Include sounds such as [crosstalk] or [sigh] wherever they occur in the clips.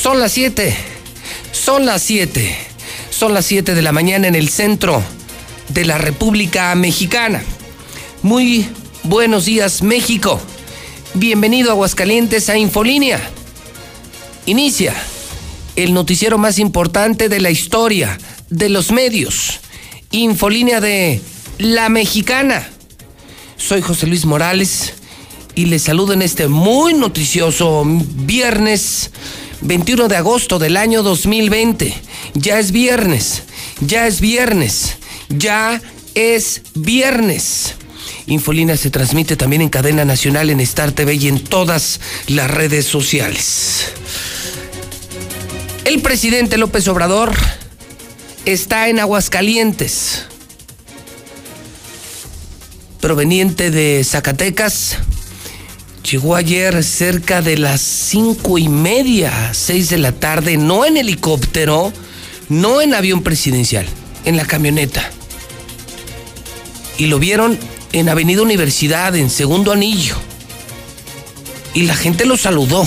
Son las 7. Son las 7. Son las 7 de la mañana en el centro de la República Mexicana. Muy buenos días, México. Bienvenido a Aguascalientes a Infolínea. Inicia el noticiero más importante de la historia de los medios. Infolínea de La Mexicana. Soy José Luis Morales y les saludo en este muy noticioso viernes 21 de agosto del año 2020. Ya es viernes, ya es viernes, ya es viernes. Infolina se transmite también en cadena nacional en Star TV y en todas las redes sociales. El presidente López Obrador está en Aguascalientes, proveniente de Zacatecas. Llegó ayer cerca de las cinco y media, seis de la tarde, no en helicóptero, no en avión presidencial, en la camioneta. Y lo vieron en Avenida Universidad, en segundo anillo. Y la gente lo saludó.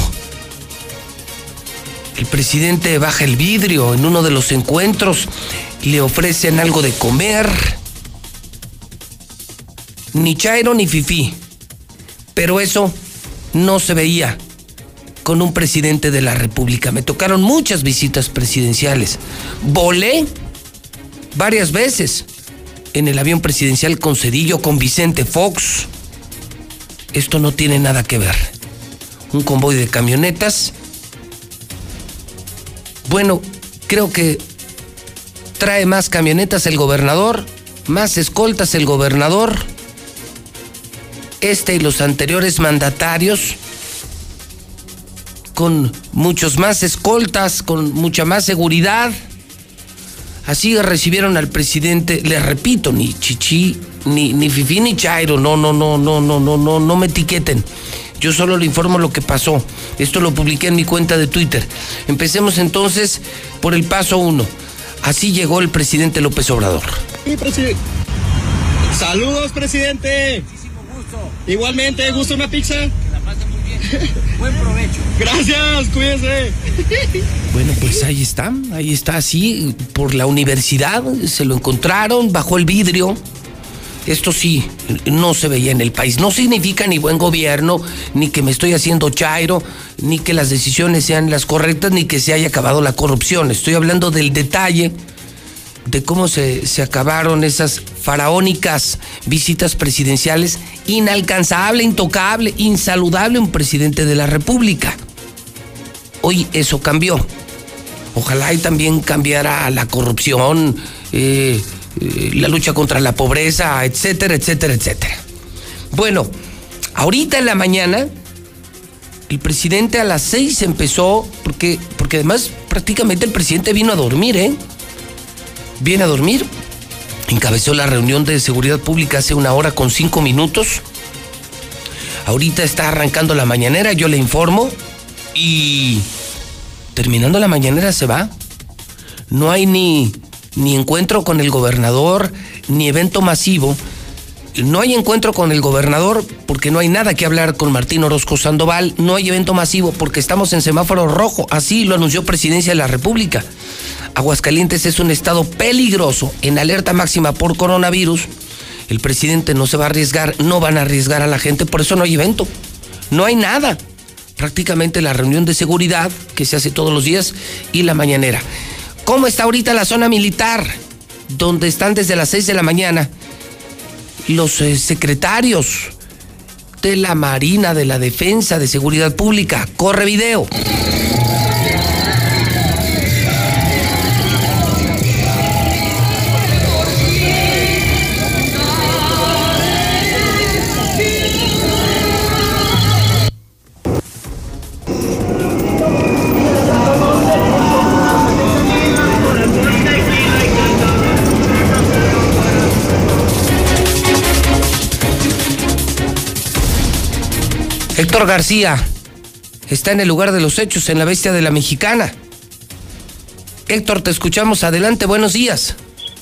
El presidente baja el vidrio en uno de los encuentros, le ofrecen algo de comer. Ni chairo ni fifí. Pero eso no se veía con un presidente de la República. Me tocaron muchas visitas presidenciales. Volé varias veces en el avión presidencial con Cedillo, con Vicente Fox. Esto no tiene nada que ver. Un convoy de camionetas bueno, creo que trae más camionetas el gobernador, más escoltas el gobernador. Este y los anteriores mandatarios, con muchos más escoltas, con mucha más seguridad. Así recibieron al presidente, le repito, ni Chichi, ni, ni Fifi, ni Chairo, no, no, no, no, no, no, no, no me etiqueten. Yo solo le informo lo que pasó. Esto lo publiqué en mi cuenta de Twitter. Empecemos entonces por el paso uno. Así llegó el presidente López Obrador. Sí, presidente. Saludos, presidente. Igualmente, ¿gusta una pizza? Que la pase muy bien. [laughs] Buen provecho. Gracias, cuídese. Bueno, pues ahí está, ahí está, así, por la universidad, se lo encontraron, bajó el vidrio. Esto sí, no se veía en el país. No significa ni buen gobierno, ni que me estoy haciendo chairo, ni que las decisiones sean las correctas, ni que se haya acabado la corrupción. Estoy hablando del detalle de cómo se, se acabaron esas faraónicas visitas presidenciales. Inalcanzable, intocable, insaludable un presidente de la República. Hoy eso cambió. Ojalá y también cambiara la corrupción. Eh, eh, la lucha contra la pobreza, etcétera, etcétera, etcétera. Bueno, ahorita en la mañana, el presidente a las seis empezó, porque, porque además prácticamente el presidente vino a dormir, ¿eh? Viene a dormir, encabezó la reunión de seguridad pública hace una hora con cinco minutos. Ahorita está arrancando la mañanera, yo le informo, y terminando la mañanera se va. No hay ni ni encuentro con el gobernador, ni evento masivo. No hay encuentro con el gobernador porque no hay nada que hablar con Martín Orozco Sandoval. No hay evento masivo porque estamos en semáforo rojo. Así lo anunció Presidencia de la República. Aguascalientes es un estado peligroso en alerta máxima por coronavirus. El presidente no se va a arriesgar, no van a arriesgar a la gente, por eso no hay evento. No hay nada. Prácticamente la reunión de seguridad que se hace todos los días y la mañanera. ¿Cómo está ahorita la zona militar? Donde están desde las 6 de la mañana los eh, secretarios de la Marina, de la Defensa, de Seguridad Pública. Corre video. Héctor García está en el lugar de los hechos, en la bestia de la mexicana. Héctor, te escuchamos. Adelante, buenos días.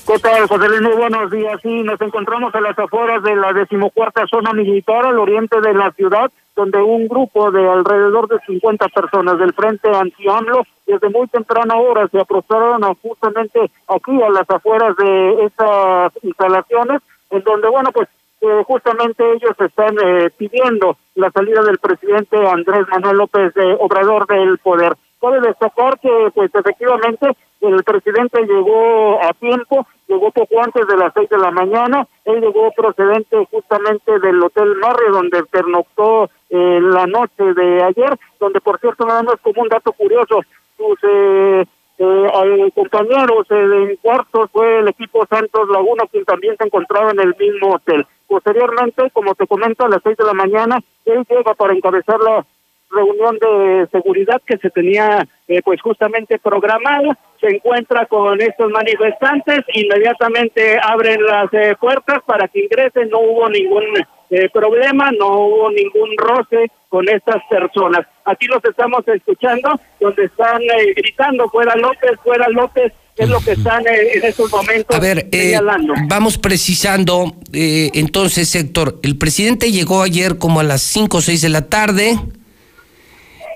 ¿Qué tal, José Luis? Muy buenos días. Sí, nos encontramos a las afueras de la decimocuarta zona militar al oriente de la ciudad, donde un grupo de alrededor de 50 personas del Frente Anti-AMLO desde muy temprana hora se aproximaron justamente aquí a las afueras de estas instalaciones, en donde, bueno, pues justamente ellos están eh, pidiendo la salida del presidente Andrés Manuel López eh, Obrador del poder. Cabe destacar que, pues efectivamente, el presidente llegó a tiempo, llegó poco antes de las seis de la mañana, él llegó procedente justamente del Hotel Marre, donde pernoctó eh, la noche de ayer, donde por cierto nada más como un dato curioso, sus eh, eh, compañeros eh, en cuartos fue el equipo Santos Laguna, quien también se encontraba en el mismo hotel. Posteriormente, como te comento, a las seis de la mañana, él llega para encabezar la reunión de seguridad que se tenía eh, pues justamente programada, se encuentra con estos manifestantes, inmediatamente abren las eh, puertas para que ingresen, no hubo ningún eh, problema, no hubo ningún roce con estas personas. Aquí los estamos escuchando, donde están gritando, fuera López, fuera López, es lo que están en estos momentos A ver, señalando. vamos precisando, entonces, Héctor, el presidente llegó ayer como a las 5 o 6 de la tarde,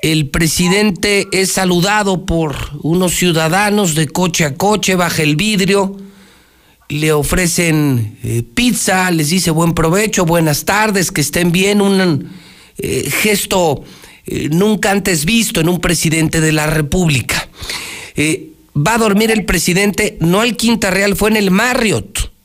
el presidente es saludado por unos ciudadanos de coche a coche, baja el vidrio, le ofrecen eh, pizza, les dice buen provecho, buenas tardes, que estén bien, un eh, gesto eh, nunca antes visto en un presidente de la República. Va a dormir el presidente, no al Quinta Real, fue en el Marriott.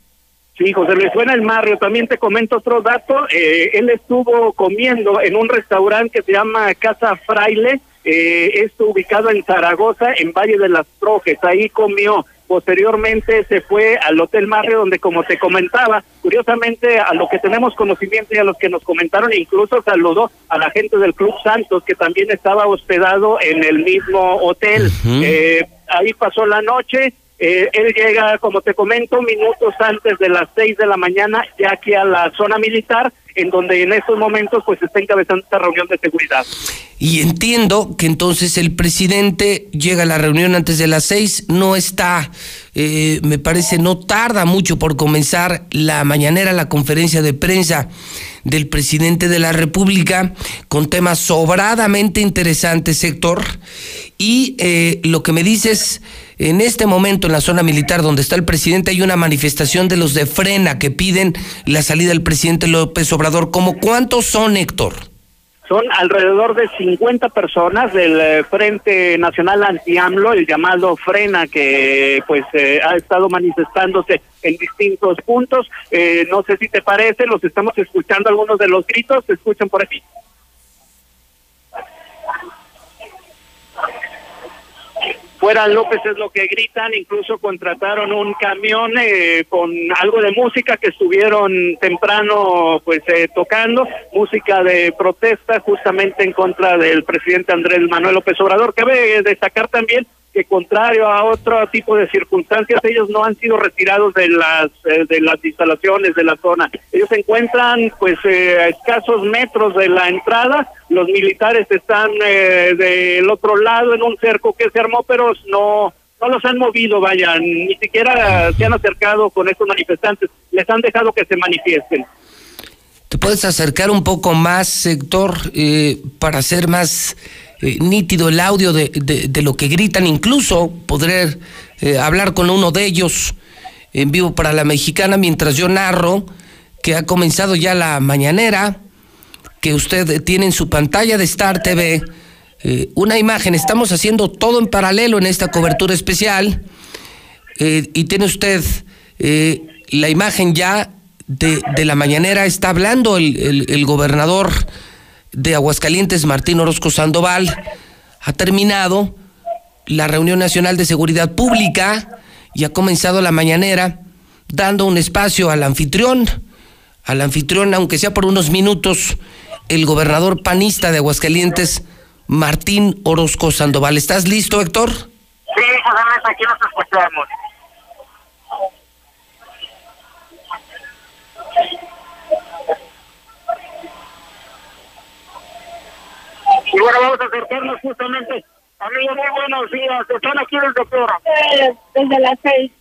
Sí, José Luis, suena el Mario. También te comento otro dato. Eh, él estuvo comiendo en un restaurante que se llama Casa Fraile. Eh, esto ubicado en Zaragoza, en Valle de las Trojes. Ahí comió. Posteriormente se fue al Hotel Mario, donde, como te comentaba, curiosamente, a lo que tenemos conocimiento y a los que nos comentaron, incluso saludó a la gente del Club Santos, que también estaba hospedado en el mismo hotel. eh, ahí pasó la noche eh, él llega, como te comento, minutos antes de las seis de la mañana, ya aquí a la zona militar, en donde en estos momentos pues está encabezando esta reunión de seguridad. Y entiendo que entonces el presidente llega a la reunión antes de las seis, no está, eh, me parece, no tarda mucho por comenzar la mañanera, la conferencia de prensa del presidente de la República, con temas sobradamente interesantes, sector. Y eh, lo que me dices, en este momento en la zona militar donde está el presidente hay una manifestación de los de Frena que piden la salida del presidente López Obrador. ¿Cómo cuántos son, Héctor? Son alrededor de 50 personas del eh, Frente Nacional Anti-AMLO, el llamado Frena, que pues eh, ha estado manifestándose en distintos puntos. Eh, no sé si te parece, los estamos escuchando algunos de los gritos, se escuchan por aquí. Fuera López es lo que gritan, incluso contrataron un camión eh, con algo de música que estuvieron temprano pues eh, tocando, música de protesta justamente en contra del presidente Andrés Manuel López Obrador. Cabe destacar también que contrario a otro tipo de circunstancias, ellos no han sido retirados de las eh, de las instalaciones de la zona. Ellos se encuentran pues eh, a escasos metros de la entrada. Los militares están eh, del otro lado en un cerco que se armó, pero no no los han movido, vaya, ni siquiera se han acercado con estos manifestantes. Les han dejado que se manifiesten. ¿Te puedes acercar un poco más, sector, para hacer más eh, nítido el audio de, de, lo que gritan, incluso poder eh, hablar con uno de ellos en vivo para la mexicana mientras yo narro que ha comenzado ya la mañanera, que usted tiene en su pantalla de Star TV eh, una imagen, estamos haciendo todo en paralelo en esta cobertura especial y tiene usted la imagen ya de, de, la mañanera, está hablando el, el, el gobernador de Aguascalientes, Martín Orozco Sandoval, ha terminado la reunión nacional de seguridad pública y ha comenzado la mañanera dando un espacio al anfitrión, al anfitrión, aunque sea por unos minutos, el gobernador panista de Aguascalientes, Martín Orozco Sandoval. ¿Estás listo, Héctor? Sí, aquí nos escuchamos. Y bueno, vamos a acercarnos justamente. Amigo, muy buenos días. ¿Están aquí desde qué hora? Eh, desde las seis.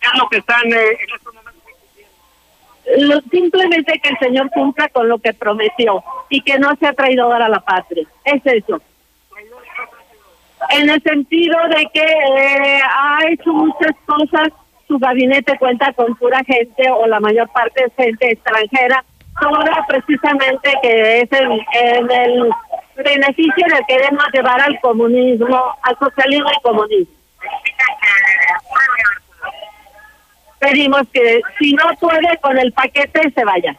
¿Qué es lo que están eh, en estos momentos? Lo- simplemente que el Señor cumpla con lo que prometió y que no sea traidor a la patria. Es eso. En el sentido de que eh, ha hecho muchas cosas, su gabinete cuenta con pura gente o la mayor parte es gente extranjera, ahora precisamente que es en, en el beneficio de queremos llevar al comunismo, al socialismo y comunismo. Pedimos que si no puede con el paquete se vaya.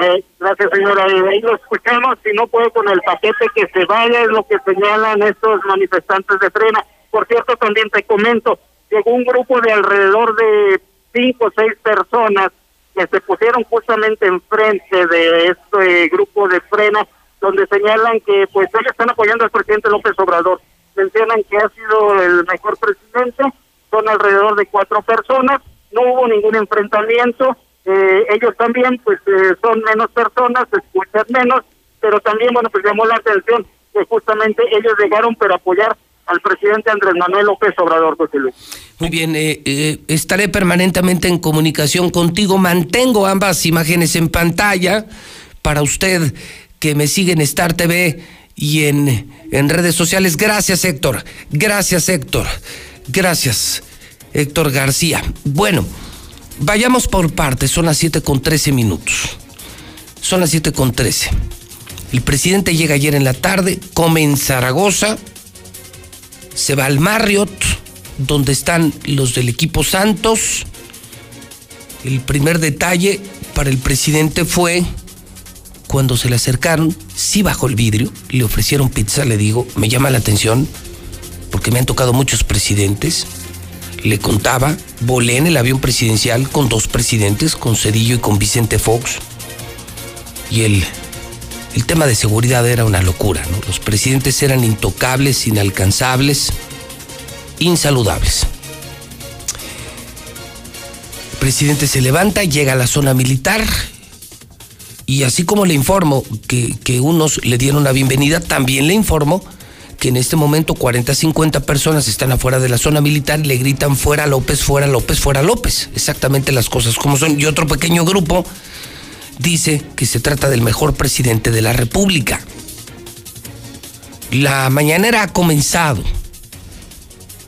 Eh, gracias, señora. Ahí lo escuchamos. Si no puede con el paquete que se vaya, es lo que señalan estos manifestantes de frena. Por cierto, también te comento, llegó un grupo de alrededor de cinco o seis personas que se pusieron justamente enfrente de este grupo de frena, donde señalan que pues ellos están apoyando al presidente López Obrador. Mencionan que ha sido el mejor presidente, son alrededor de cuatro personas, no hubo ningún enfrentamiento, eh, ellos también pues eh, son menos personas, escuchan menos, pero también bueno pues llamó la atención que justamente ellos llegaron para apoyar al presidente Andrés Manuel López Obrador, José Luis. Muy bien, eh, estaré permanentemente en comunicación contigo. Mantengo ambas imágenes en pantalla para usted que me sigue en Star TV y en, en redes sociales. Gracias, Héctor. Gracias, Héctor. Gracias, Héctor García. Bueno, vayamos por partes. Son las 7 con 13 minutos. Son las 7 con 13. El presidente llega ayer en la tarde, come en Zaragoza, se va al Marriott, donde están los del equipo Santos. El primer detalle para el presidente fue cuando se le acercaron, sí bajó el vidrio, le ofrecieron pizza, le digo, me llama la atención, porque me han tocado muchos presidentes. Le contaba, volé en el avión presidencial con dos presidentes, con Cedillo y con Vicente Fox. Y el, el tema de seguridad era una locura, ¿no? Los presidentes eran intocables, inalcanzables, insaludables. El presidente se levanta, llega a la zona militar y así como le informo que, que unos le dieron la bienvenida, también le informo que en este momento 40, 50 personas están afuera de la zona militar y le gritan fuera López, fuera López, fuera López. Exactamente las cosas como son. Y otro pequeño grupo dice que se trata del mejor presidente de la República. La mañanera ha comenzado.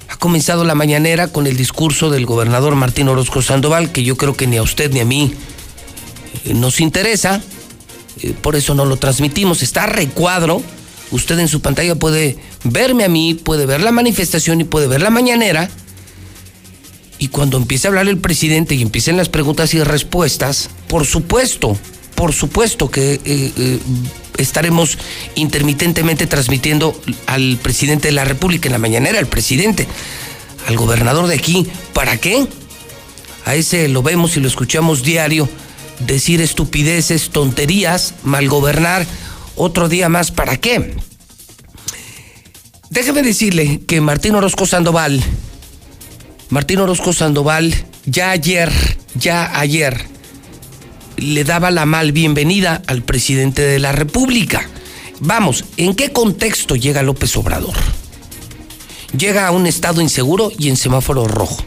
Ha comenzado la mañanera con el discurso del gobernador Martín Orozco Sandoval, que yo creo que ni a usted ni a mí nos interesa. Eh, por eso no lo transmitimos. Está recuadro. Usted en su pantalla puede verme a mí, puede ver la manifestación y puede ver la mañanera. Y cuando empiece a hablar el presidente y empiecen las preguntas y respuestas, por supuesto, por supuesto que eh, eh, estaremos intermitentemente transmitiendo al presidente de la República en la mañanera, al presidente, al gobernador de aquí. ¿Para qué? A ese lo vemos y lo escuchamos diario decir estupideces, tonterías, mal gobernar. Otro día más, ¿para qué? Déjeme decirle que Martín Orozco Sandoval, Martín Orozco Sandoval, ya ayer, ya ayer, le daba la mal bienvenida al presidente de la República. Vamos, ¿en qué contexto llega López Obrador? Llega a un estado inseguro y en semáforo rojo.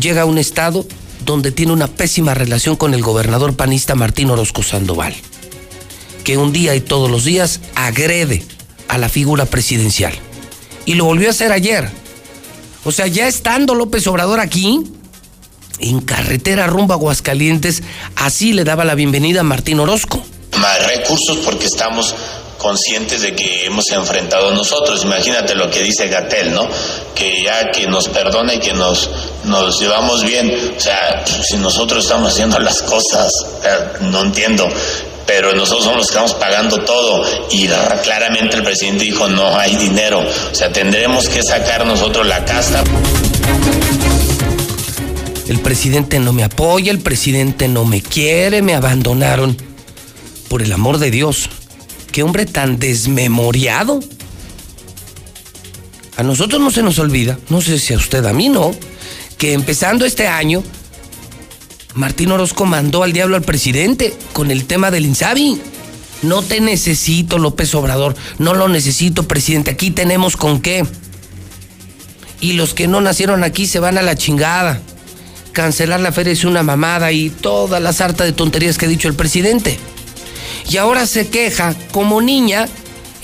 Llega a un estado donde tiene una pésima relación con el gobernador panista Martín Orozco Sandoval, que un día y todos los días agrede a la figura presidencial. Y lo volvió a hacer ayer. O sea, ya estando López Obrador aquí, en carretera rumbo a Aguascalientes, así le daba la bienvenida a Martín Orozco. más recursos porque estamos conscientes de que hemos enfrentado nosotros. Imagínate lo que dice Gatel, ¿no? Que ya que nos perdona y que nos, nos llevamos bien. O sea, si nosotros estamos haciendo las cosas, no entiendo. Pero nosotros somos los que estamos pagando todo y claramente el presidente dijo no hay dinero. O sea, tendremos que sacar nosotros la casta. El presidente no me apoya, el presidente no me quiere, me abandonaron. Por el amor de Dios, qué hombre tan desmemoriado. A nosotros no se nos olvida, no sé si a usted, a mí no, que empezando este año, Martín Orozco mandó al diablo al presidente con el tema del Insabi. No te necesito, López Obrador. No lo necesito, presidente. Aquí tenemos con qué. Y los que no nacieron aquí se van a la chingada. Cancelar la feria es una mamada y toda la sarta de tonterías que ha dicho el presidente. Y ahora se queja como niña.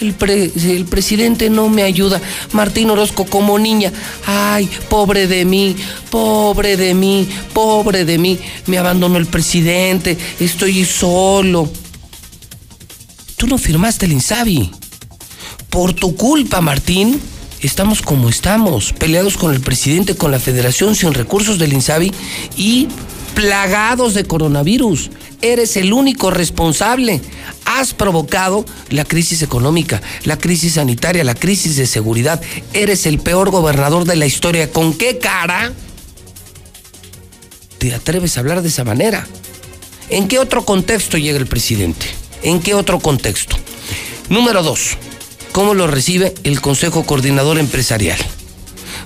El, el presidente no me ayuda. Martín Orozco como niña. Ay, pobre de mí, pobre de mí, pobre de mí. Me abandonó el presidente. Estoy solo. Tú no firmaste el Insabi. Por tu culpa, Martín, estamos como estamos, peleados con el presidente, con la federación, sin recursos del Insabi y plagados de coronavirus. Eres el único responsable. Has provocado la crisis económica, la crisis sanitaria, la crisis de seguridad. Eres el peor gobernador de la historia. ¿Con qué cara te atreves a hablar de esa manera? ¿En qué otro contexto llega el presidente? ¿En qué otro contexto? Número dos, ¿cómo lo recibe el Consejo Coordinador Empresarial?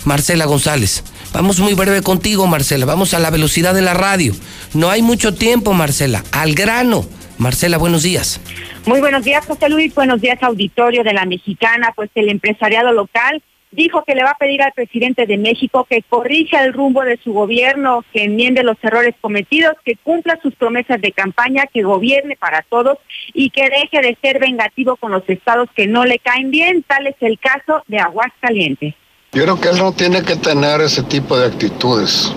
Marcela González. Vamos muy breve contigo, Marcela. Vamos a la velocidad de la radio. No hay mucho tiempo, Marcela. Al grano. Marcela, buenos días. Muy buenos días, José Luis. Buenos días, auditorio de la Mexicana. Pues el empresariado local dijo que le va a pedir al presidente de México que corrija el rumbo de su gobierno, que enmiende los errores cometidos, que cumpla sus promesas de campaña, que gobierne para todos y que deje de ser vengativo con los estados que no le caen bien. Tal es el caso de Aguascalientes. Yo creo que él no tiene que tener ese tipo de actitudes,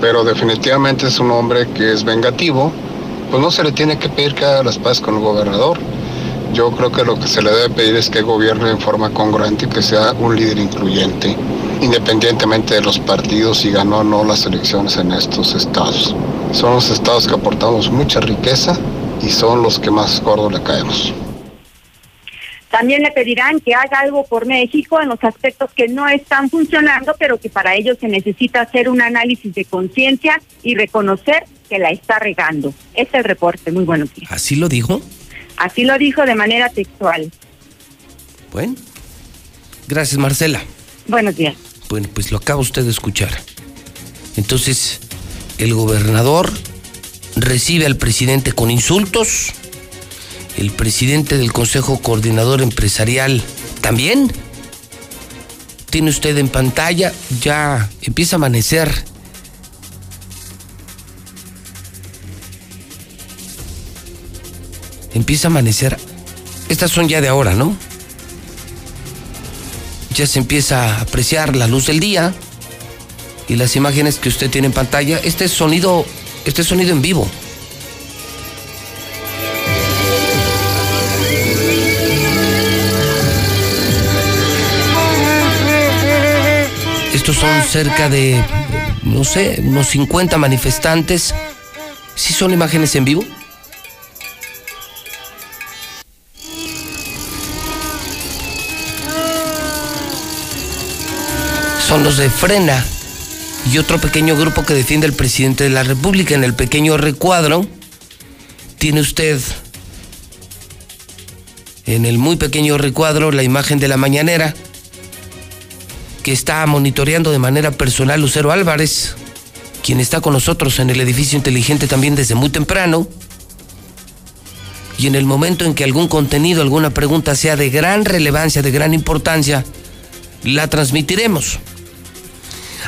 pero definitivamente es un hombre que es vengativo, pues no se le tiene que pedir que haga las paz con el gobernador. Yo creo que lo que se le debe pedir es que gobierne en forma congruente y que sea un líder incluyente, independientemente de los partidos si ganó o no las elecciones en estos estados. Son los estados que aportamos mucha riqueza y son los que más gordo le caemos. También le pedirán que haga algo por México en los aspectos que no están funcionando, pero que para ello se necesita hacer un análisis de conciencia y reconocer que la está regando. Este es el reporte. Muy buenos días. ¿Así lo dijo? Así lo dijo de manera textual. Bueno, gracias Marcela. Buenos días. Bueno, pues lo acaba usted de escuchar. Entonces, el gobernador recibe al presidente con insultos, el presidente del Consejo Coordinador Empresarial también. Tiene usted en pantalla, ya empieza a amanecer. Empieza a amanecer. Estas son ya de ahora, ¿no? Ya se empieza a apreciar la luz del día y las imágenes que usted tiene en pantalla. Este sonido, este sonido en vivo. Estos son cerca de, no sé, unos 50 manifestantes. ¿Sí son imágenes en vivo? Son los de Frena y otro pequeño grupo que defiende al presidente de la República. En el pequeño recuadro tiene usted en el muy pequeño recuadro la imagen de la mañanera que está monitoreando de manera personal Lucero Álvarez, quien está con nosotros en el edificio inteligente también desde muy temprano. Y en el momento en que algún contenido, alguna pregunta sea de gran relevancia, de gran importancia, la transmitiremos.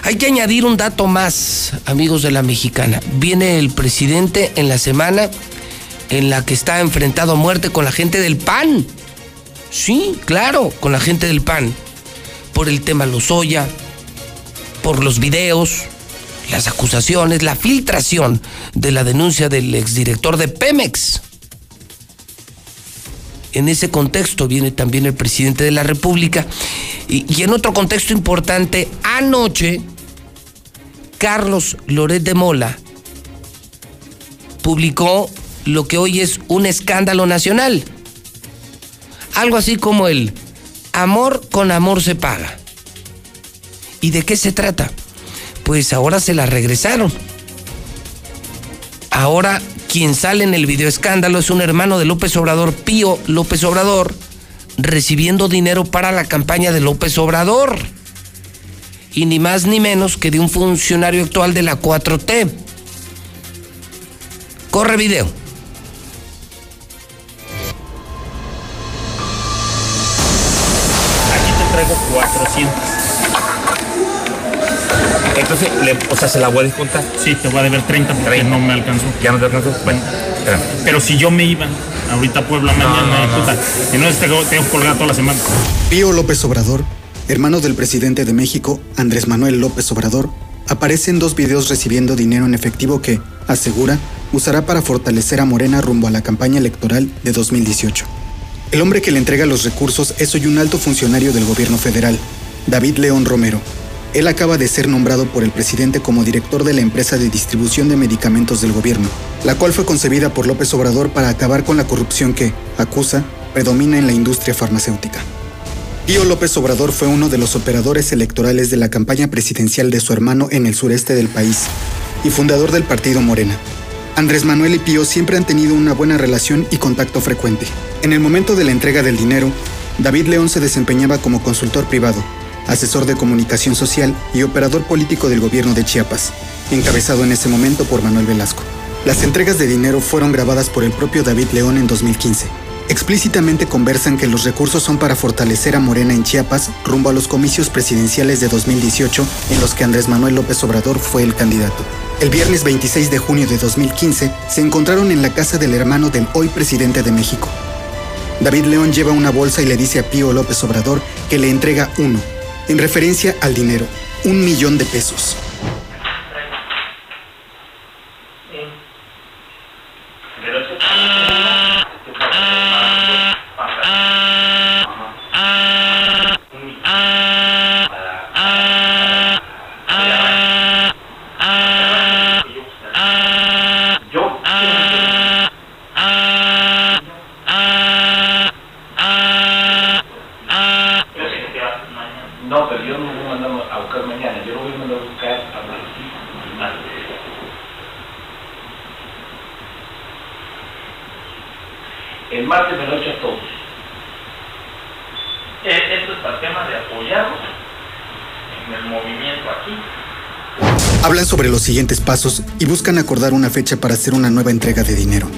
Hay que añadir un dato más, amigos de la mexicana. Viene el presidente en la semana en la que está enfrentado a muerte con la gente del PAN. Sí, claro, con la gente del PAN por el tema Lozoya, por los videos, las acusaciones, la filtración de la denuncia del exdirector de Pemex. En ese contexto viene también el presidente de la República. Y, y en otro contexto importante, anoche, Carlos Loret de Mola publicó lo que hoy es un escándalo nacional. Algo así como el amor con amor se paga. ¿Y de qué se trata? Pues ahora se la regresaron. Ahora quien sale en el video escándalo es un hermano de López Obrador, Pío López Obrador, recibiendo dinero para la campaña de López Obrador. Y ni más ni menos que de un funcionario actual de la 4T. Corre video. Entonces, le- o sea, se la voy a descontar. Sí, te voy a deber 30 porque 30. no me alcanzó. ¿Ya no te alcanzó? Bueno, espérame. Pero si yo me iba ahorita a Puebla mañana, puta, y no tengo, tengo colgado toda la semana. Pío López Obrador, hermano del presidente de México, Andrés Manuel López Obrador, aparece en dos videos recibiendo dinero en efectivo que, asegura, usará para fortalecer a Morena rumbo a la campaña electoral de 2018. El hombre que le entrega los recursos es hoy un alto funcionario del gobierno federal, David León Romero. Él acaba de ser nombrado por el presidente como director de la empresa de distribución de medicamentos del gobierno, la cual fue concebida por López Obrador para acabar con la corrupción que, acusa, predomina en la industria farmacéutica. Pío López Obrador fue uno de los operadores electorales de la campaña presidencial de su hermano en el sureste del país y fundador del partido Morena. Andrés Manuel y Pío siempre han tenido una buena relación y contacto frecuente. En el momento de la entrega del dinero, David León se desempeñaba como consultor privado, asesor de comunicación social y operador político del gobierno de Chiapas, encabezado en ese momento por Manuel Velasco. Las entregas de dinero fueron grabadas por el propio David León en 2015. Explícitamente conversan que los recursos son para fortalecer a Morena en Chiapas rumbo a los comicios presidenciales de 2018 en los que Andrés Manuel López Obrador fue el candidato. El viernes 26 de junio de 2015 se encontraron en la casa del hermano del hoy presidente de México. David León lleva una bolsa y le dice a Pío López Obrador que le entrega uno, en referencia al dinero, un millón de pesos. No, pero yo no voy a mandar a buscar mañana, yo lo voy a mandar a buscar a el martes. El martes me lo echas todo. Esto es para el tema de apoyarnos en el movimiento aquí. Hablan sobre los siguientes pasos y buscan acordar una fecha para hacer una nueva entrega de dinero.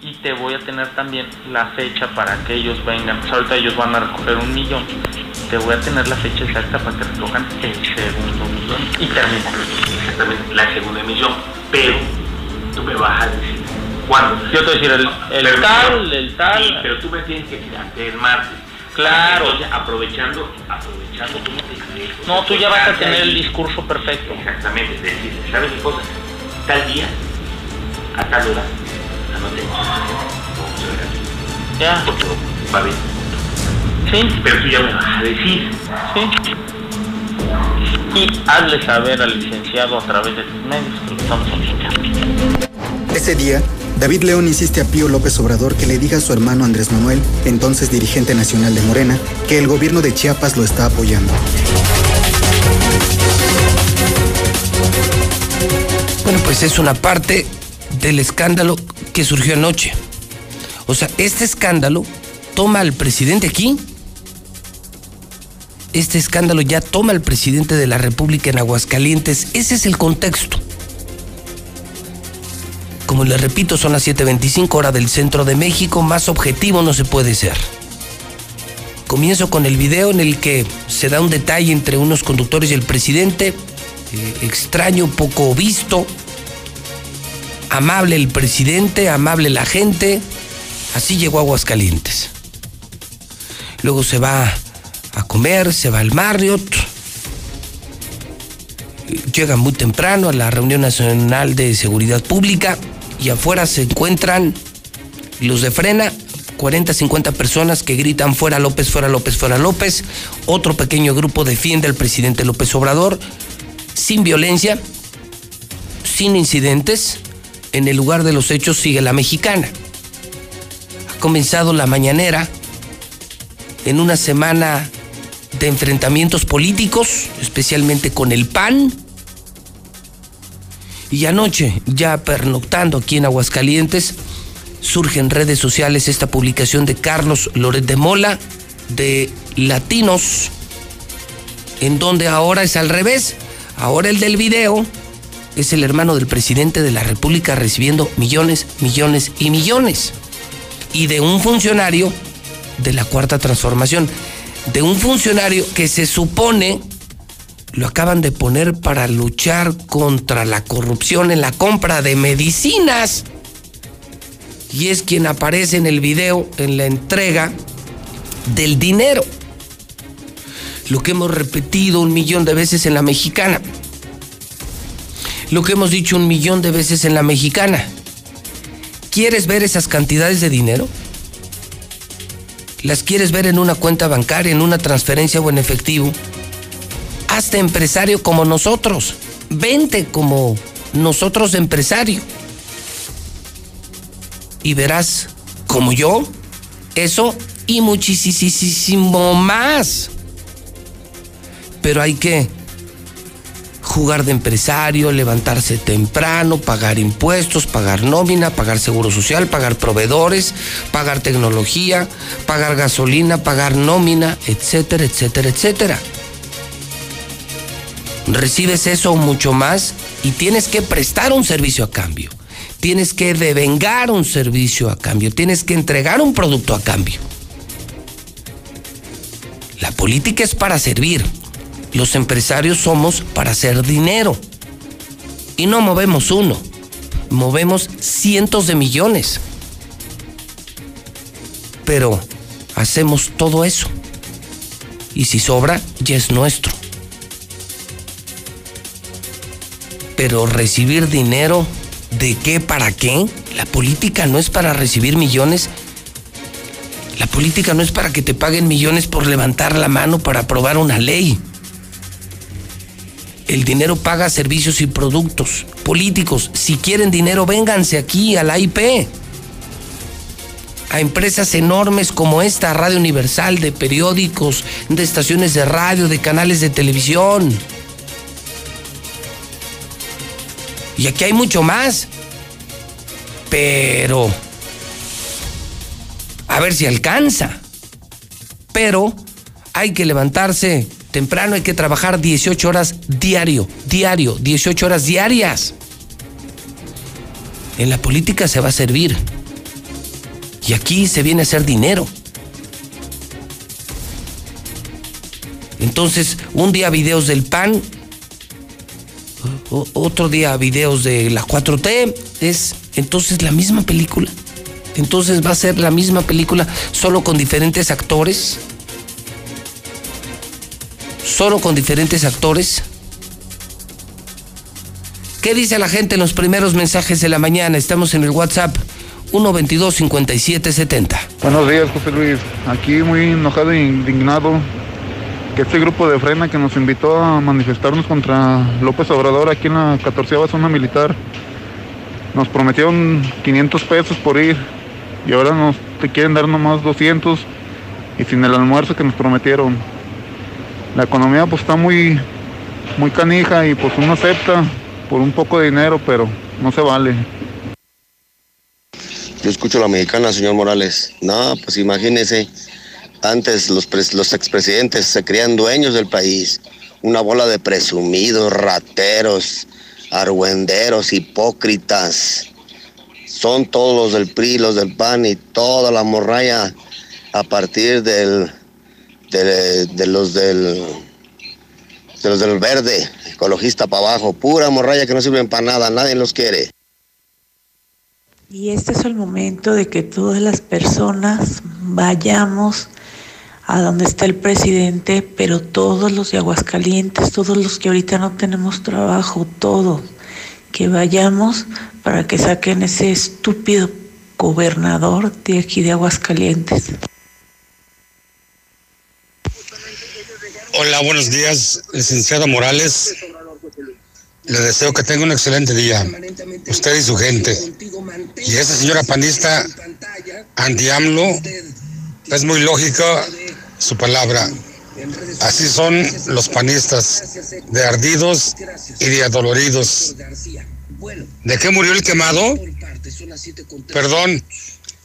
Y te voy a tener también la fecha para que ellos vengan. Pues ahorita ellos van a recoger un millón. Te voy a tener la fecha exacta para que recojan el segundo millón y termina. Exactamente, la segunda emisión. Pero tú me vas a decir cuándo. Yo te voy a decir el, el Pero- tal, el tal. Sí, pero tú me tienes que decir antes del martes. Claro. Entonces, aprovechando, aprovechando, ¿cómo? No, tú ya vas a tener ahí. el discurso perfecto. Exactamente, es decir, ¿sabes qué cosa? Tal día, a tal hora, anoten. Ya, Porque va ver. sí, Pero tú ya me vas a decir. sí. Y hazle saber al licenciado a través de tus medios que lo estamos haciendo. Ese día, David León insiste a Pío López Obrador que le diga a su hermano Andrés Manuel, entonces dirigente nacional de Morena, que el gobierno de Chiapas lo está apoyando. Bueno, pues es una parte del escándalo que surgió anoche. O sea, este escándalo toma al presidente aquí. Este escándalo ya toma al presidente de la República en Aguascalientes. Ese es el contexto. Como les repito, son las 7.25 hora del centro de México. Más objetivo no se puede ser. Comienzo con el video en el que se da un detalle entre unos conductores y el presidente. eh, extraño, poco visto. Amable el presidente, amable la gente. Así llegó Aguascalientes. Luego se va a comer, se va al Marriott. Llega muy temprano a la reunión nacional de seguridad pública y afuera se encuentran los de frena, 40, 50 personas que gritan fuera López, fuera López, fuera López. Otro pequeño grupo defiende al presidente López Obrador sin violencia, sin incidentes. En el lugar de los hechos sigue la mexicana. Ha comenzado la mañanera en una semana de enfrentamientos políticos, especialmente con el PAN. Y anoche, ya pernoctando aquí en Aguascalientes, surge en redes sociales esta publicación de Carlos Loret de Mola de Latinos, en donde ahora es al revés. Ahora el del video es el hermano del presidente de la República recibiendo millones, millones y millones. Y de un funcionario de la Cuarta Transformación. de un funcionario que se supone lo acaban de poner para luchar contra la corrupción en la compra de medicinas. Y es quien aparece en el video en la entrega del dinero. Lo que hemos repetido un millón de veces en la mexicana. Lo que hemos dicho un millón de veces en la mexicana. ¿Quieres ver esas cantidades de dinero? ¿Las quieres ver en una cuenta bancaria, en una transferencia o en efectivo? Hazte empresario como nosotros. Vente como nosotros empresario. Y verás, como yo, eso y muchísimo más. Pero hay que jugar de empresario, levantarse temprano, pagar impuestos, pagar nómina, pagar seguro social, pagar proveedores, pagar tecnología, pagar gasolina, pagar nómina, etcétera, etcétera, etcétera. Recibes eso mucho más y tienes que prestar un servicio a cambio. Tienes que devengar un servicio a cambio. Tienes que entregar un producto a cambio. La política es para servir. Los empresarios somos para hacer dinero. Y no movemos uno, movemos cientos de millones. Pero hacemos todo eso. Y si sobra, ya es nuestro. Pero recibir dinero, ¿de qué para qué? La política no es para recibir millones. La política no es para que te paguen millones por levantar la mano para aprobar una ley. El dinero paga servicios y productos. Políticos, si quieren dinero, vénganse aquí a la IP. A empresas enormes como esta, Radio Universal, de periódicos, de estaciones de radio, de canales de televisión. Y aquí hay mucho más. Pero... A ver si alcanza. Pero hay que levantarse temprano, hay que trabajar 18 horas diario, diario, 18 horas diarias. En la política se va a servir. Y aquí se viene a hacer dinero. Entonces, un día videos del PAN, otro día videos de la 4T, es entonces la misma película. Entonces va a ser la misma película, solo con diferentes actores. Solo con diferentes actores. ¿Qué dice la gente en los primeros mensajes de la mañana? Estamos en el WhatsApp 122-5770. Buenos días, José Luis. Aquí muy enojado e indignado que este grupo de frena que nos invitó a manifestarnos contra López Obrador aquí en la 14 zona militar nos prometieron 500 pesos por ir y ahora nos te quieren dar nomás 200 y sin el almuerzo que nos prometieron. La economía pues está muy muy canija y pues uno acepta por un poco de dinero, pero no se vale. Yo escucho a la mexicana, señor Morales. No, pues imagínese, antes los, los expresidentes se creían dueños del país. Una bola de presumidos, rateros, argüenderos, hipócritas. Son todos los del PRI, los del PAN y toda la morralla a partir del, de, de los del de los del verde, ecologista para abajo, pura morralla que no sirven para nada, nadie los quiere. Y este es el momento de que todas las personas vayamos a donde está el presidente, pero todos los de Aguascalientes, todos los que ahorita no tenemos trabajo, todos, que vayamos para que saquen ese estúpido gobernador de aquí de Aguascalientes. Hola, buenos días, licenciado Morales. Le deseo que tenga un excelente día, usted y su gente. Y esa señora panista anti-AMLO, es muy lógica su palabra. Así son los panistas, de ardidos y de adoloridos. ¿De qué murió el quemado? Perdón,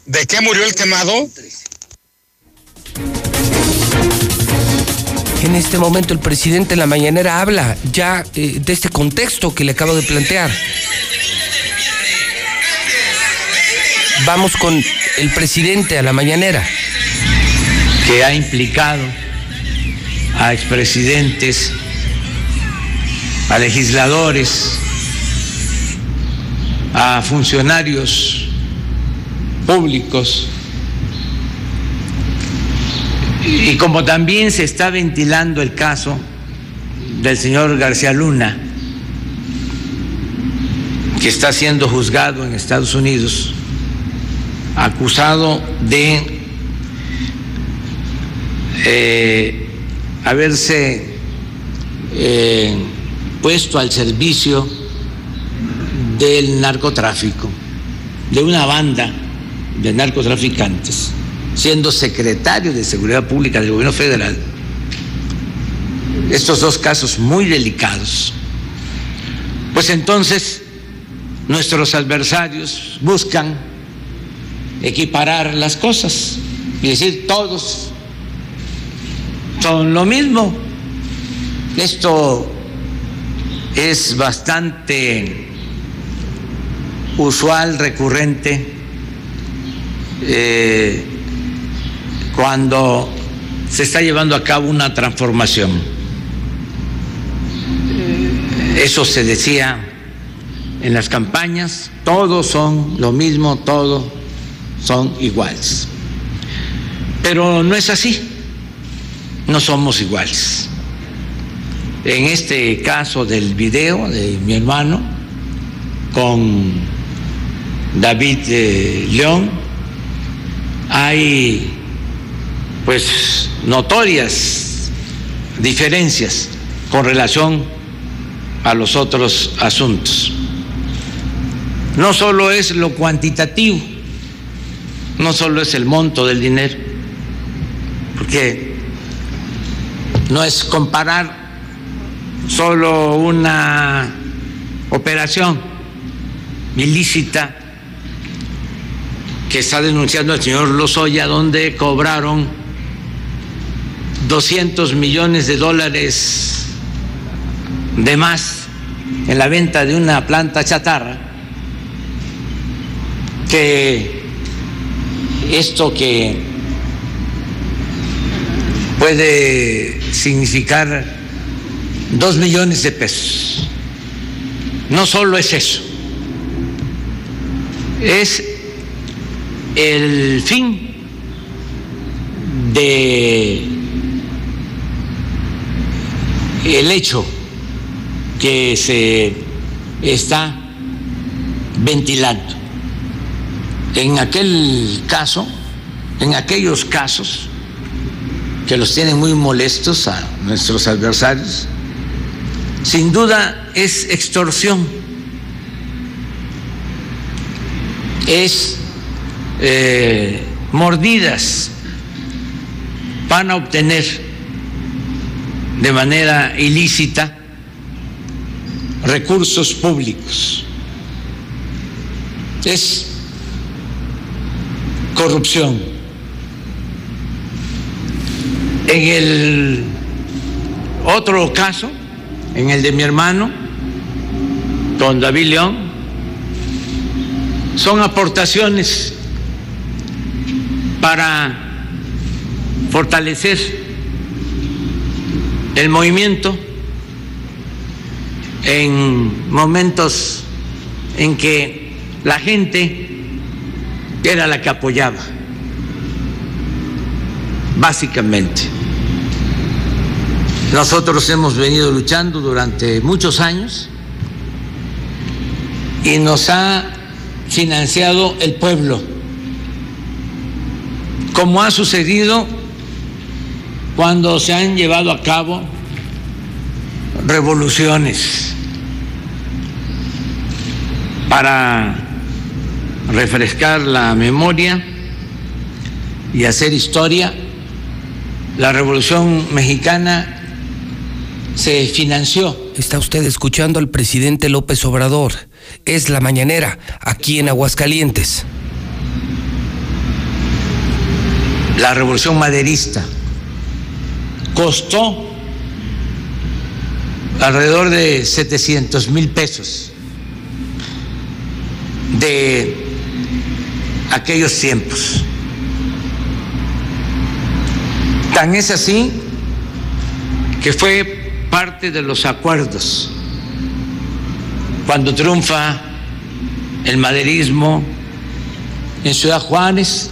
¿de qué murió el quemado? En este momento el presidente en la mañanera habla ya eh, de este contexto que le acabo de plantear. Vamos con el presidente a la mañanera. Que ha implicado a expresidentes, a legisladores, a funcionarios públicos. Y como también se está ventilando el caso del señor García Luna, que está siendo juzgado en Estados Unidos, acusado de eh, haberse eh, puesto al servicio del narcotráfico, de una banda de narcotraficantes, siendo secretario de Seguridad Pública del Gobierno Federal. Estos dos casos muy delicados. Pues entonces nuestros adversarios buscan equiparar las cosas y decir todos son lo mismo. Esto es bastante usual, recurrente, eh, cuando se está llevando a cabo una transformación. Eso se decía en las campañas, todos son lo mismo, todos son iguales. Pero no es así, no somos iguales. En este caso del video de mi hermano con David eh, León, hay pues notorias diferencias con relación a los otros asuntos. No solo es lo cuantitativo, no solo es el monto del dinero, porque no es comparar solo una operación ilícita que está denunciando el señor Lozoya, donde cobraron 200 millones de dólares de más en la venta de una planta chatarra, que esto que puede significar dos millones de pesos, no solo es eso, es el fin de el hecho que se está ventilando. En aquel caso, en aquellos casos que los tienen muy molestos a nuestros adversarios, sin duda es extorsión, es eh, mordidas, van a obtener de manera ilícita recursos públicos. Es corrupción. En el otro caso, en el de mi hermano, don David León, son aportaciones para fortalecer el movimiento en momentos en que la gente era la que apoyaba, básicamente. Nosotros hemos venido luchando durante muchos años y nos ha financiado el pueblo, como ha sucedido cuando se han llevado a cabo revoluciones para refrescar la memoria y hacer historia. La revolución mexicana se financió. Está usted escuchando al presidente López Obrador. Es la mañanera, aquí en Aguascalientes. La revolución maderista costó alrededor de 700 mil pesos de aquellos tiempos. Tan es así que fue parte de los acuerdos cuando triunfa el maderismo en Ciudad Juárez,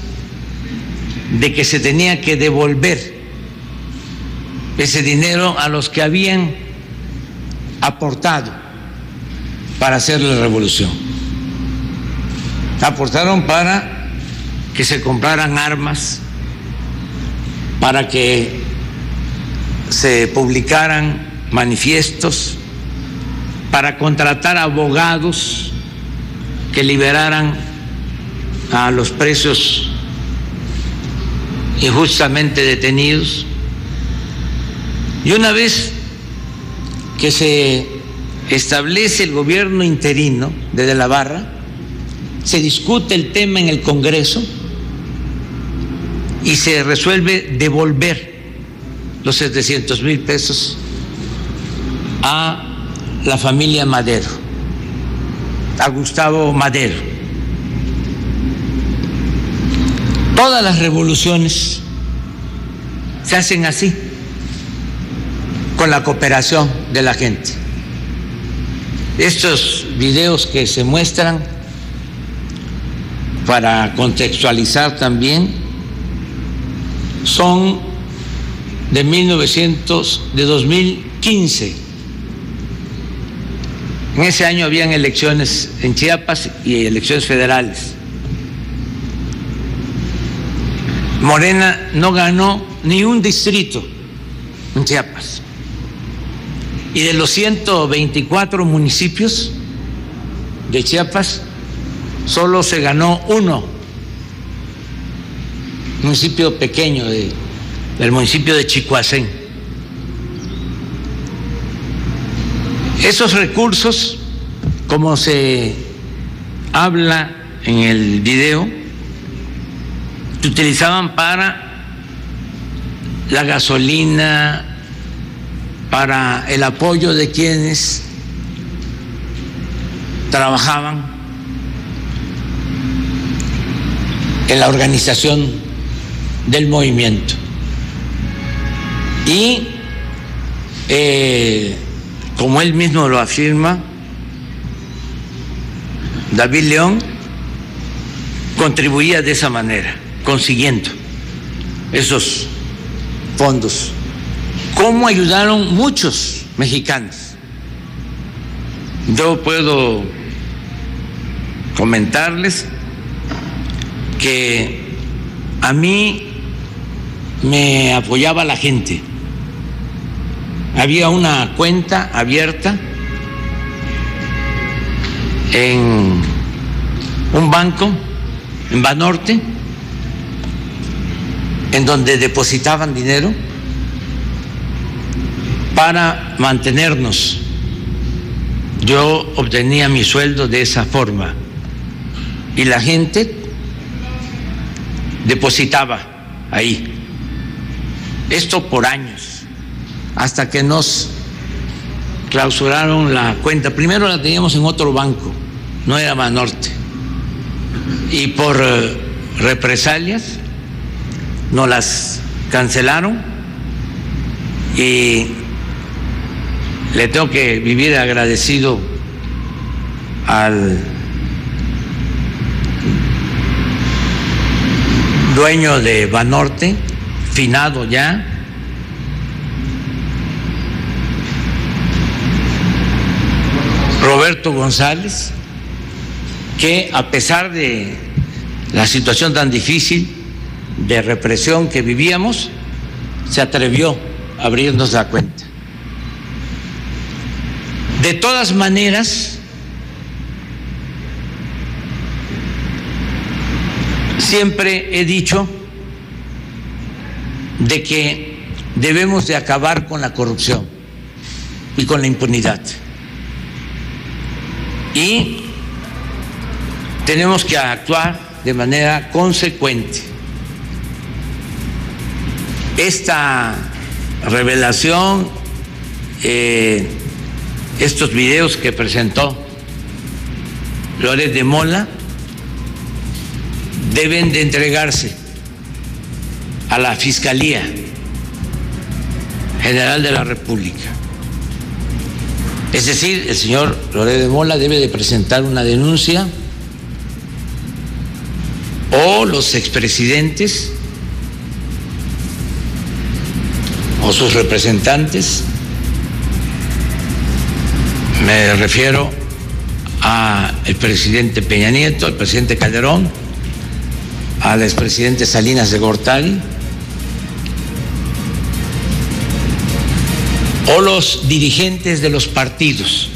de que se tenía que devolver ese dinero a los que habían aportado para hacer la revolución. Aportaron para que se compraran armas, para que se publicaran manifiestos, para contratar abogados que liberaran a los presos injustamente detenidos. Y una vez que se establece el gobierno interino de De la Barra, se discute el tema en el Congreso y se resuelve devolver los 700 mil pesos a la familia Madero, a Gustavo Madero. Todas las revoluciones se hacen así, con la cooperación de la gente. Estos videos que se muestran para contextualizar también son de 1900 de 2015. En ese año habían elecciones en Chiapas y elecciones federales. Morena no ganó ni un distrito en Chiapas. Y de los 124 municipios de Chiapas, solo se ganó uno, municipio pequeño de, del municipio de Chicoacén. Esos recursos, como se habla en el video, se utilizaban para la gasolina, para el apoyo de quienes trabajaban en la organización del movimiento. Y eh, como él mismo lo afirma, David León contribuía de esa manera, consiguiendo esos fondos. ¿Cómo ayudaron muchos mexicanos? Yo puedo comentarles que a mí me apoyaba la gente. Había una cuenta abierta en un banco en Banorte, en donde depositaban dinero para mantenernos. Yo obtenía mi sueldo de esa forma y la gente depositaba ahí. Esto por años, hasta que nos clausuraron la cuenta. Primero la teníamos en otro banco, no era Banorte. Y por eh, represalias nos las cancelaron y le tengo que vivir agradecido al dueño de Banorte, finado ya, Roberto González, que a pesar de la situación tan difícil de represión que vivíamos, se atrevió a abrirnos la cuenta. De todas maneras, siempre he dicho de que debemos de acabar con la corrupción y con la impunidad. Y tenemos que actuar de manera consecuente. Esta revelación, eh, estos videos que presentó Flores de Mola, deben de entregarse a la Fiscalía general de la República. Es decir, el señor Loret de Mola debe de presentar una denuncia o los expresidentes o sus representantes, me refiero al presidente Peña Nieto, al presidente Calderón, al expresidente Salinas de Gortari, o los dirigentes de los partidos.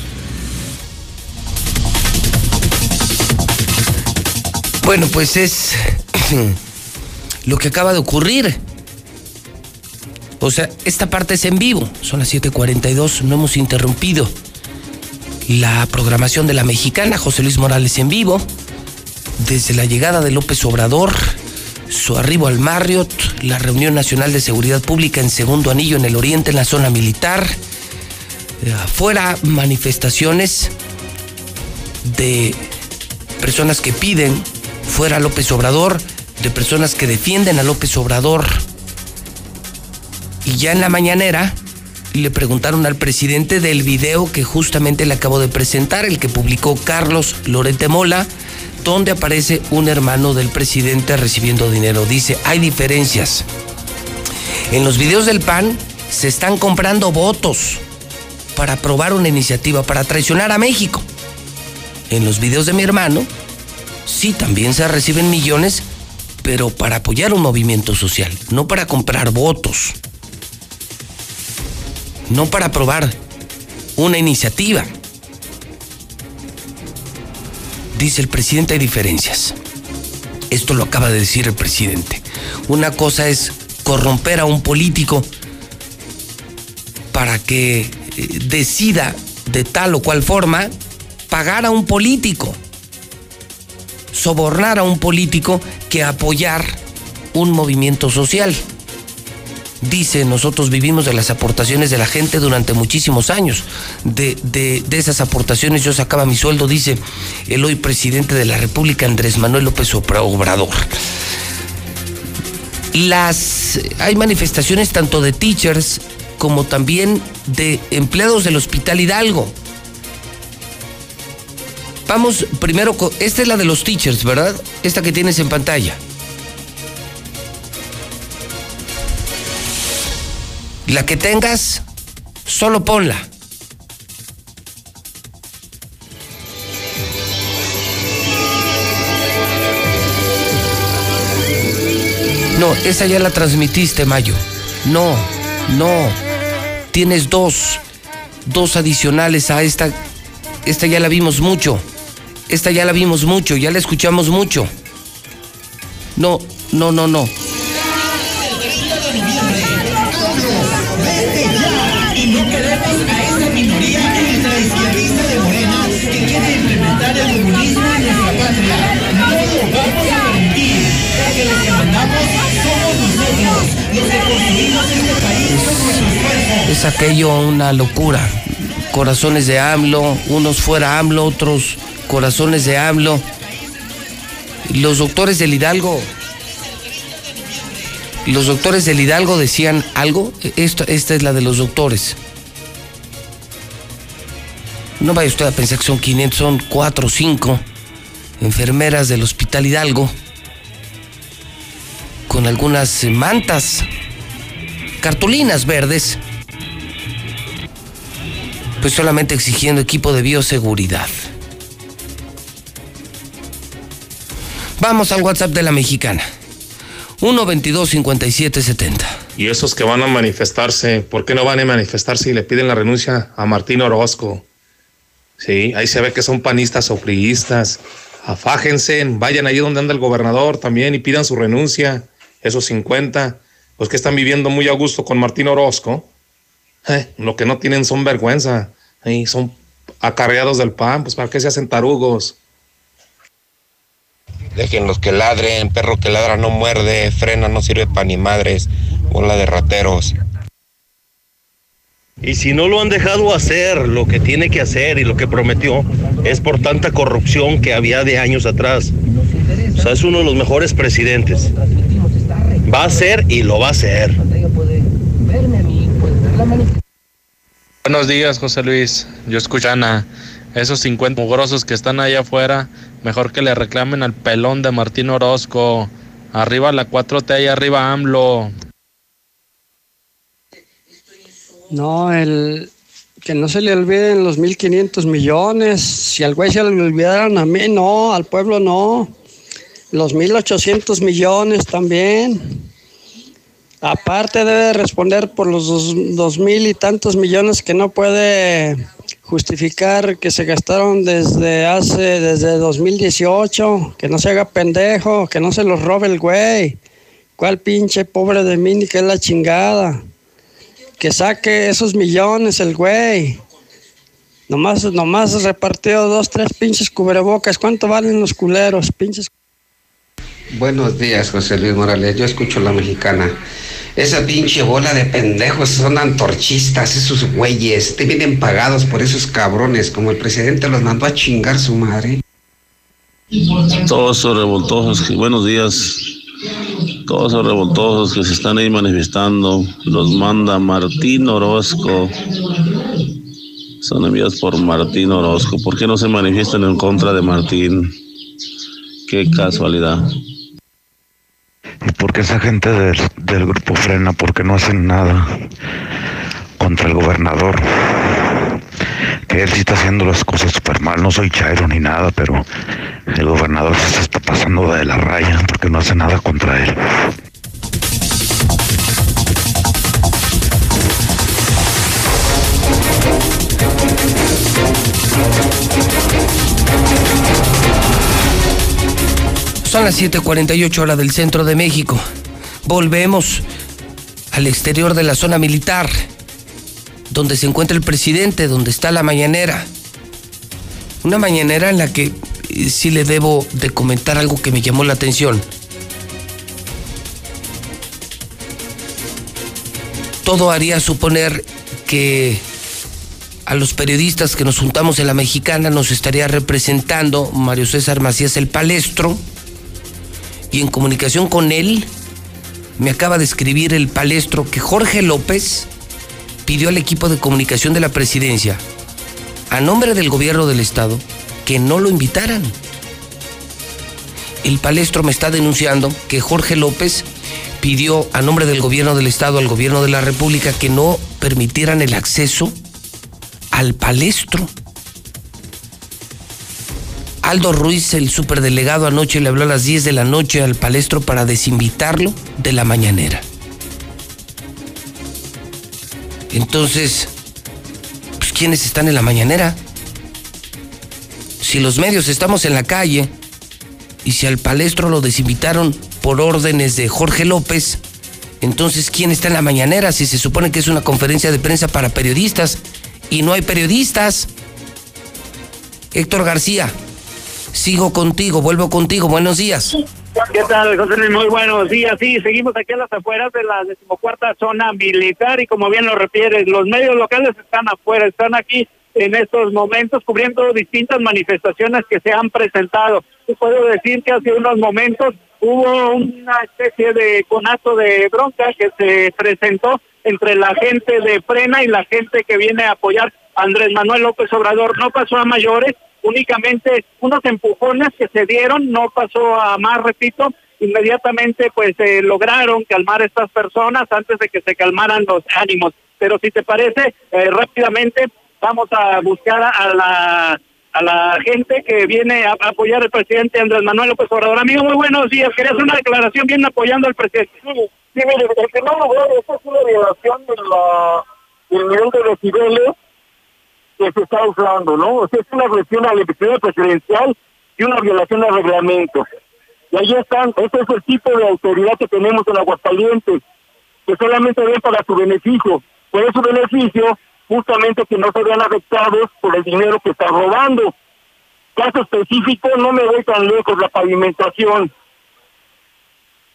Bueno, pues es [clears throat] lo que acaba de ocurrir. O sea, esta parte es en vivo. Son las 7:42, no hemos interrumpido la programación de la mexicana. José Luis Morales en vivo. Desde la llegada de López Obrador, su arribo al Marriott, la reunión nacional de seguridad pública en segundo anillo en el oriente, en la zona militar. Eh, afuera, manifestaciones de personas que piden fuera López Obrador, de personas que defienden a López Obrador. Y ya en la mañanera le preguntaron al presidente del video que justamente le acabo de presentar, el que publicó Carlos Lorete Mola, donde aparece un hermano del presidente recibiendo dinero. Dice, hay diferencias. En los videos del PAN se están comprando votos para aprobar una iniciativa, para traicionar a México. En los videos de mi hermano, sí, también se reciben millones, pero para apoyar un movimiento social, no para comprar votos, no para aprobar una iniciativa. Dice el presidente, hay diferencias. Esto lo acaba de decir el presidente. Una cosa es corromper a un político para que eh, decida de tal o cual forma pagar a un político, sobornar a un político que apoyar un movimiento social. Dice, nosotros vivimos de las aportaciones de la gente durante muchísimos años. De, de, esas aportaciones yo sacaba mi sueldo, dice el hoy presidente de la República, Andrés Manuel López Obrador. Las, hay manifestaciones tanto de teachers como también de empleados del Hospital Hidalgo. Vamos primero con, esta es la de los teachers, ¿verdad? Esta que tienes en pantalla. La que tengas, solo ponla. No, esa ya la transmitiste, Mayo. No, no. Tienes dos, dos adicionales a esta. Esta ya la vimos mucho. Esta ya la vimos mucho, ya la escuchamos mucho. No, no, no, no. Es aquello una locura. Corazones de AMLO, unos fuera AMLO, otros corazones de AMLO. Los doctores del Hidalgo. Los doctores del Hidalgo decían algo. Esta, esta es la de los doctores. No vaya usted a pensar que son 500, son 4 o 5 enfermeras del Hospital Hidalgo con algunas mantas, cartulinas verdes, pues solamente exigiendo equipo de bioseguridad. Vamos al WhatsApp de la mexicana. 122-5770. Y esos que van a manifestarse, ¿por qué no van a manifestarse y le piden la renuncia a Martín Orozco? Sí, ahí se ve que son panistas o. Afájense, vayan ahí donde anda el gobernador también y pidan su renuncia. Esos 50, los que están viviendo muy a gusto con Martín Orozco, eh, lo que no tienen son vergüenza. Eh, son acarreados del pan, pues ¿para qué se hacen tarugos? Dejen los que ladren, perro que ladra no muerde, frena no sirve para ni madres, bola de rateros. Y si no lo han dejado hacer lo que tiene que hacer y lo que prometió, es por tanta corrupción que había de años atrás. O sea, es uno de los mejores presidentes. Va a ser y lo va a hacer. Buenos días, José Luis. Yo escucho Ana. Esos 50 mugrosos que están allá afuera, mejor que le reclamen al pelón de Martín Orozco. Arriba la 4T y arriba AMLO. No, el que no se le olviden los 1.500 millones. Si al güey se le olvidaran a mí, no, al pueblo no. Los 1.800 millones también. Aparte debe responder por los dos, mil y tantos millones que no puede justificar que se gastaron desde hace, desde 2018, que no se haga pendejo, que no se los robe el güey. ¿Cuál pinche pobre de mí ni que es la chingada? Que saque esos millones el güey. Nomás, nomás repartió dos, tres pinches cubrebocas. ¿Cuánto valen los culeros? Pinches. Buenos días, José Luis Morales. Yo escucho la mexicana. Esa pinche bola de pendejos son antorchistas, esos güeyes. Te vienen pagados por esos cabrones, como el presidente los mandó a chingar su madre. Todos esos revoltosos, que- buenos días. Todos esos revoltosos que se están ahí manifestando, los manda Martín Orozco. Son enviados por Martín Orozco. ¿Por qué no se manifiestan en contra de Martín? Qué casualidad. ¿Y por qué esa gente del, del grupo frena? Porque no hacen nada contra el gobernador. Que él sí está haciendo las cosas súper mal. No soy chairo ni nada, pero el gobernador se está pasando de la raya porque no hace nada contra él. Son las 7:48 horas del centro de México. Volvemos al exterior de la zona militar, donde se encuentra el presidente, donde está la mañanera. Una mañanera en la que eh, sí le debo de comentar algo que me llamó la atención. Todo haría suponer que a los periodistas que nos juntamos en la mexicana nos estaría representando Mario César Macías el Palestro y en comunicación con él me acaba de escribir el palestro que Jorge López pidió al equipo de comunicación de la presidencia, a nombre del gobierno del estado, que no lo invitaran. El palestro me está denunciando que Jorge López pidió a nombre del gobierno del estado al gobierno de la república que no permitieran el acceso al palestro. Aldo Ruiz, el superdelegado, anoche le habló a las 10 de la noche al palestro para desinvitarlo de la mañanera. Entonces, pues, ¿quiénes están en la mañanera? Si los medios estamos en la calle y si al palestro lo desinvitaron por órdenes de Jorge López, entonces ¿quién está en la mañanera si se supone que es una conferencia de prensa para periodistas y no hay periodistas? Héctor García, sigo contigo, vuelvo contigo, buenos días. ¿Qué tal, José Luis? Muy buenos días. Sí, seguimos aquí a las afueras de la decimocuarta zona militar y como bien lo refieres, los medios locales están afuera, están aquí en estos momentos cubriendo distintas manifestaciones que se han presentado. Yo puedo decir que hace unos momentos hubo una especie de conato de bronca que se presentó entre la gente de Frena y la gente que viene a apoyar Andrés Manuel López Obrador. No pasó a mayores, únicamente unos empujones que se dieron, no pasó a más, repito, inmediatamente pues eh, lograron calmar a estas personas antes de que se calmaran los ánimos. Pero si te parece, eh, rápidamente vamos a buscar a la a la gente que viene a, apoyar al presidente Andrés Manuel López Obrador. Amigo, muy buenos días. Quería hacer una declaración bien apoyando al presidente. Sí, mire, de la, del nivel de decibeles que se está usando, ¿no? O sea, es una agresión a la elección presidencial y una violación al reglamento. Y ahí están, ese es el tipo de autoridad que tenemos en Aguascalientes, que solamente ven para su beneficio. Por su beneficio, justamente que no se vean afectados por el dinero que está robando. Caso específico, no me voy tan lejos, la pavimentación.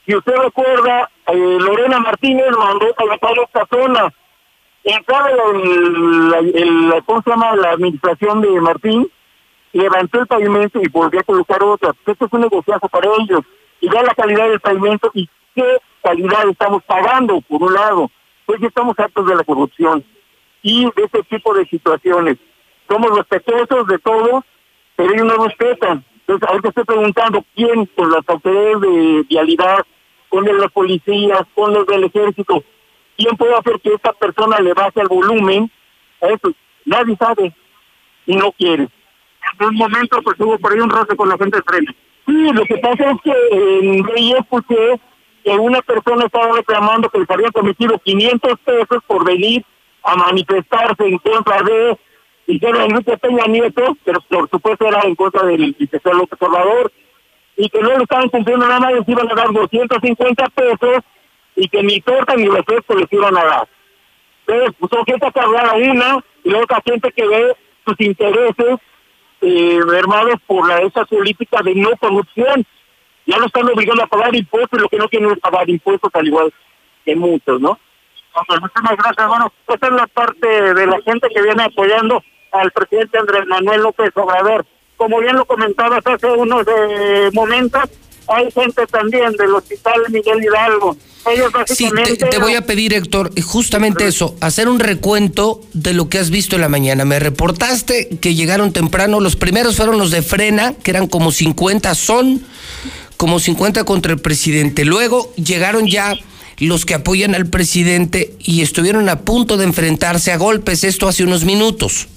Si usted recuerda, eh, Lorena Martínez mandó para esta zona. Entraba el, el, el, ¿cómo se llama? la administración de Martín, levantó el pavimento y volvió a colocar otra. Esto es un negociazo para ellos. Y da la calidad del pavimento y qué calidad estamos pagando, por un lado. pues ya estamos hartos de la corrupción y de este tipo de situaciones. Somos respetuosos de todo, pero ellos no respetan. Entonces, ahorita estoy preguntando quién, con las autoridades de vialidad, con los policías, con los del ejército, quién puede hacer que esta persona le baje el volumen eso. Nadie sabe y no quiere. En un momento, pues hubo por ahí un roce con la gente de frente. Sí, lo que pasa es que en Reyes escuché que una persona estaba reclamando que les habían cometido 500 pesos por venir a manifestarse en contra de dijeron Enrique Peña Nieto, pero por supuesto era en contra del López Obrador, y que no le estaban cumpliendo nada más, les iban a dar 250 pesos y que ni torta ni refresco les iban a dar. Entonces, pues son gente que a una y la otra gente que ve sus intereses eh, por la, esa política de no corrupción. Ya lo están obligando a pagar impuestos, lo que no quieren es pagar impuestos al igual que muchos, ¿no? Entonces, muchas gracias. Bueno, esta es la parte de la gente que viene apoyando al presidente Andrés Manuel López Obrador. Como bien lo comentabas hace unos eh, momentos, hay gente también del Hospital Miguel Hidalgo. Ellos sí, te, te, voy a pedir, Héctor, justamente eso, hacer un recuento de lo que has visto en la mañana. Me reportaste que llegaron temprano, los primeros fueron los de Frena, que eran como 50, son como 50 contra el presidente. Luego llegaron ya los que apoyan al presidente y estuvieron a punto de enfrentarse a golpes, esto hace unos minutos.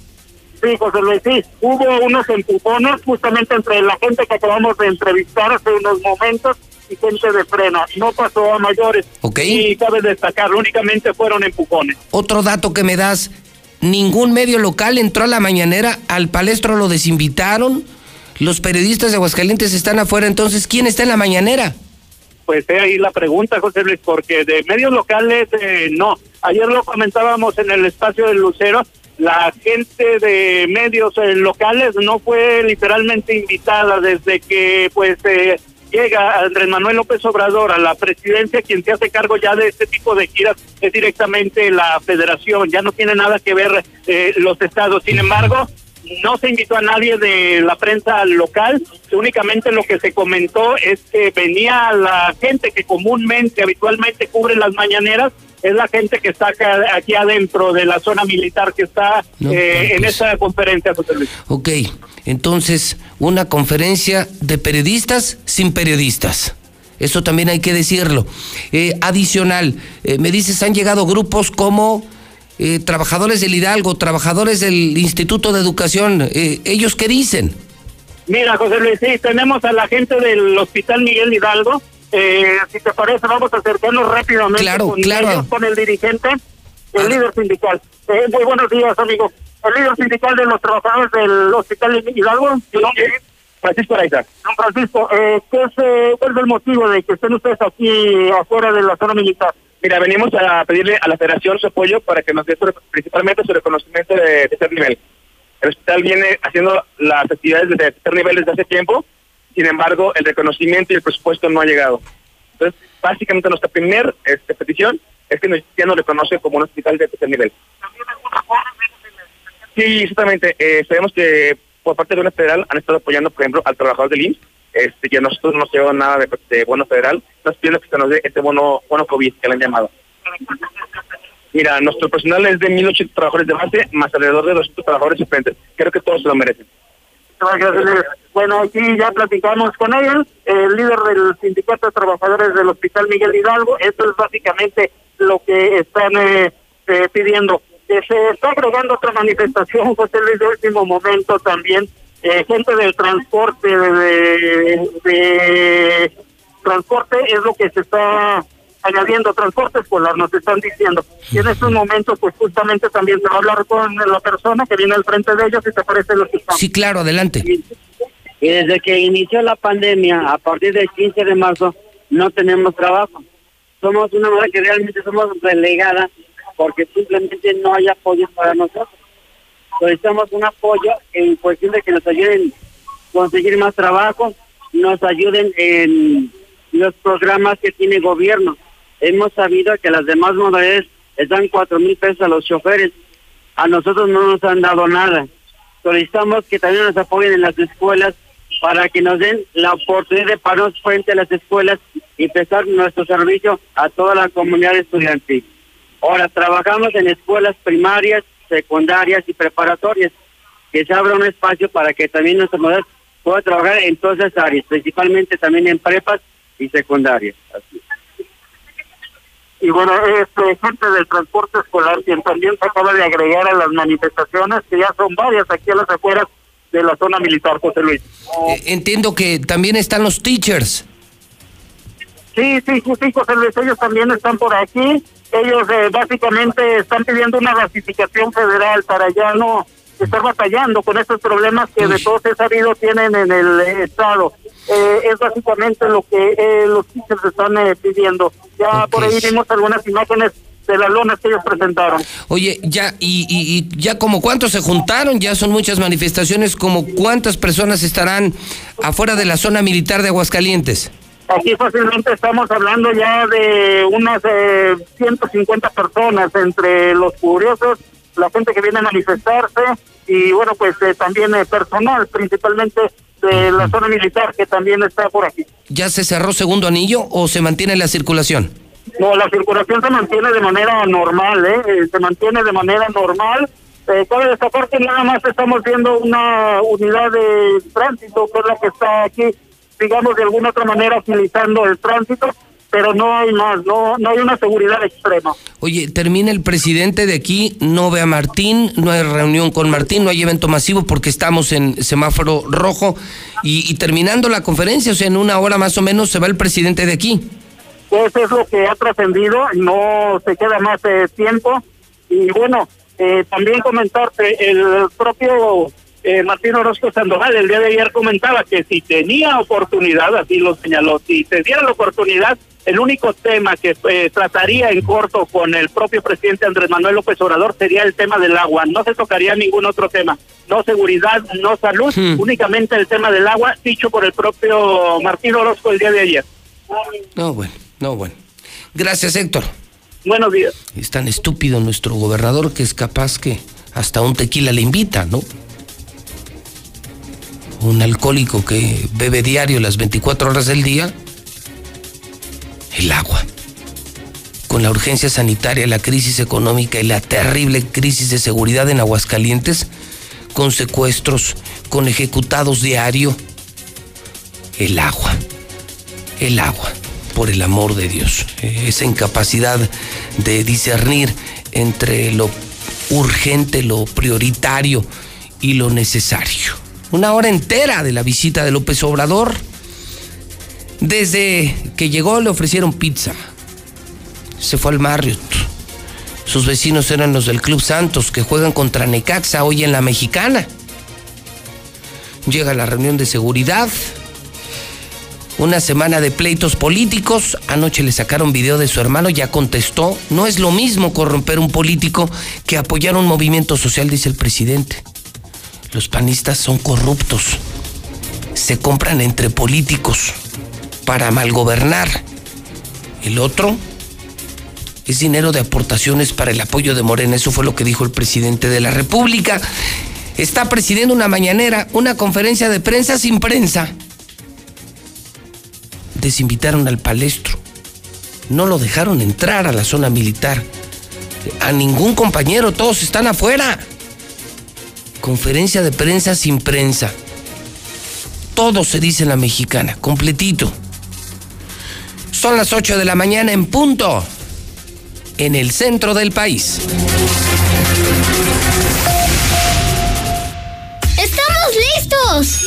Sí, José Luis, sí, hubo unos empujones justamente entre la gente que acabamos de entrevistar hace unos momentos y gente de frena. No pasó a mayores. Ok. Y cabe destacar, únicamente fueron empujones. Otro dato que me das, ningún medio local entró a la mañanera, al palestro lo desinvitaron, los periodistas de Aguascalientes están afuera, entonces, ¿quién está en la mañanera? Pues es ahí la pregunta, José Luis, porque de medios locales eh, no. Ayer lo comentábamos en el espacio del Lucero, la gente de medios eh, locales no fue literalmente invitada desde que pues eh, llega Andrés Manuel López Obrador a la presidencia, quien se hace cargo ya de este tipo de giras es directamente la federación, ya no tiene nada que ver eh, los estados. Sin embargo, no se invitó a nadie de la prensa local, únicamente lo que se comentó es que venía la gente que comúnmente, habitualmente cubre las mañaneras, es la gente que está aquí adentro de la zona militar que está eh, en esa conferencia, José Luis. Ok, entonces, una conferencia de periodistas sin periodistas. Eso también hay que decirlo. Eh, adicional, eh, me dices, han llegado grupos como trabajadores del Hidalgo, trabajadores del Instituto de Educación. ¿Ellos qué dicen? Mira, José Luis, sí, tenemos a la gente del Hospital Miguel Hidalgo, eh, si te parece, vamos a acercarnos rápidamente claro, con, claro. con el dirigente, el líder sindical. Eh, muy buenos días, amigo. El líder sindical de los trabajadores del Hospital Hidalgo. Francisco Araiza. Don Francisco, eh, ¿qué es, eh, ¿cuál es el motivo de que estén ustedes aquí afuera de la zona militar? Mira, venimos a pedirle a la federación su apoyo para que nos dé principalmente su reconocimiento de tercer nivel. El hospital viene haciendo las actividades de tercer nivel desde hace tiempo sin embargo, el reconocimiento y el presupuesto no ha llegado. Entonces, básicamente nuestra primera este, petición es que ya nos reconoce como un hospital de tercer nivel. Sí, exactamente. Eh, sabemos que por parte de una federal han estado apoyando, por ejemplo, al trabajador del IMSS, este, que nosotros no lleva nada de, bono federal. Nos piden que se nos dé este bono, bono COVID, que le han llamado. Mira, nuestro personal es de 1.800 trabajadores de base, más alrededor de 200 trabajadores suplentes. Creo que todos se lo merecen. Bueno, aquí ya platicamos con él, el líder del Sindicato de Trabajadores del Hospital Miguel Hidalgo. Esto es básicamente lo que están eh, eh, pidiendo. se está agregando otra manifestación, José Luis, de último momento también. Eh, gente del transporte, de transporte es lo que se está añadiendo transporte escolar, nos están diciendo. Y en estos momentos, pues justamente también se va a hablar con la persona que viene al frente de ellos y te parece lo que Sí, claro, adelante. Y desde que inició la pandemia, a partir del 15 de marzo, no tenemos trabajo. Somos una manera que realmente somos relegada porque simplemente no hay apoyo para nosotros. Solicitamos un apoyo en cuestión de que nos ayuden a conseguir más trabajo, nos ayuden en los programas que tiene gobierno hemos sabido que las demás modalidades les dan cuatro mil pesos a los choferes. A nosotros no nos han dado nada. Solicitamos que también nos apoyen en las escuelas para que nos den la oportunidad de pararnos frente a las escuelas y prestar nuestro servicio a toda la comunidad estudiantil. Ahora, trabajamos en escuelas primarias, secundarias y preparatorias, que se abra un espacio para que también nuestra modelo pueda trabajar en todas esas áreas, principalmente también en prepas y secundarias. Así. Y bueno, este, gente del transporte escolar, quien también se acaba de agregar a las manifestaciones, que ya son varias aquí a las afueras de la zona militar, José Luis. Eh, Entiendo que también están los teachers. Sí, sí, sí, sí, José Luis, ellos también están por aquí. Ellos eh, básicamente están pidiendo una ratificación federal para ya no estar batallando con estos problemas que de todos he sabido tienen en el eh, Estado. Eh, es básicamente lo que eh, los teachers están eh, pidiendo. Ya por ahí vimos algunas imágenes de las lonas que ellos presentaron. Oye, ya, y, y, y ya como cuántos se juntaron, ya son muchas manifestaciones, como cuántas personas estarán afuera de la zona militar de Aguascalientes. Aquí fácilmente estamos hablando ya de unas eh, 150 personas entre los curiosos, la gente que viene a manifestarse y bueno, pues eh, también eh, personal, principalmente de la zona militar que también está por aquí. ¿Ya se cerró segundo anillo o se mantiene la circulación? No, la circulación se mantiene de manera normal, ¿eh? Eh, se mantiene de manera normal. Eh, cabe destacar que nada más estamos viendo una unidad de tránsito, que es la que está aquí, digamos, de alguna otra manera utilizando el tránsito, pero no hay más, no, no hay una seguridad extrema. Oye, termina el presidente de aquí, no ve a Martín, no hay reunión con Martín, no hay evento masivo porque estamos en semáforo rojo y, y terminando la conferencia, o sea, en una hora más o menos se va el presidente de aquí. Eso es lo que ha trascendido, no se queda más eh, tiempo. Y bueno, eh, también comentarte, el propio eh, Martín Orozco Sandoval el día de ayer comentaba que si tenía oportunidad, así lo señaló, si se diera la oportunidad, el único tema que eh, trataría en corto con el propio presidente Andrés Manuel López Obrador sería el tema del agua. No se tocaría ningún otro tema. No seguridad, no salud, únicamente el tema del agua, dicho por el propio Martín Orozco el día de ayer. No, bueno, no, bueno. Gracias, Héctor. Buenos días. Es tan estúpido nuestro gobernador que es capaz que hasta un tequila le invita, ¿no? Un alcohólico que bebe diario las 24 horas del día, el agua. Con la urgencia sanitaria, la crisis económica y la terrible crisis de seguridad en Aguascalientes, con secuestros, con ejecutados diario, el agua, el agua, por el amor de Dios. Esa incapacidad de discernir entre lo urgente, lo prioritario y lo necesario. Una hora entera de la visita de López Obrador. Desde que llegó le ofrecieron pizza. Se fue al Marriott. Sus vecinos eran los del Club Santos que juegan contra Necaxa hoy en la Mexicana. Llega la reunión de seguridad. Una semana de pleitos políticos. Anoche le sacaron video de su hermano, ya contestó. No es lo mismo corromper un político que apoyar un movimiento social, dice el presidente. Los panistas son corruptos. Se compran entre políticos para malgobernar. El otro es dinero de aportaciones para el apoyo de Morena. Eso fue lo que dijo el presidente de la República. Está presidiendo una mañanera, una conferencia de prensa sin prensa. Desinvitaron al palestro. No lo dejaron entrar a la zona militar. A ningún compañero, todos están afuera. Conferencia de prensa sin prensa. Todo se dice en la mexicana, completito. Son las 8 de la mañana en punto, en el centro del país. ¡Estamos listos!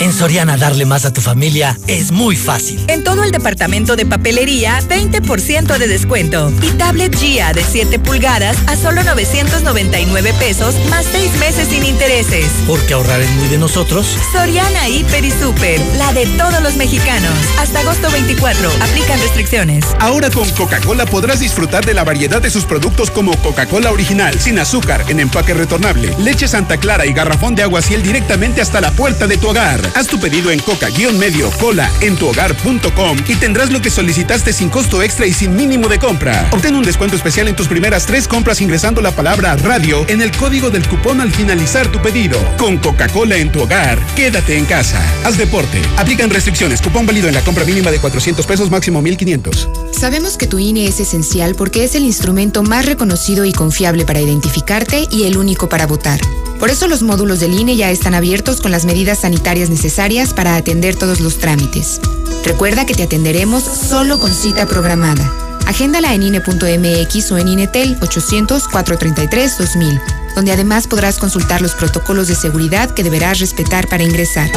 En Soriana darle más a tu familia es muy fácil. En todo el departamento de papelería, 20% de descuento. Y tablet GIA de 7 pulgadas a solo 999 pesos más 6 meses sin intereses. Porque ahorrar es muy de nosotros. Soriana Hiper y Super, la de todos los mexicanos. Hasta agosto 24, aplican restricciones. Ahora con Coca-Cola podrás disfrutar de la variedad de sus productos como Coca-Cola original, sin azúcar, en empaque retornable, leche Santa Clara y garrafón de agua ciel directamente hasta la puerta de tu hogar. Haz tu pedido en coca-medio cola en tu hogar.com y tendrás lo que solicitaste sin costo extra y sin mínimo de compra. Obtén un descuento especial en tus primeras tres compras ingresando la palabra radio en el código del cupón al finalizar tu pedido. Con Coca-Cola en tu hogar, quédate en casa. Haz deporte. Aplican restricciones. Cupón válido en la compra mínima de 400 pesos, máximo 1500. Sabemos que tu INE es esencial porque es el instrumento más reconocido y confiable para identificarte y el único para votar. Por eso los módulos del INE ya están abiertos con las medidas sanitarias necesarias para atender todos los trámites. Recuerda que te atenderemos solo con cita programada. Agéndala en INE.mx o en INETEL 800-433-2000, donde además podrás consultar los protocolos de seguridad que deberás respetar para ingresar.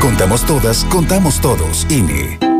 Contamos todas, contamos todos. INE.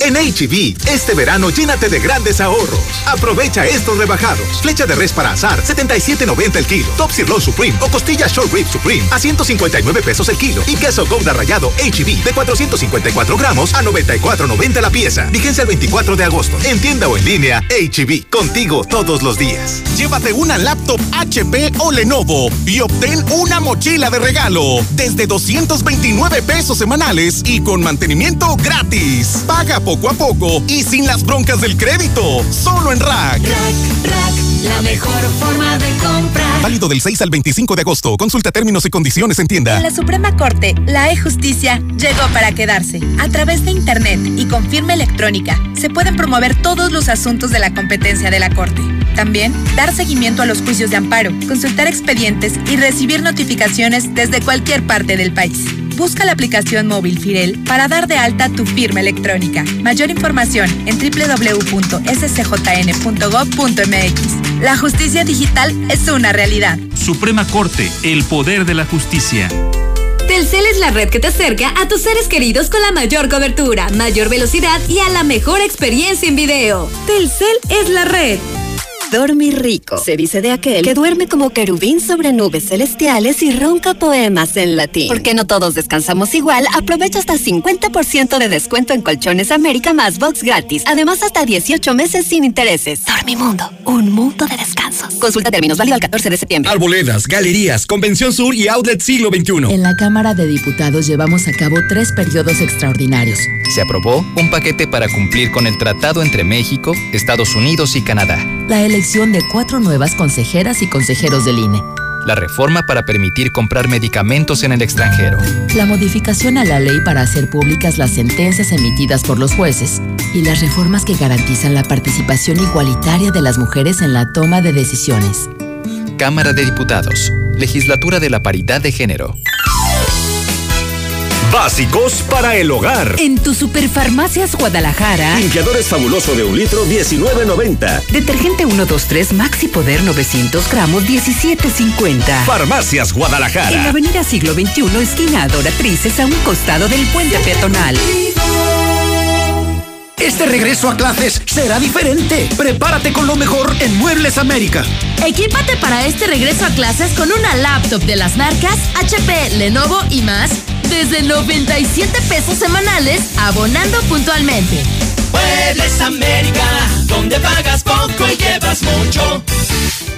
En HB, este verano llénate de grandes ahorros. Aprovecha estos rebajados. Flecha de res para azar, 77.90 el kilo. Top Sirloin Supreme o costilla Short Rib Supreme a 159 pesos el kilo. Y queso Gouda rallado HB de 454 gramos a 94.90 la pieza. Vigencia el 24 de agosto. En tienda o en línea, HB, contigo todos los días. Llévate una laptop HP o Lenovo y obtén una mochila de regalo desde 229 pesos semanales y con mantenimiento gratis. Paga poco a poco y sin las broncas del crédito. Solo en Rack. Rack, Rack, la mejor forma de comprar. Válido del 6 al 25 de agosto. Consulta términos y condiciones en tienda. En la Suprema Corte, la e-justicia llegó para quedarse. A través de Internet y con firma electrónica, se pueden promover todos los asuntos de la competencia de la Corte. También, dar seguimiento a los juicios de amparo, consultar expedientes y recibir notificaciones desde cualquier parte del país. Busca la aplicación móvil Firel para dar de alta tu firma electrónica. Mayor información en www.scjn.gov.mx. La justicia digital es una realidad. Suprema Corte, el poder de la justicia. Telcel es la red que te acerca a tus seres queridos con la mayor cobertura, mayor velocidad y a la mejor experiencia en video. Telcel es la red. Dormir rico. Se dice de aquel que duerme como querubín sobre nubes celestiales y ronca poemas en latín. Porque no todos descansamos igual, aprovecha hasta 50% de descuento en Colchones América más box gratis. Además, hasta 18 meses sin intereses. Dormimundo, un mundo de descansos. Consulta términos válido al 14 de septiembre. Arboledas, galerías, Convención Sur y Outlet Siglo XXI. En la Cámara de Diputados llevamos a cabo tres periodos extraordinarios. Se aprobó un paquete para cumplir con el tratado entre México, Estados Unidos y Canadá. La elección de cuatro nuevas consejeras y consejeros del INE. La reforma para permitir comprar medicamentos en el extranjero. La modificación a la ley para hacer públicas las sentencias emitidas por los jueces. Y las reformas que garantizan la participación igualitaria de las mujeres en la toma de decisiones. Cámara de Diputados. Legislatura de la Paridad de Género. Básicos para el hogar. En tu Superfarmacias Guadalajara. Limpiadores fabuloso de un litro, 19.90. Detergente 123 Maxi Poder 900 gramos, 17.50. Farmacias Guadalajara. En la avenida Siglo XXI, esquina Adoratrices, a un costado del puente peatonal. Este regreso a clases será diferente. Prepárate con lo mejor en Muebles América. Equípate para este regreso a clases con una laptop de las marcas HP, Lenovo y más desde 97 pesos semanales, abonando puntualmente. Muebles América, donde pagas poco y llevas mucho.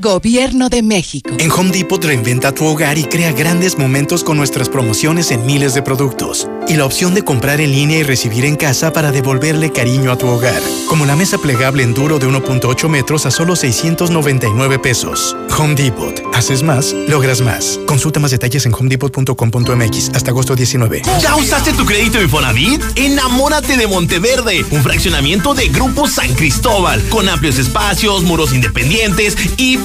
Gobierno de México. En Home Depot reinventa tu hogar y crea grandes momentos con nuestras promociones en miles de productos. y la opción de comprar en línea y recibir en casa para devolverle cariño a tu hogar. Como la mesa plegable Enduro de 1.8 metros a solo 699 pesos. Home Depot. Haces más, logras más. Consulta más detalles en homedepot.com.mx hasta agosto 19. ¿Ya usaste tu crédito Infonavit? Enamórate de Monteverde, un fraccionamiento de Grupo San Cristóbal, con amplios espacios, muros independientes y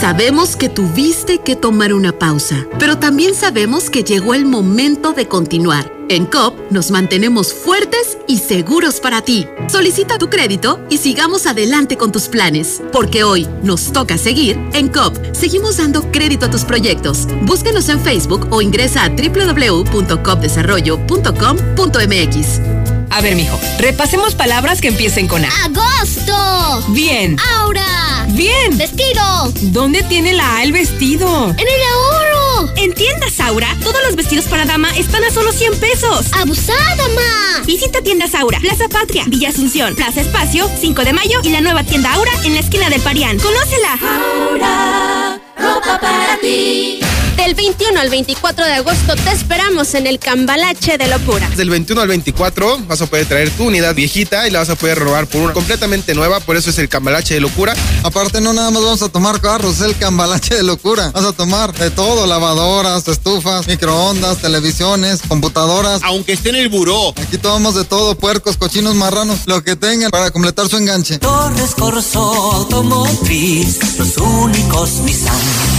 Sabemos que tuviste que tomar una pausa, pero también sabemos que llegó el momento de continuar. En COP nos mantenemos fuertes y seguros para ti. Solicita tu crédito y sigamos adelante con tus planes, porque hoy nos toca seguir en COP. Seguimos dando crédito a tus proyectos. Búsquenos en Facebook o ingresa a www.copdesarrollo.com.mx. A ver, mijo, repasemos palabras que empiecen con A. ¡Agosto! Bien. ¡Aura! Bien. ¡Vestido! ¿Dónde tiene la A el vestido? ¡En el ahorro! En tiendas Aura, todos los vestidos para dama están a solo 100 pesos. ¡Abusada, ma! Visita tiendas Aura, Plaza Patria, Villa Asunción, Plaza Espacio, 5 de Mayo y la nueva tienda Aura en la esquina del Parián. ¡Conócela! Aura, ropa para ti. Del 21 al 24 de agosto te esperamos en el Cambalache de Locura. Del 21 al 24 vas a poder traer tu unidad viejita y la vas a poder robar por una completamente nueva, por eso es el Cambalache de Locura. Aparte no nada más vamos a tomar carros, el Cambalache de Locura. Vas a tomar de todo, lavadoras, estufas, microondas, televisiones, computadoras. Aunque esté en el buró. Aquí tomamos de todo, puercos, cochinos, marranos, lo que tengan para completar su enganche. Torres Corso Automotriz, los únicos Nissan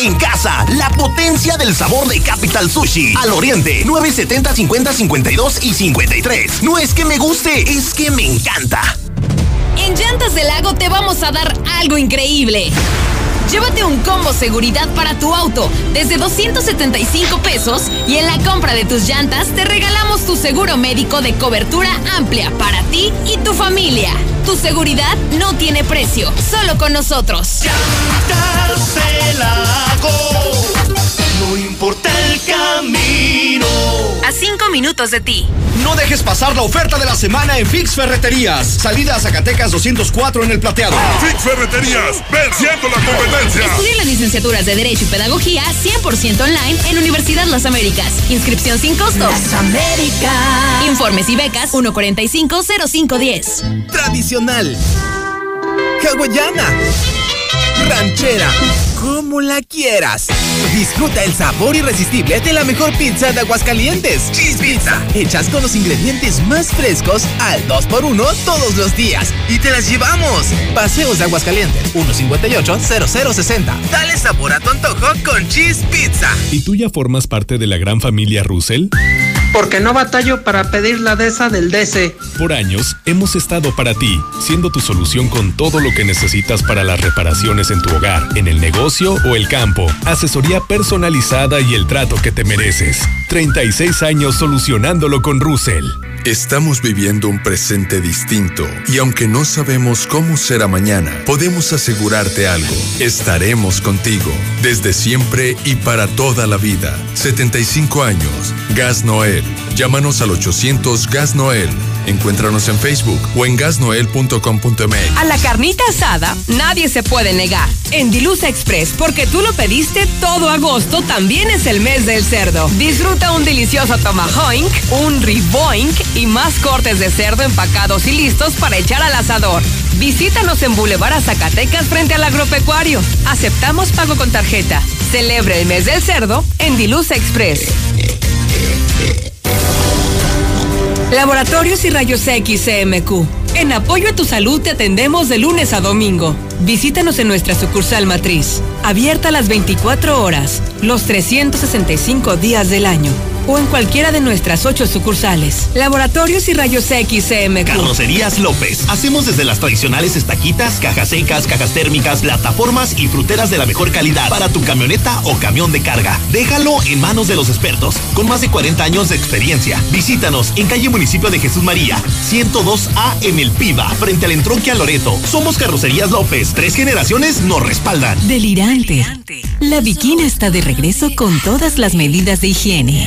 en casa la potencia del sabor de Capital Sushi. Al Oriente, 970 50 52 y 53. No es que me guste, es que me encanta. En Llantas del Lago te vamos a dar algo increíble. Llévate un combo seguridad para tu auto desde 275 pesos y en la compra de tus llantas te regalamos tu seguro médico de cobertura amplia para ti y tu familia. Tu seguridad no tiene precio, solo con nosotros. Llantas no importa el camino. A cinco minutos de ti. No dejes pasar la oferta de la semana en Fix Ferreterías. Salida a Zacatecas 204 en el plateado. Fix Ferreterías, venciendo la competencia. Estudia las licenciaturas de Derecho y Pedagogía 100% online en Universidad Las Américas. Inscripción sin costo. Las Américas. Informes y becas 145-0510. Tradicional. Hawaiana. Ranchera. Como la quieras. Disfruta el sabor irresistible de la mejor pizza de Aguascalientes. Cheese Pizza. Hechas con los ingredientes más frescos al 2x1 todos los días. Y te las llevamos. Paseos de Aguascalientes. 158-0060. Dale sabor a tu antojo con Cheese Pizza. ¿Y tú ya formas parte de la gran familia Russell? Porque no batallo para pedir la DESA del DC. Por años hemos estado para ti, siendo tu solución con todo lo que necesitas para las reparaciones en tu hogar, en el negocio o el campo. Asesoría personalizada y el trato que te mereces. 36 años solucionándolo con Russell. Estamos viviendo un presente distinto y aunque no sabemos cómo será mañana, podemos asegurarte algo. Estaremos contigo desde siempre y para toda la vida. 75 años. Gas Noel. Llámanos al 800 Gas Noel. Encuéntranos en Facebook o en gasnoel.com.mx. A la carnita asada nadie se puede negar. En Dilusa Express, porque tú lo pediste todo agosto, también es el mes del cerdo. Disfruta un delicioso tomahawk, un riboink y más cortes de cerdo empacados y listos para echar al asador. Visítanos en Boulevard Zacatecas frente al agropecuario. Aceptamos pago con tarjeta. Celebre el mes del cerdo en Dilusa Express. Laboratorios y Rayos X CMQ. En apoyo a tu salud te atendemos de lunes a domingo. Visítanos en nuestra sucursal matriz, abierta las 24 horas, los 365 días del año. O en cualquiera de nuestras ocho sucursales. Laboratorios y Rayos X CMQ. Carrocerías López. Hacemos desde las tradicionales estaquitas, cajas secas, cajas térmicas, plataformas y fruteras de la mejor calidad para tu camioneta o camión de carga. Déjalo en manos de los expertos, con más de 40 años de experiencia. Visítanos en calle Municipio de Jesús María, 102A en El Piba, frente al entronque a Loreto. Somos Carrocerías López. Tres generaciones nos respaldan. Delirante. La Bikina está de regreso con todas las medidas de higiene.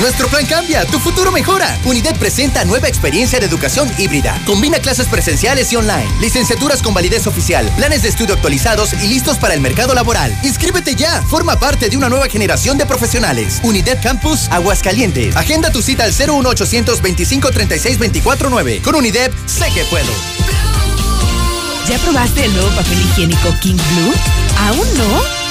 Nuestro plan cambia, tu futuro mejora. Unidad presenta nueva experiencia de educación híbrida. Combina clases presenciales y online, licenciaturas con validez oficial, planes de estudio actualizados y listos para el mercado laboral. Inscríbete ya, forma parte de una nueva generación de profesionales. Unidad Campus Aguascalientes. Agenda tu cita al 01800 25 36 249. Con Unidad, sé que puedo. ¿Ya probaste el nuevo papel higiénico King Blue? ¿Aún no?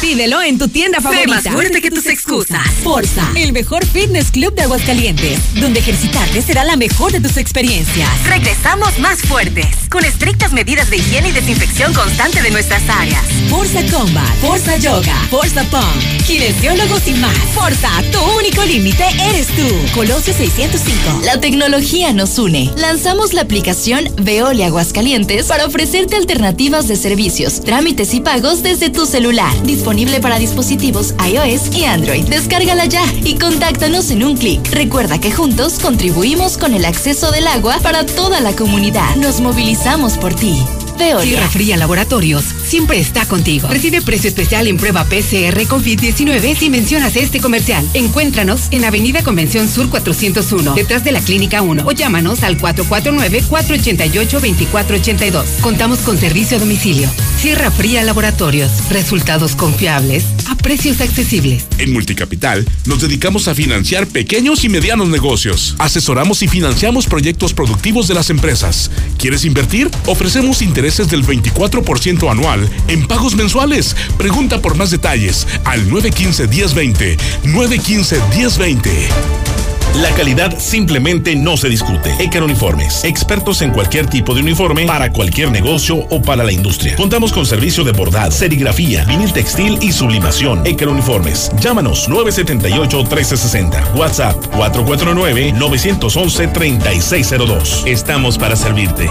Pídelo en tu tienda favorita. más fuerte que tus excusas. Forza, el mejor fitness club de Aguascalientes, donde ejercitarte será la mejor de tus experiencias. Regresamos más fuertes, con estrictas medidas de higiene y desinfección constante de nuestras áreas. Forza Combat, Forza Yoga, Forza Punk, kinesiólogos y más. Forza, tu único límite eres tú. Colosio 605. La tecnología nos une. Lanzamos la aplicación Veolia Aguascalientes para ofrecerte alternativas de servicios, trámites y pagos desde tu celular. Disponible para dispositivos iOS y Android. Descárgala ya y contáctanos en un clic. Recuerda que juntos contribuimos con el acceso del agua para toda la comunidad. Nos movilizamos por ti. Tierra Fría Laboratorios siempre está contigo. Recibe precio especial en prueba PCR COVID-19 si mencionas este comercial. Encuéntranos en Avenida Convención Sur 401, detrás de la Clínica 1 o llámanos al 449-488-2482. Contamos con servicio a domicilio. Sierra Fría Laboratorios. Resultados confiables a precios accesibles. En Multicapital nos dedicamos a financiar pequeños y medianos negocios. Asesoramos y financiamos proyectos productivos de las empresas. ¿Quieres invertir? Ofrecemos intereses del 24% anual en pagos mensuales. Pregunta por más detalles al 915-1020. 915-1020. La calidad simplemente no se discute. Ecar Uniformes, expertos en cualquier tipo de uniforme para cualquier negocio o para la industria. Contamos con servicio de bordado, serigrafía, vinil textil y sublimación. Ecar Uniformes. Llámanos 978-1360. WhatsApp 449-911-3602. Estamos para servirte.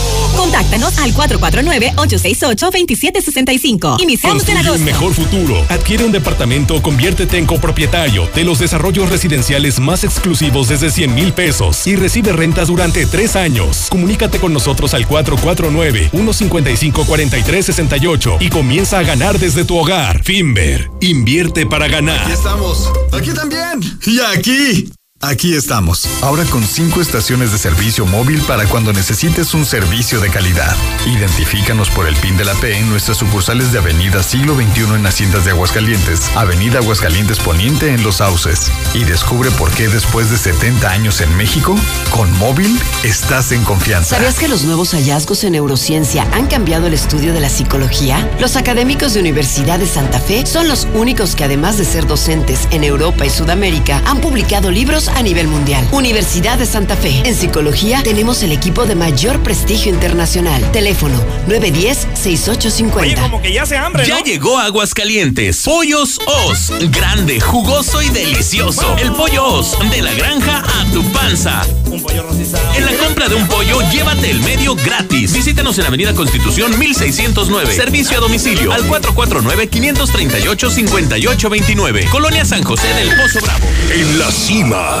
Contáctanos al 449-868-2765. Iniciamos en agosto. un mejor futuro. Adquiere un departamento o conviértete en copropietario de los desarrollos residenciales más exclusivos desde 100 mil pesos y recibe rentas durante tres años. Comunícate con nosotros al 449-155-4368 y comienza a ganar desde tu hogar. Finver, invierte para ganar. Aquí estamos. Aquí también. Y aquí. Aquí estamos, ahora con cinco estaciones de servicio móvil para cuando necesites un servicio de calidad. Identifícanos por el PIN de la P en nuestras sucursales de Avenida Siglo XXI en Haciendas de Aguascalientes, Avenida Aguascalientes Poniente en Los Sauces. Y descubre por qué después de 70 años en México, con móvil estás en confianza. ¿Sabías que los nuevos hallazgos en neurociencia han cambiado el estudio de la psicología? Los académicos de Universidad de Santa Fe son los únicos que además de ser docentes en Europa y Sudamérica han publicado libros a nivel mundial. Universidad de Santa Fe. En psicología tenemos el equipo de mayor prestigio internacional. Teléfono 910-6850. como que ya se hambre, Ya llegó Aguascalientes. Pollos Os. Grande, jugoso y delicioso. El pollo Os. De la granja a tu panza. Un pollo rostizado. En la compra de un pollo, llévate el medio gratis. Visítenos en Avenida Constitución 1609. Servicio a domicilio al 449-538-5829. Colonia San José del Pozo Bravo. En la cima,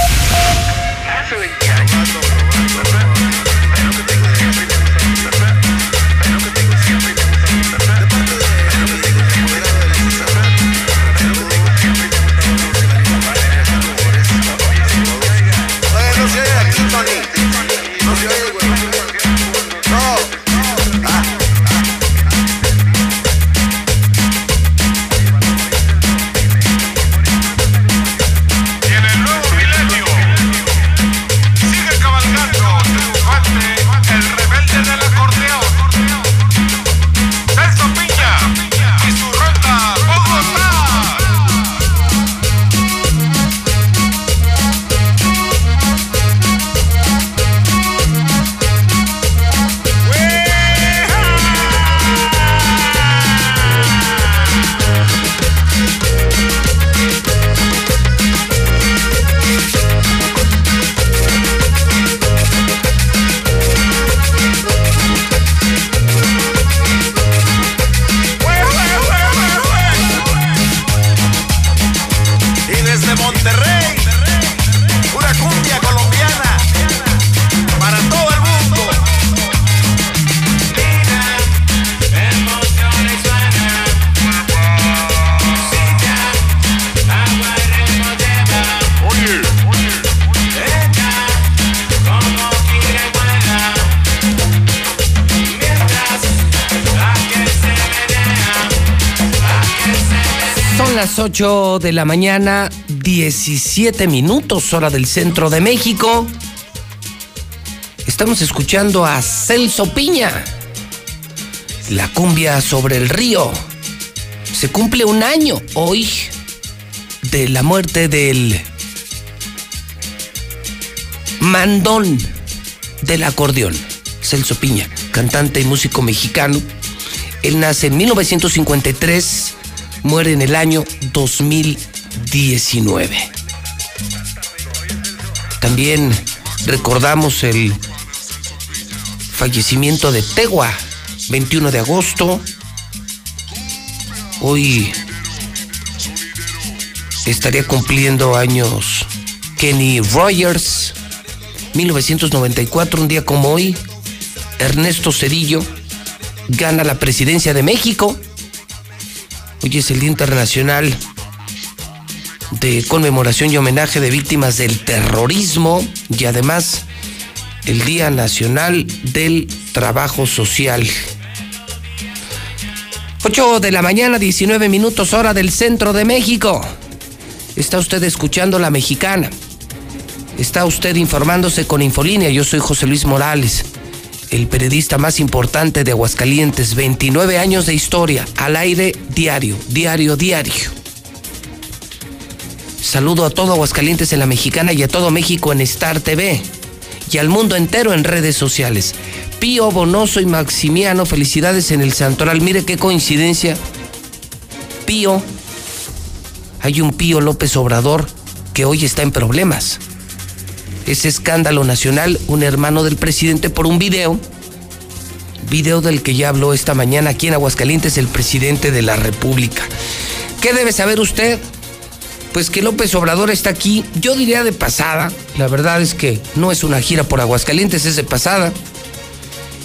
De la mañana, 17 minutos, hora del centro de México. Estamos escuchando a Celso Piña, la cumbia sobre el río. Se cumple un año hoy de la muerte del mandón del acordeón, Celso Piña, cantante y músico mexicano. Él nace en 1953 muere en el año 2019. También recordamos el fallecimiento de Tegua, 21 de agosto. Hoy estaría cumpliendo años Kenny Rogers, 1994, un día como hoy, Ernesto Cedillo gana la presidencia de México Hoy es el Día Internacional de conmemoración y homenaje de víctimas del terrorismo y además el Día Nacional del Trabajo Social. 8 de la mañana, 19 minutos hora del centro de México. Está usted escuchando La Mexicana. Está usted informándose con Infolínea. Yo soy José Luis Morales el periodista más importante de Aguascalientes, 29 años de historia, al aire diario, diario, diario. Saludo a todo Aguascalientes en la Mexicana y a todo México en Star TV y al mundo entero en redes sociales. Pío Bonoso y Maximiano, felicidades en el Santoral. Mire qué coincidencia. Pío, hay un Pío López Obrador que hoy está en problemas ese escándalo nacional, un hermano del presidente por un video, video del que ya habló esta mañana aquí en Aguascalientes el presidente de la República. ¿Qué debe saber usted? Pues que López Obrador está aquí, yo diría de pasada, la verdad es que no es una gira por Aguascalientes, es de pasada.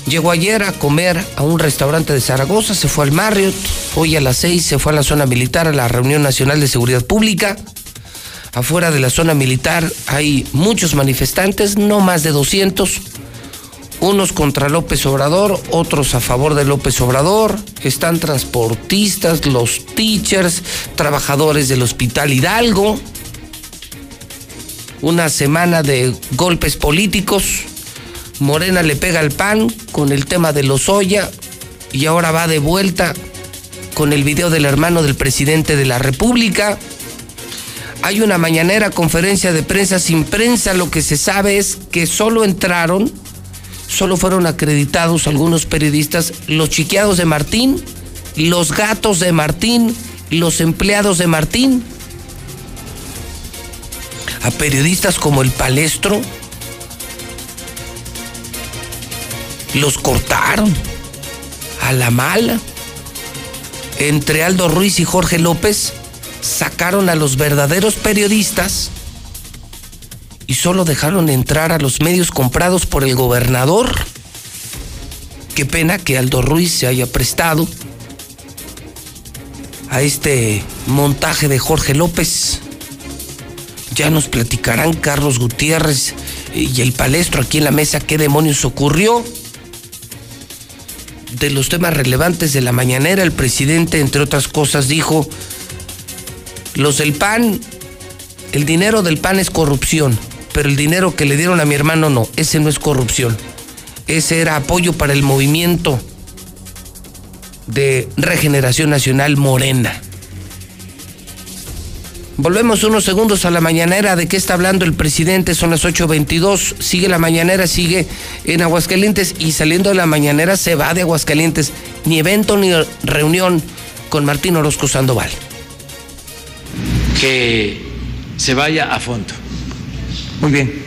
Llegó ayer a comer a un restaurante de Zaragoza, se fue al Marriott, Hoy a las seis se fue a la zona militar a la reunión nacional de seguridad pública. Afuera de la zona militar hay muchos manifestantes, no más de 200. Unos contra López Obrador, otros a favor de López Obrador. Están transportistas, los teachers, trabajadores del Hospital Hidalgo. Una semana de golpes políticos. Morena le pega al pan con el tema de los Oya y ahora va de vuelta con el video del hermano del presidente de la República. Hay una mañanera conferencia de prensa sin prensa. Lo que se sabe es que solo entraron, solo fueron acreditados algunos periodistas, los chiqueados de Martín, los gatos de Martín, los empleados de Martín. A periodistas como el Palestro los cortaron a la mala. Entre Aldo Ruiz y Jorge López sacaron a los verdaderos periodistas y solo dejaron entrar a los medios comprados por el gobernador. Qué pena que Aldo Ruiz se haya prestado a este montaje de Jorge López. Ya nos platicarán Carlos Gutiérrez y el palestro aquí en la mesa qué demonios ocurrió. De los temas relevantes de la mañanera, el presidente, entre otras cosas, dijo los del PAN, el dinero del PAN es corrupción, pero el dinero que le dieron a mi hermano no, ese no es corrupción. Ese era apoyo para el movimiento de regeneración nacional morena. Volvemos unos segundos a la mañanera. ¿De qué está hablando el presidente? Son las 8.22. Sigue la mañanera, sigue en Aguascalientes y saliendo de la mañanera se va de Aguascalientes. Ni evento ni reunión con Martín Orozco Sandoval que se vaya a fondo. Muy bien.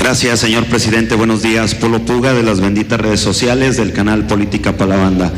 Gracias, señor presidente. Buenos días. Polo Puga de las benditas redes sociales del canal Política para la Banda.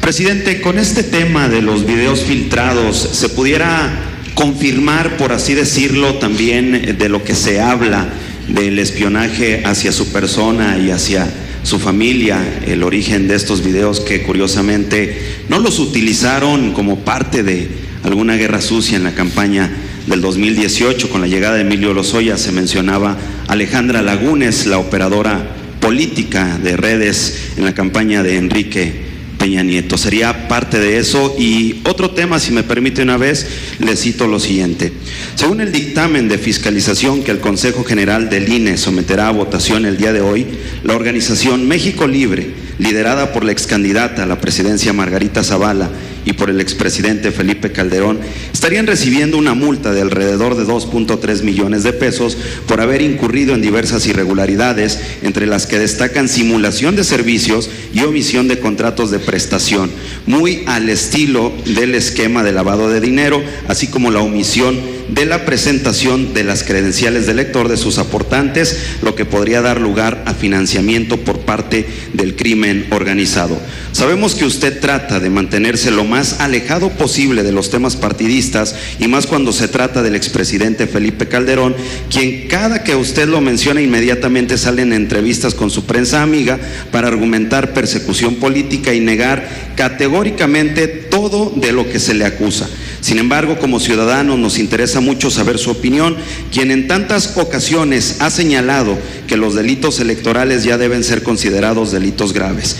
Presidente, con este tema de los videos filtrados, ¿se pudiera confirmar, por así decirlo, también de lo que se habla del espionaje hacia su persona y hacia su familia, el origen de estos videos que curiosamente no los utilizaron como parte de alguna guerra sucia en la campaña del 2018 con la llegada de Emilio Lozoya se mencionaba Alejandra Lagunes, la operadora política de redes en la campaña de Enrique Peña Nieto. Sería parte de eso. Y otro tema, si me permite una vez, le cito lo siguiente. Según el dictamen de fiscalización que el Consejo General del INE someterá a votación el día de hoy, la organización México Libre, liderada por la ex candidata a la presidencia Margarita Zavala y por el expresidente Felipe Calderón, estarían recibiendo una multa de alrededor de 2.3 millones de pesos por haber incurrido en diversas irregularidades, entre las que destacan simulación de servicios y omisión de contratos de prestación, muy al estilo del esquema de lavado de dinero, así como la omisión de la presentación de las credenciales de lector de sus aportantes, lo que podría dar lugar a financiamiento por parte del crimen organizado. Sabemos que usted trata de mantenerse lo más alejado posible de los temas partidistas y más cuando se trata del expresidente Felipe Calderón, quien cada que usted lo menciona inmediatamente sale en entrevistas con su prensa amiga para argumentar persecución política y negar categóricamente todo de lo que se le acusa. Sin embargo, como ciudadanos nos interesa mucho saber su opinión, quien en tantas ocasiones ha señalado que los delitos electorales ya deben ser considerados delitos graves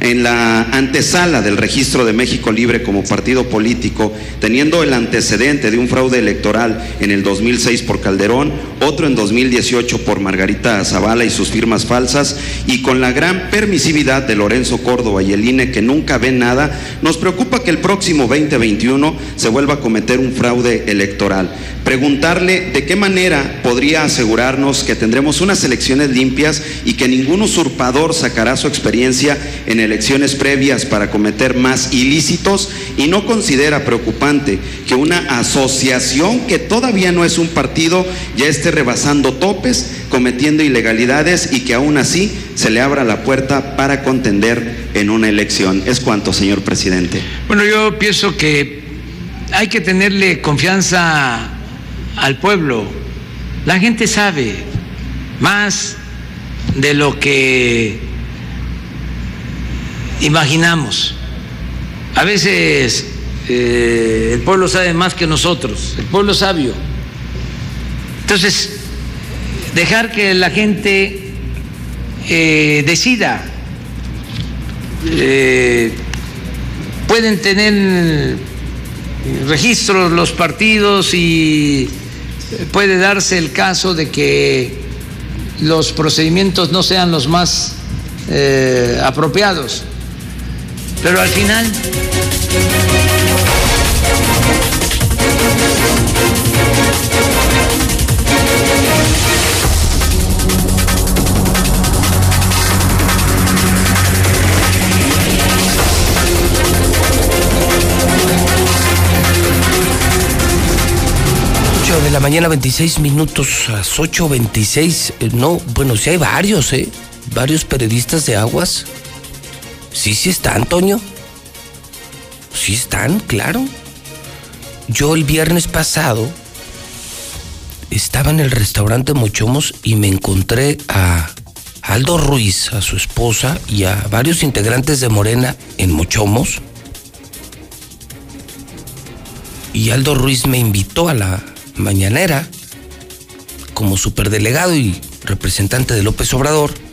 en la antesala del registro de México Libre como partido político, teniendo el antecedente de un fraude electoral en el 2006 por Calderón, otro en 2018 por Margarita Zavala y sus firmas falsas, y con la gran permisividad de Lorenzo Córdoba y el INE que nunca ven nada, nos preocupa que el próximo 2021 se vuelva a cometer un fraude electoral. Preguntarle de qué manera podría asegurarnos que tendremos unas elecciones limpias y que ningún usurpador sacará su experiencia en elecciones previas para cometer más ilícitos y no considera preocupante que una asociación que todavía no es un partido ya esté rebasando topes, cometiendo ilegalidades y que aún así se le abra la puerta para contender en una elección. Es cuanto, señor presidente. Bueno, yo pienso que hay que tenerle confianza al pueblo. La gente sabe más de lo que imaginamos. A veces eh, el pueblo sabe más que nosotros, el pueblo sabio. Entonces, dejar que la gente eh, decida. Eh, pueden tener registros los partidos y puede darse el caso de que los procedimientos no sean los más apropiados. Pero al final 8 de la mañana, 26 minutos, a las 8.26. Eh, no, bueno, sí hay varios, ¿eh? Varios periodistas de aguas. Sí, sí están, Toño. Sí están, claro. Yo el viernes pasado estaba en el restaurante Mochomos y me encontré a Aldo Ruiz, a su esposa y a varios integrantes de Morena en Mochomos. Y Aldo Ruiz me invitó a la mañanera como superdelegado y representante de López Obrador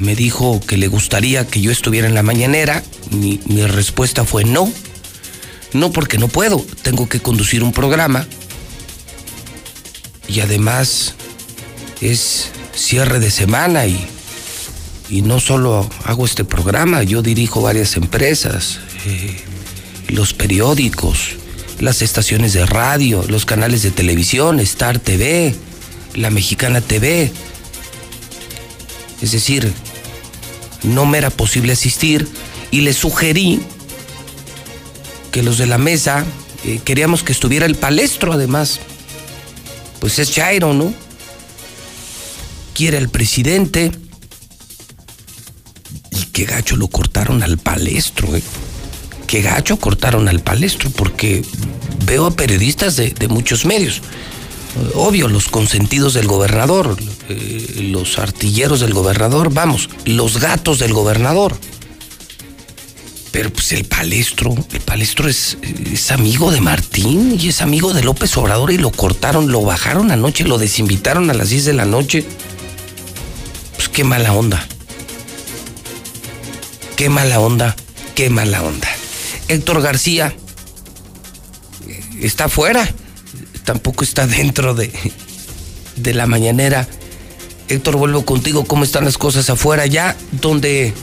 me dijo que le gustaría que yo estuviera en la mañanera. Mi, respuesta fue no. No porque no puedo, tengo que conducir un programa. Y además es cierre de semana y, y no solo hago este programa, yo dirijo varias empresas, eh, los periódicos, las estaciones de radio, los canales de televisión, Star TV, la Mexicana TV. Es decir, no me era posible asistir y le sugerí que los de la mesa eh, queríamos que estuviera el palestro además. Pues es Chairo, ¿no? Quiere el presidente. Y qué gacho lo cortaron al palestro, ¿eh? Qué gacho cortaron al palestro, porque veo a periodistas de muchos medios obvio, los consentidos del gobernador, eh, los artilleros del gobernador, vamos, los gatos del gobernador. Pero pues el palestro, el palestro es, es, amigo de Martín y es amigo de López Obrador y lo cortaron, lo bajaron anoche, lo desinvitaron a las 10 de la noche. Pues qué mala onda. Qué mala onda, qué mala onda. Héctor García eh, está fuera tampoco está dentro de, de la mañanera. Héctor, vuelvo contigo. ¿Cómo están las cosas afuera ya? Donde,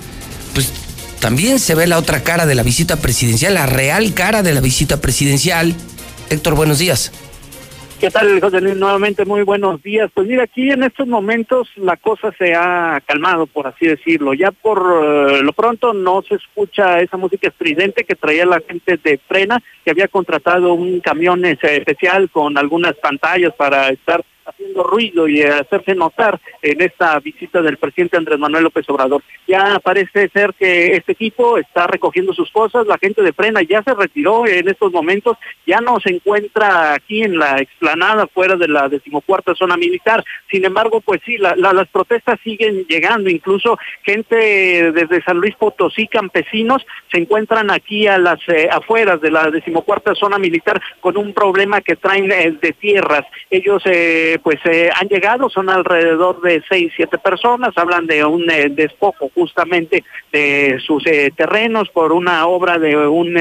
pues, también se ve la otra cara de la visita presidencial, la real cara de la visita presidencial. Héctor, buenos días. ¿Qué tal, José Luis? Nuevamente muy buenos días. Pues mira, aquí en estos momentos la cosa se ha calmado, por así decirlo. Ya por eh, lo pronto no se escucha esa música estridente que traía la gente de Frena, que había contratado un camión eh, especial con algunas pantallas para estar haciendo ruido y hacerse notar en esta visita del presidente Andrés Manuel López Obrador. Ya parece ser que este equipo está recogiendo sus cosas, la gente de Frena ya se retiró en estos momentos, ya no se encuentra aquí en la explanada fuera de la decimocuarta zona militar. Sin embargo, pues sí, las protestas siguen llegando, incluso gente desde San Luis Potosí, campesinos, se encuentran aquí a las eh, afueras de la decimocuarta zona militar con un problema que traen eh, de tierras. Ellos eh, pues eh, han llegado, son alrededor de seis, siete personas, hablan de un eh, despojo justamente de sus eh, terrenos por una obra de un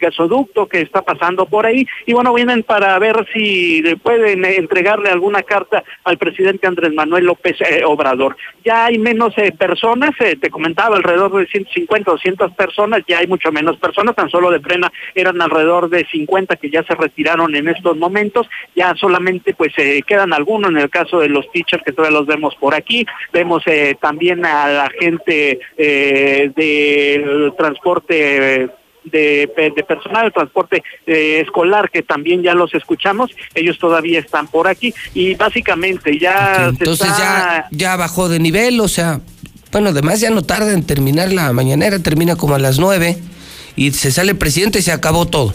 gasoducto que está pasando por ahí y bueno, vienen para ver si pueden entregarle alguna carta al presidente Andrés Manuel López Obrador. Ya hay menos personas, te comentaba, alrededor de 150, 200 personas, ya hay mucho menos personas, tan solo de frena eran alrededor de 50 que ya se retiraron en estos momentos, ya solamente pues se queda algunos, en el caso de los teachers que todavía los vemos por aquí, vemos eh, también a la gente eh, del transporte de, personal, de transporte eh, escolar, que también ya los escuchamos, ellos todavía están por aquí y básicamente ya... entonces ya, ya bajó de nivel, o sea, bueno, además ya no tarda en terminar la mañanera, termina como a las nueve y se sale el presidente y se acabó todo.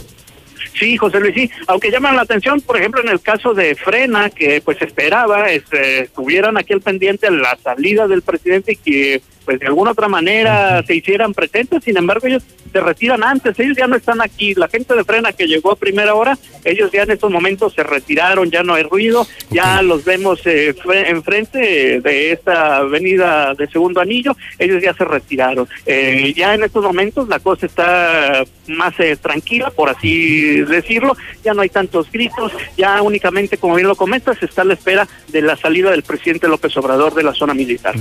Sí, José Luis, sí, aunque llaman la atención, por ejemplo, en el caso de Frena, que pues esperaba, este, estuvieran aquí al pendiente la salida del presidente y que pues de alguna otra manera se hicieran presentes, sin embargo ellos se retiran antes, ellos ya no están aquí, la gente de frena que llegó a primera hora, ellos ya en estos momentos se retiraron, ya no hay ruido, ya los vemos eh, enfrente de esta avenida de segundo anillo, ellos ya se retiraron. Eh, ya en estos momentos la cosa está más eh, tranquila, por así decirlo, ya no hay tantos gritos, ya únicamente, como bien lo comentas, está a la espera de la salida del presidente López Obrador de la zona militar.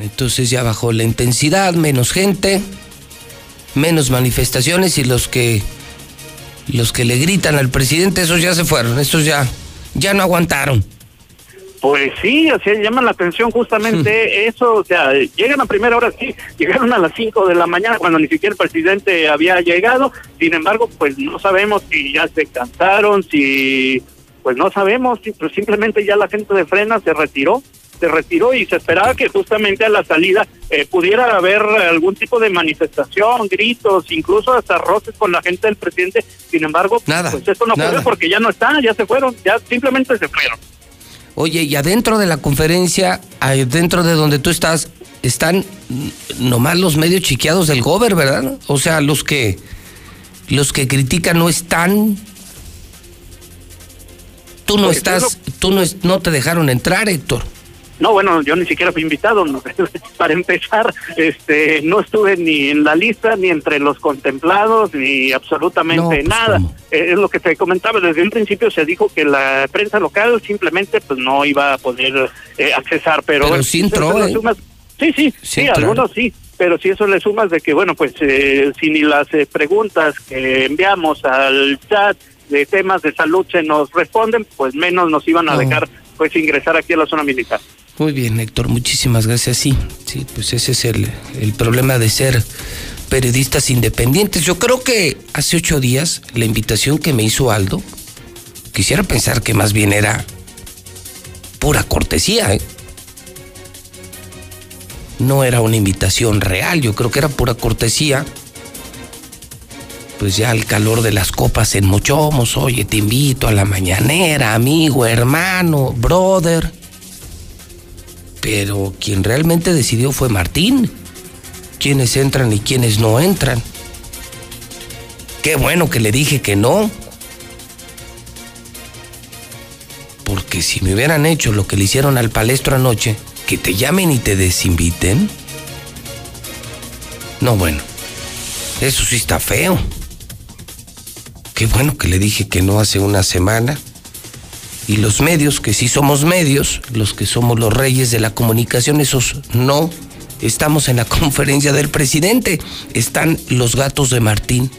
Entonces ya bajó la intensidad, menos gente, menos manifestaciones y los que los que le gritan al presidente, esos ya se fueron, esos ya ya no aguantaron. Pues sí, así llaman la atención justamente eso, o sea, llegan a primera hora, sí, llegaron a las 5 de la mañana cuando ni siquiera el presidente había llegado, sin embargo, pues no sabemos si ya se cansaron, si, pues no sabemos, si, pues simplemente ya la gente de frena se retiró, se retiró y se esperaba que justamente a la salida eh, pudiera haber algún tipo de manifestación, gritos, incluso hasta roces con la gente del presidente, sin embargo, nada, pues esto no ocurrió porque ya no está, ya se fueron, ya simplemente se fueron. Oye, y adentro de la conferencia, adentro de donde tú estás, están nomás los medios chiqueados del gober, ¿verdad? O sea, los que los que critican no están. Tú no Pues estás, tú no, es- no te dejaron entrar, Héctor. No, bueno, yo ni siquiera fui invitado. ¿no? [laughs] Para empezar, este, no estuve ni en la lista, ni entre los contemplados, ni absolutamente No, pues, nada. Eh, es lo que te comentaba. Desde un principio se dijo que la prensa local simplemente pues no iba a poder eh, accesar, pero... Pero sí eso entró, le ¿eh? sumas- Sí, sí, sí, algunos sí. Pero si eso le sumas de que, bueno, pues eh, si ni las eh, preguntas que enviamos al chat de temas de salud se nos responden, pues menos nos iban a No. dejar pues ingresar aquí a la zona militar. Muy bien, Héctor, muchísimas gracias. Sí, sí, pues ese es el, el problema de ser periodistas independientes. Yo creo que hace ocho días la invitación que me hizo Aldo, quisiera pensar que más bien era pura cortesía, ¿eh? No era una invitación real, yo creo que era pura cortesía. Pues ya al calor de las copas en Mochomos, oye, te invito a la mañanera, amigo, hermano, brother. Pero quien realmente decidió fue Martín. Quiénes entran y quiénes no entran. Qué bueno que le dije que no. Porque si me hubieran hecho lo que le hicieron al palestro anoche, que te llamen y te desinviten. No, bueno. Eso sí está feo. Qué bueno que le dije que no hace una semana. Y los medios, que sí somos medios, los que somos los reyes de la comunicación, esos no. Estamos en la [laughs] conferencia del presidente. Están los gatos de Martín.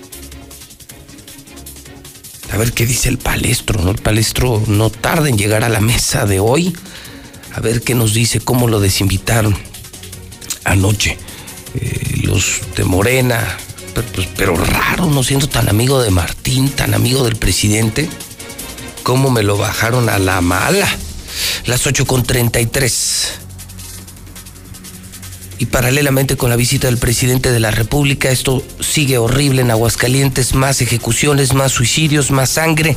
A ver qué dice el palestro, ¿no? El palestro no tarda en llegar a la mesa de hoy. A ver qué nos dice, cómo lo desinvitaron anoche. Eh, los de Morena, pero, pues, pero raro, no siendo tan amigo de Martín, tan amigo del presidente. ¿Cómo me lo bajaron a la mala? Las 8 con 33. Y paralelamente con la visita del presidente de la República, esto sigue horrible en Aguascalientes, más ejecuciones, más suicidios, más sangre.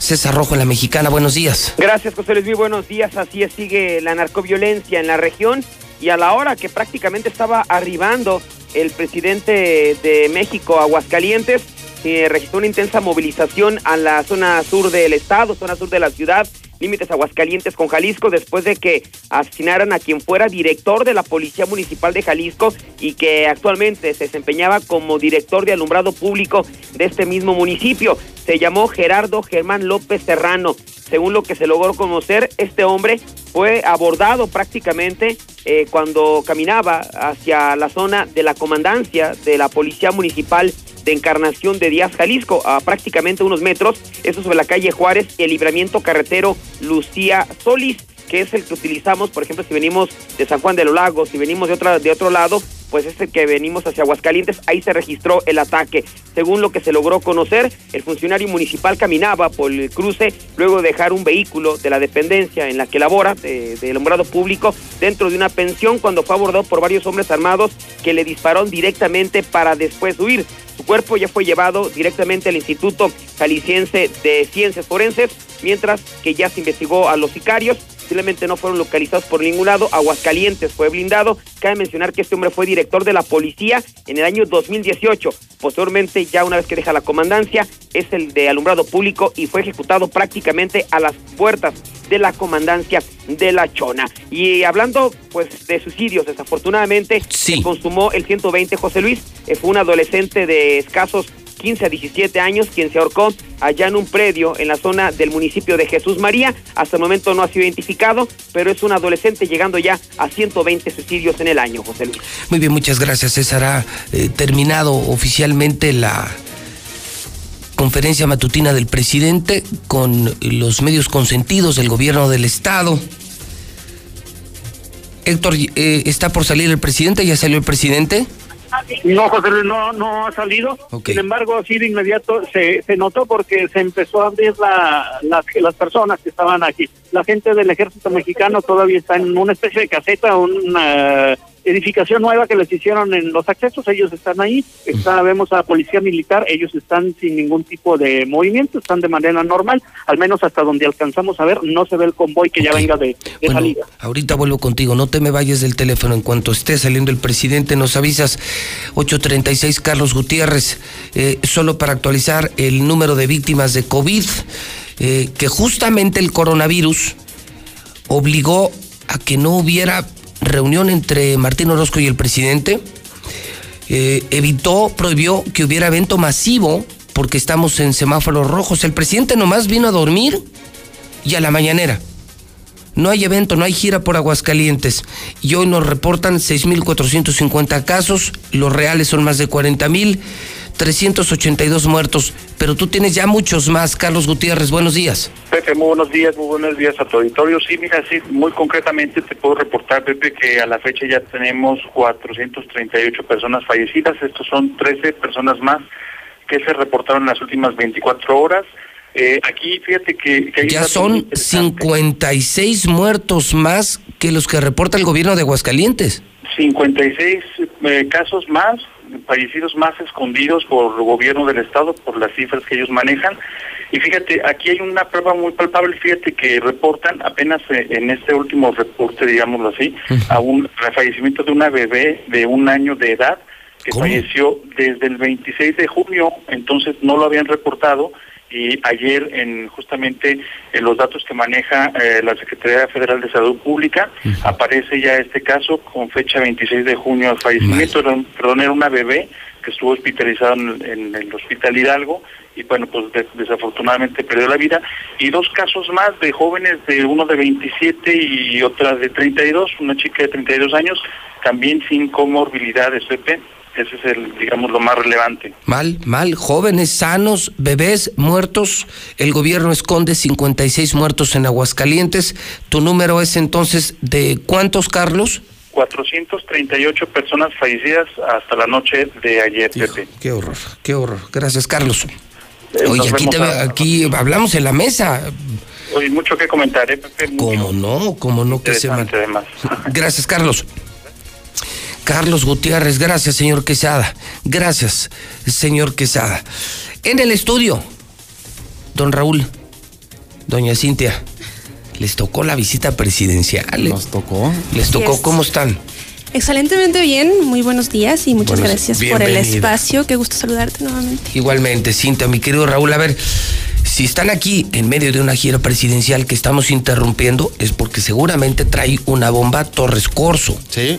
César Rojo en la Mexicana, buenos días. Gracias, José Luis. Muy buenos días. Así es, sigue la narcoviolencia en la región y a la hora que prácticamente estaba arribando el presidente de México, Aguascalientes, eh, registró una intensa movilización a la zona sur del estado, zona sur de la ciudad, límites Aguascalientes con Jalisco, después de que asesinaran a quien fuera director de la Policía Municipal de Jalisco y que actualmente se desempeñaba como director de alumbrado público de este mismo municipio. Se llamó Gerardo Germán López Serrano. Según lo que se logró conocer, este hombre fue abordado prácticamente eh, cuando caminaba hacia la zona de la comandancia de la Policía Municipal de Encarnación de Díaz, Jalisco, a prácticamente unos metros, eso sobre la calle Juárez, el libramiento carretero Lucía Solís, que es el que utilizamos, por ejemplo, si venimos de San Juan de los Lagos, si venimos de, otra, de otro lado, pues es el que venimos hacia Aguascalientes, ahí se registró el ataque. Según lo que se logró conocer, el funcionario municipal caminaba por el cruce luego de dejar un vehículo de la dependencia en la que labora, de, de público, dentro de una pensión cuando fue abordado por varios hombres armados que le dispararon directamente para después huir. Su cuerpo ya fue llevado directamente al Instituto Jalisciense de Ciencias Forenses, mientras que ya se investigó a los sicarios simplemente no fueron localizados por ningún lado. Aguascalientes fue blindado. Cabe mencionar que este hombre fue director de la policía en el año 2018. Posteriormente, ya una vez que deja la comandancia, es el de alumbrado público y fue ejecutado prácticamente a las puertas de la comandancia de la Chona. Y hablando pues de suicidios, desafortunadamente se consumó el 120 José Luis, eh, fue un adolescente de escasos 15 a 17 años quien se ahorcó allá en un predio en la zona del municipio de Jesús María. Hasta el momento no ha sido identificado, pero es un adolescente llegando ya a 120 suicidios en el año, José Luis. Muy bien, muchas gracias. César ha eh, terminado oficialmente la conferencia matutina del presidente con los medios consentidos del gobierno del estado. Héctor, eh, ¿está por salir el presidente? ¿Ya salió el presidente? No, José Luis, no, no ha salido. Sin embargo, sí de inmediato se, se notó porque se empezó a abrir la, las, las personas que estaban aquí. La gente del ejército mexicano todavía está en una especie de caseta, una edificación nueva que les hicieron en los accesos, ellos están ahí, está, vemos a la policía militar, ellos están sin ningún tipo de movimiento, están de manera normal, al menos hasta donde alcanzamos a ver, no se ve el convoy que ya venga de, salida. Ahorita vuelvo contigo, no te me vayas del teléfono, en cuanto esté saliendo el presidente nos avisas, 836 Carlos Gutiérrez, eh, solo para actualizar el número de víctimas de COVID, eh, que justamente el coronavirus obligó a que no hubiera reunión entre Martín Orozco y el presidente, eh, evitó, prohibió que hubiera evento masivo porque estamos en semáforos rojos. El presidente nomás vino a dormir y a la mañanera. No hay evento, no hay gira por Aguascalientes. Y hoy nos reportan 6.450 casos, los reales son más de 40.000, 382 muertos. Pero tú tienes ya muchos más. Carlos Gutiérrez, buenos días. Pepe, muy buenos días, muy buenos días a tu auditorio. Sí, mira, sí, muy concretamente te puedo reportar, Pepe, que a la fecha ya tenemos 438 personas fallecidas. Estos son 13 personas más que se reportaron en las últimas 24 horas. Eh, aquí fíjate que... ya son 56 muertos más que los que reporta el gobierno de Aguascalientes. 56 eh, casos más, fallecidos más escondidos por el gobierno del estado, por las cifras que ellos manejan. Y fíjate, aquí hay una prueba muy palpable, fíjate que reportan apenas eh, en este último reporte, digámoslo así, a un fallecimiento de una bebé de un año de edad que falleció desde el 26 de junio, entonces no lo habían reportado y ayer en justamente en los datos que maneja eh, la Secretaría Federal de Salud Pública aparece ya este caso con fecha 26 de junio de fallecimiento, era, perdón, era una bebé que estuvo hospitalizada en, el Hospital Hidalgo y bueno, pues desafortunadamente perdió la vida. Y dos casos más de jóvenes, de uno de 27 y otra de 32, una chica de 32 años, también sin comorbilidades, Pepe. Ese es el, digamos, lo más relevante. Mal, mal. Jóvenes sanos, bebés muertos. El gobierno esconde 56 muertos en Aguascalientes. ¿Tu número es entonces de cuántos, Carlos? 438 personas fallecidas hasta la noche de ayer, Pepe. Qué horror, qué horror. Gracias, Carlos. Eh, Oye, aquí, aquí hablamos en la mesa. Oye, mucho que comentar, ¿eh, Pepe? ¿Cómo no? ¿Cómo no? Que se [laughs] Gracias, Carlos. Carlos Gutiérrez, gracias, señor Quesada. Gracias, señor Quesada. En el estudio, don Raúl, doña Cintia, les tocó la visita presidencial. Nos tocó. Les tocó, ¿cómo están? Excelentemente bien, muy buenos días y muchas gracias por el espacio. Qué gusto saludarte nuevamente. Igualmente, Cintia, mi querido Raúl, a ver, si están aquí en medio de una gira presidencial que estamos interrumpiendo, es porque seguramente trae una bomba Torres Corso. Sí.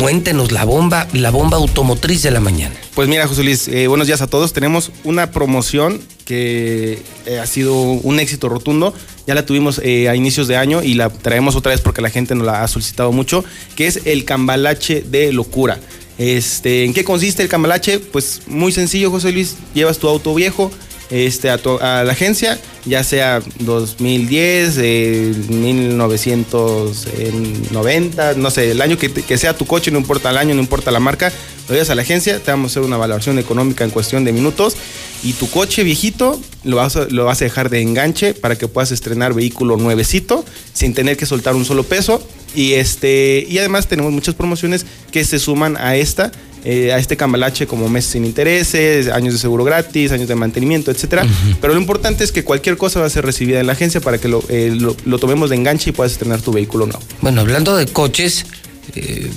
Cuéntenos la bomba, la bomba automotriz de la mañana. Pues mira, José Luis, eh, buenos días a todos. Tenemos una promoción que eh, ha sido un éxito rotundo. Ya la tuvimos eh, a inicios de año y la traemos otra vez porque la gente nos la ha solicitado mucho, que es el cambalache de locura. Este, ¿En qué consiste el cambalache? Pues muy sencillo, José Luis. Llevas tu auto viejo, este, a, la agencia, ya sea 2010, 1990, no sé, el año que, sea tu coche, no importa el año, no importa la marca, lo llevas a la agencia, te vamos a hacer una valoración económica en cuestión de minutos y tu coche viejito lo vas, a, lo vas a dejar de enganche para que puedas estrenar vehículo nuevecito sin tener que soltar un solo peso y este y además tenemos muchas promociones que se suman a esta eh, a este cambalache como meses sin intereses, años de seguro gratis, años de mantenimiento, etcétera. Pero lo importante es que cualquier cosa va a ser recibida en la agencia para que lo, eh, lo, tomemos de enganche y puedas estrenar tu vehículo nuevo. Bueno, hablando de coches, eh,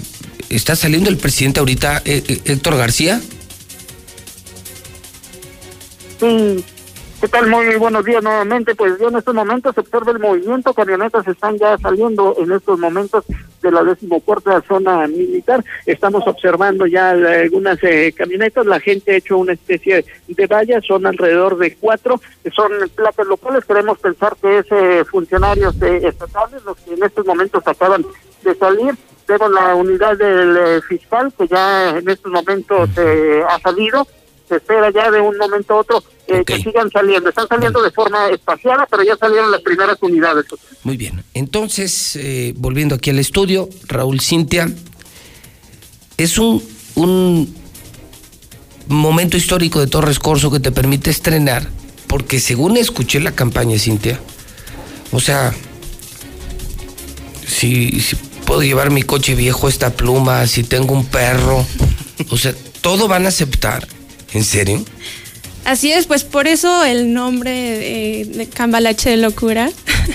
está saliendo el presidente ahorita, Héctor García. Sí, ¿Qué tal? Muy buenos días nuevamente. Pues yo en estos momentos se observa el movimiento. Camionetas están ya saliendo en estos momentos de la decimocuarta zona militar. Estamos observando ya algunas eh, camionetas. La gente ha hecho una especie de valla. Son alrededor de cuatro. Son placas locales. Queremos pensar que es eh, funcionarios eh, estatales los que en estos momentos acaban de salir. Vemos la unidad del fiscal que ya en estos momentos ha salido se espera ya de un momento a otro eh, que sigan saliendo. Están saliendo de forma espaciada, pero ya salieron las primeras unidades. Muy bien. Entonces, eh, volviendo aquí al estudio, Raúl Cintia, es un, un momento histórico de Torres Corso que te permite estrenar, porque según escuché la campaña, Cintia, o sea, si, si puedo llevar mi coche viejo, esta pluma, si tengo un perro, o sea, todo van a aceptar ¿En serio? Así es, pues por eso el nombre de Cambalache de Locura,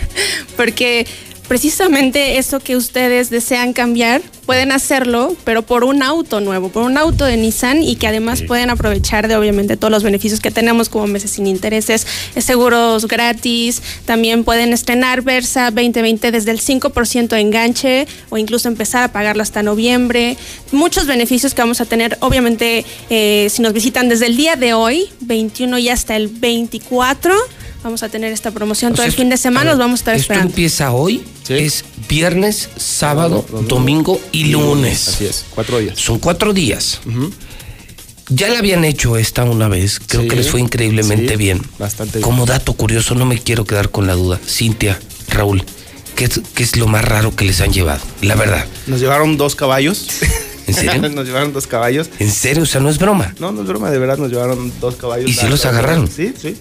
[laughs] porque precisamente eso que ustedes desean cambiar, pueden hacerlo, pero por un auto nuevo, por un auto de Nissan y que además pueden aprovechar de obviamente todos los beneficios que tenemos como meses sin intereses, seguros gratis, también pueden estrenar Versa 2020 desde el 5% de enganche o incluso empezar a pagarlo hasta noviembre. Muchos beneficios que vamos a tener, obviamente, eh, si nos visitan desde el día de hoy, 21 y hasta el 24 Vamos a tener esta promoción todo el fin de semana, nos vamos a estar esto esperando. empieza hoy, es viernes, sábado, domingo, y lunes. Así es, cuatro días. Son cuatro días. Ya la habían hecho esta una vez, creo que les fue increíblemente bien. Bastante bien. Como dato curioso, no me quiero quedar con la duda. Cintia, Raúl, ¿qué es, qué es lo más raro que les han llevado? La verdad. Nos llevaron dos caballos. [laughs] ¿En serio? [laughs] nos llevaron dos caballos. ¿En serio? O sea, no es broma. No, no es broma, de verdad nos llevaron dos caballos. ¿Y si los agarraron? Sí, sí.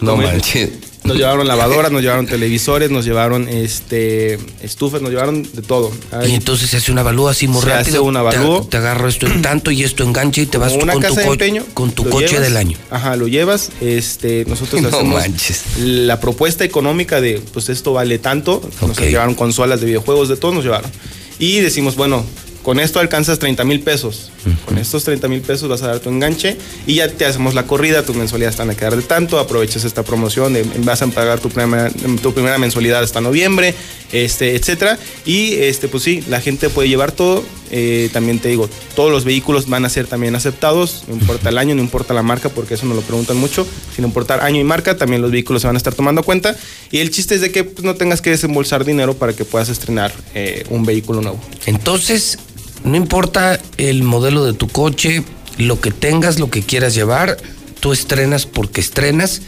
No manches. Nos llevaron lavadoras, nos llevaron televisores, nos llevaron este estufas, nos llevaron de todo. y entonces se hace una avalúa así muy se rápido. Hace una avalúo. Te, agarro esto en tanto y esto engancha y te vas una con, casa tu de empeño, con tu coche llevas, del año. Ajá, lo llevas. Este, nosotros No hacemos manches. la propuesta económica de pues esto vale tanto. Nos llevaron consolas de videojuegos, de todo nos llevaron. Y decimos, bueno, con esto alcanzas 30 mil pesos. Con estos 30 mil pesos vas a dar tu enganche y ya te hacemos la corrida, tus mensualidades están a quedar de tanto, aprovechas esta promoción, de- vas a pagar tu primera, tu primera mensualidad hasta noviembre, este, etcétera. Y este, pues sí, la gente puede llevar todo. Eh, también te digo, todos los vehículos van a ser también aceptados, no importa el año, no importa la marca, porque eso nos lo preguntan mucho. Sin importar año y marca, también los vehículos se van a estar tomando cuenta. Y el chiste es de que pues, no tengas que desembolsar dinero para que puedas estrenar eh, un vehículo nuevo. Entonces, no importa el modelo de tu coche, lo que tengas, lo que quieras llevar, tú estrenas porque estrenas.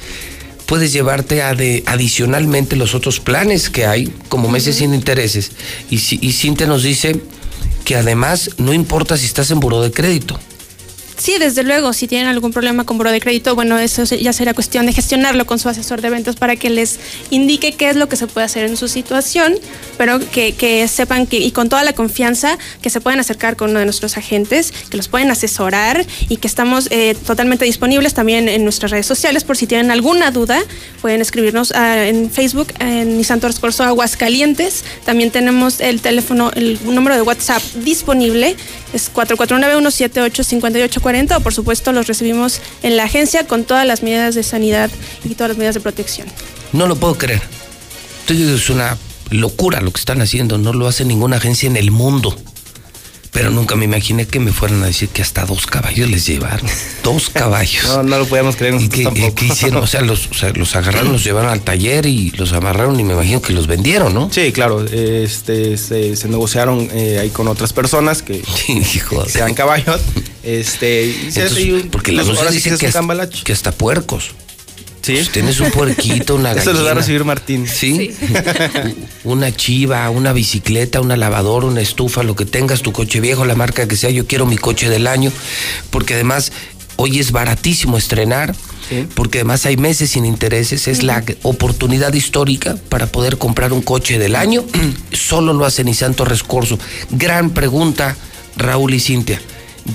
Puedes llevarte a de, adicionalmente los otros planes que hay, como meses sin intereses. Y, y Cintia nos dice que además no importa si estás en buró de crédito. Sí, desde luego, si tienen algún problema con buro de crédito, bueno, eso ya será cuestión de gestionarlo con su asesor de ventas para que les indique qué es lo que se puede hacer en su situación, pero que, sepan que, y con toda la confianza, que se pueden acercar con uno de nuestros agentes, que los pueden asesorar y que estamos eh, totalmente disponibles también en nuestras redes sociales por si tienen alguna duda, pueden escribirnos ah, en Facebook, en Nissan Torres Corso Aguascalientes. También tenemos el teléfono, el número de WhatsApp disponible, es 449-178-5840 o por supuesto los recibimos en la agencia con todas las medidas de sanidad y todas las medidas de protección. No lo puedo creer. Esto Es una locura lo que están haciendo. No lo hace ninguna agencia en el mundo. Pero nunca me imaginé que me fueran a decir que hasta dos caballos les llevaron. Dos [laughs] caballos. No, no lo podíamos creer ¿Y qué, nosotros qué hicieron? O sea, los, o sea, los agarraron, los llevaron al taller y los amarraron y me imagino que los vendieron, ¿no? Sí, claro. Este, se, se negociaron eh, ahí con otras personas que, [laughs] sean caballos. Este, y se hace ahí un- Porque la pues, noticia ahora sí dice es que, que hasta puercos. Sí. Pues tienes un puerquito, una [laughs] Eso gallina. los va a recibir Martín. ¿Sí? [laughs] una chiva, una bicicleta, una lavadora, una estufa, lo que tengas, tu coche viejo, la marca que sea, yo quiero mi coche del año, porque además hoy es baratísimo estrenar, porque además hay meses sin intereses, es la oportunidad histórica para poder comprar un coche del año, [clears throat] solo lo hace Nissan Torres Corso. Gran pregunta, Raúl y Cintia.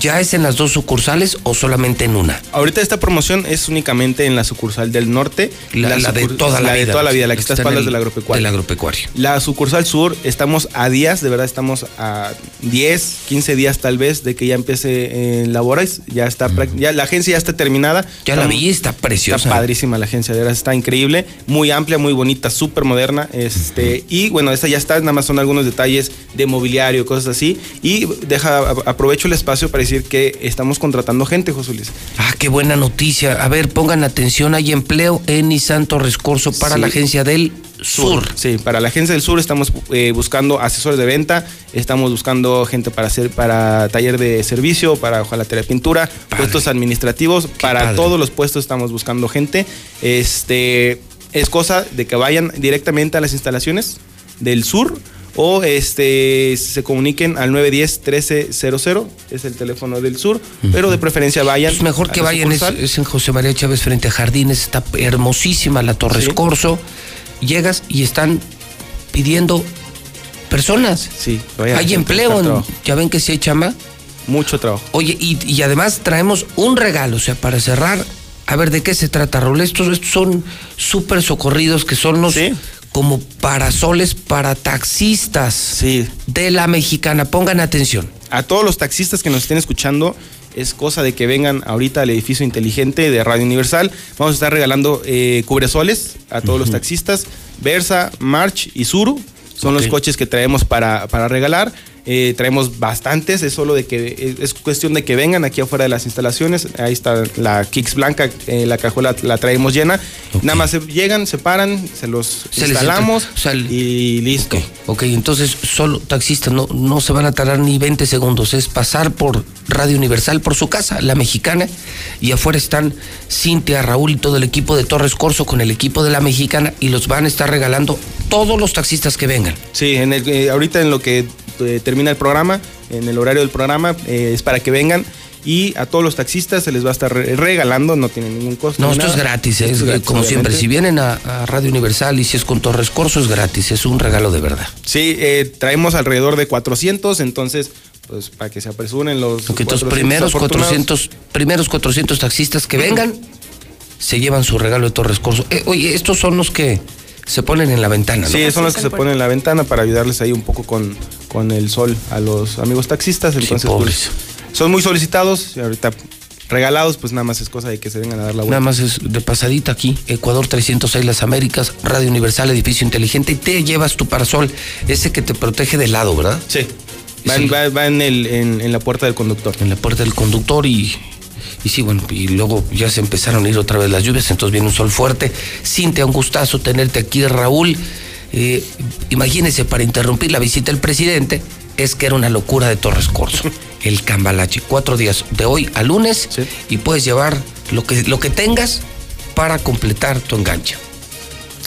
¿Ya es en las dos sucursales o solamente en una? Ahorita esta promoción es únicamente en la sucursal del norte. La, la de toda la, de vida. toda la vida, la que está a espaldas el- del agropecuario. Del agropecuario. La sucursal sur, estamos a días, de verdad estamos a 10, 15 días tal vez de que ya empiece en labores. Ya está, prac- ya la agencia ya está terminada. Ya la vi, está preciosa. Está padrísima la agencia, de verdad está increíble, muy amplia, muy bonita, súper moderna. Este, y bueno, esta ya está, nada más son algunos detalles de mobiliario, cosas así. Y deja, aprovecho el espacio para decir que estamos contratando gente, José Luis. Ah, qué buena noticia. A ver, pongan atención, hay empleo en Nissan Torres Corso para Sí. la agencia del Sur. Sí, para la agencia del sur estamos eh, buscando asesores de venta, estamos buscando gente para hacer para taller de servicio, para hojalatería de pintura, puestos administrativos, para padre. todos los puestos estamos buscando gente. Este es cosa de que vayan directamente a las instalaciones del sur o este se comuniquen al 910 1300 es el teléfono del sur, pero de preferencia vayan. Pues mejor que vayan, es, en José María Chávez frente a Jardines, está hermosísima la Torres Sí. Corso. Llegas y están pidiendo personas. Sí, vayan, Hay empleo, en- ya ven que sí hay chama. Mucho trabajo. Oye, y, y además traemos un regalo, o sea, para cerrar, a ver, ¿de qué se trata, Raúl? Estos, estos son súper socorridos que son los como parasoles para taxistas de la mexicana. Pongan atención. a todos los taxistas que nos estén escuchando, es cosa de que vengan ahorita al edificio inteligente de Radio Universal. Vamos a estar regalando eh, cubresoles a todos los taxistas. Versa, March y Suru son los coches que traemos para, para regalar. Eh, traemos bastantes, es solo de que es cuestión de que vengan aquí afuera de las instalaciones. Ahí está la Kicks blanca, eh, la cajuela la traemos llena. Nada más se llegan, se paran, se los Se instalamos entra- o sea, el- y listo. Ok, entonces solo taxistas no, no se van a tardar ni 20 segundos, es pasar por Radio Universal, por su casa, la mexicana, y afuera están Cintia, Raúl y todo el equipo de Torres Corso con el equipo de la mexicana y los van a estar regalando todos los taxistas que vengan. Sí, en el, eh, ahorita en lo que eh, termina el programa, en el horario del programa, eh, es para que vengan y a todos los taxistas se les va a estar re- regalando, no tiene ningún costo. No, esto es gratis, ¿eh? Esto es gratis, como siempre. Si vienen a, a Radio Universal y si es con Torres Corso, es gratis, es un regalo de verdad. Sí, eh, traemos alrededor de 400, entonces, pues para que se apresuren los. Ok, entonces 400 primeros afortunados. 400, primeros 400 taxistas que vengan se llevan su regalo de Torres Corso. Eh, oye, estos son los que se ponen en la ventana, ¿no? Sí, son los que se ponen en la ventana para ayudarles ahí un poco con, con el sol a los amigos taxistas. Entonces, pobres. pues, son muy solicitados y ahorita regalados, pues nada más es cosa de que se vengan a dar la vuelta. Nada más es de pasadita aquí, Ecuador 306 Las Américas, Radio Universal, Edificio Inteligente, y te llevas tu parasol, ese que te protege del lado, ¿verdad? Sí. Va, en- va- va en, el, en, en la puerta del conductor. En la puerta del conductor y, y sí, bueno, y luego ya se empezaron a ir otra vez las lluvias, entonces viene un sol fuerte. Cintia, un gustazo tenerte aquí, Raúl. Eh, imagínese, para interrumpir la visita del presidente, es que era una locura de Torres Corso. [laughs] El cambalache, cuatro días, de hoy a lunes, y puedes llevar lo que, lo que tengas para completar tu enganche.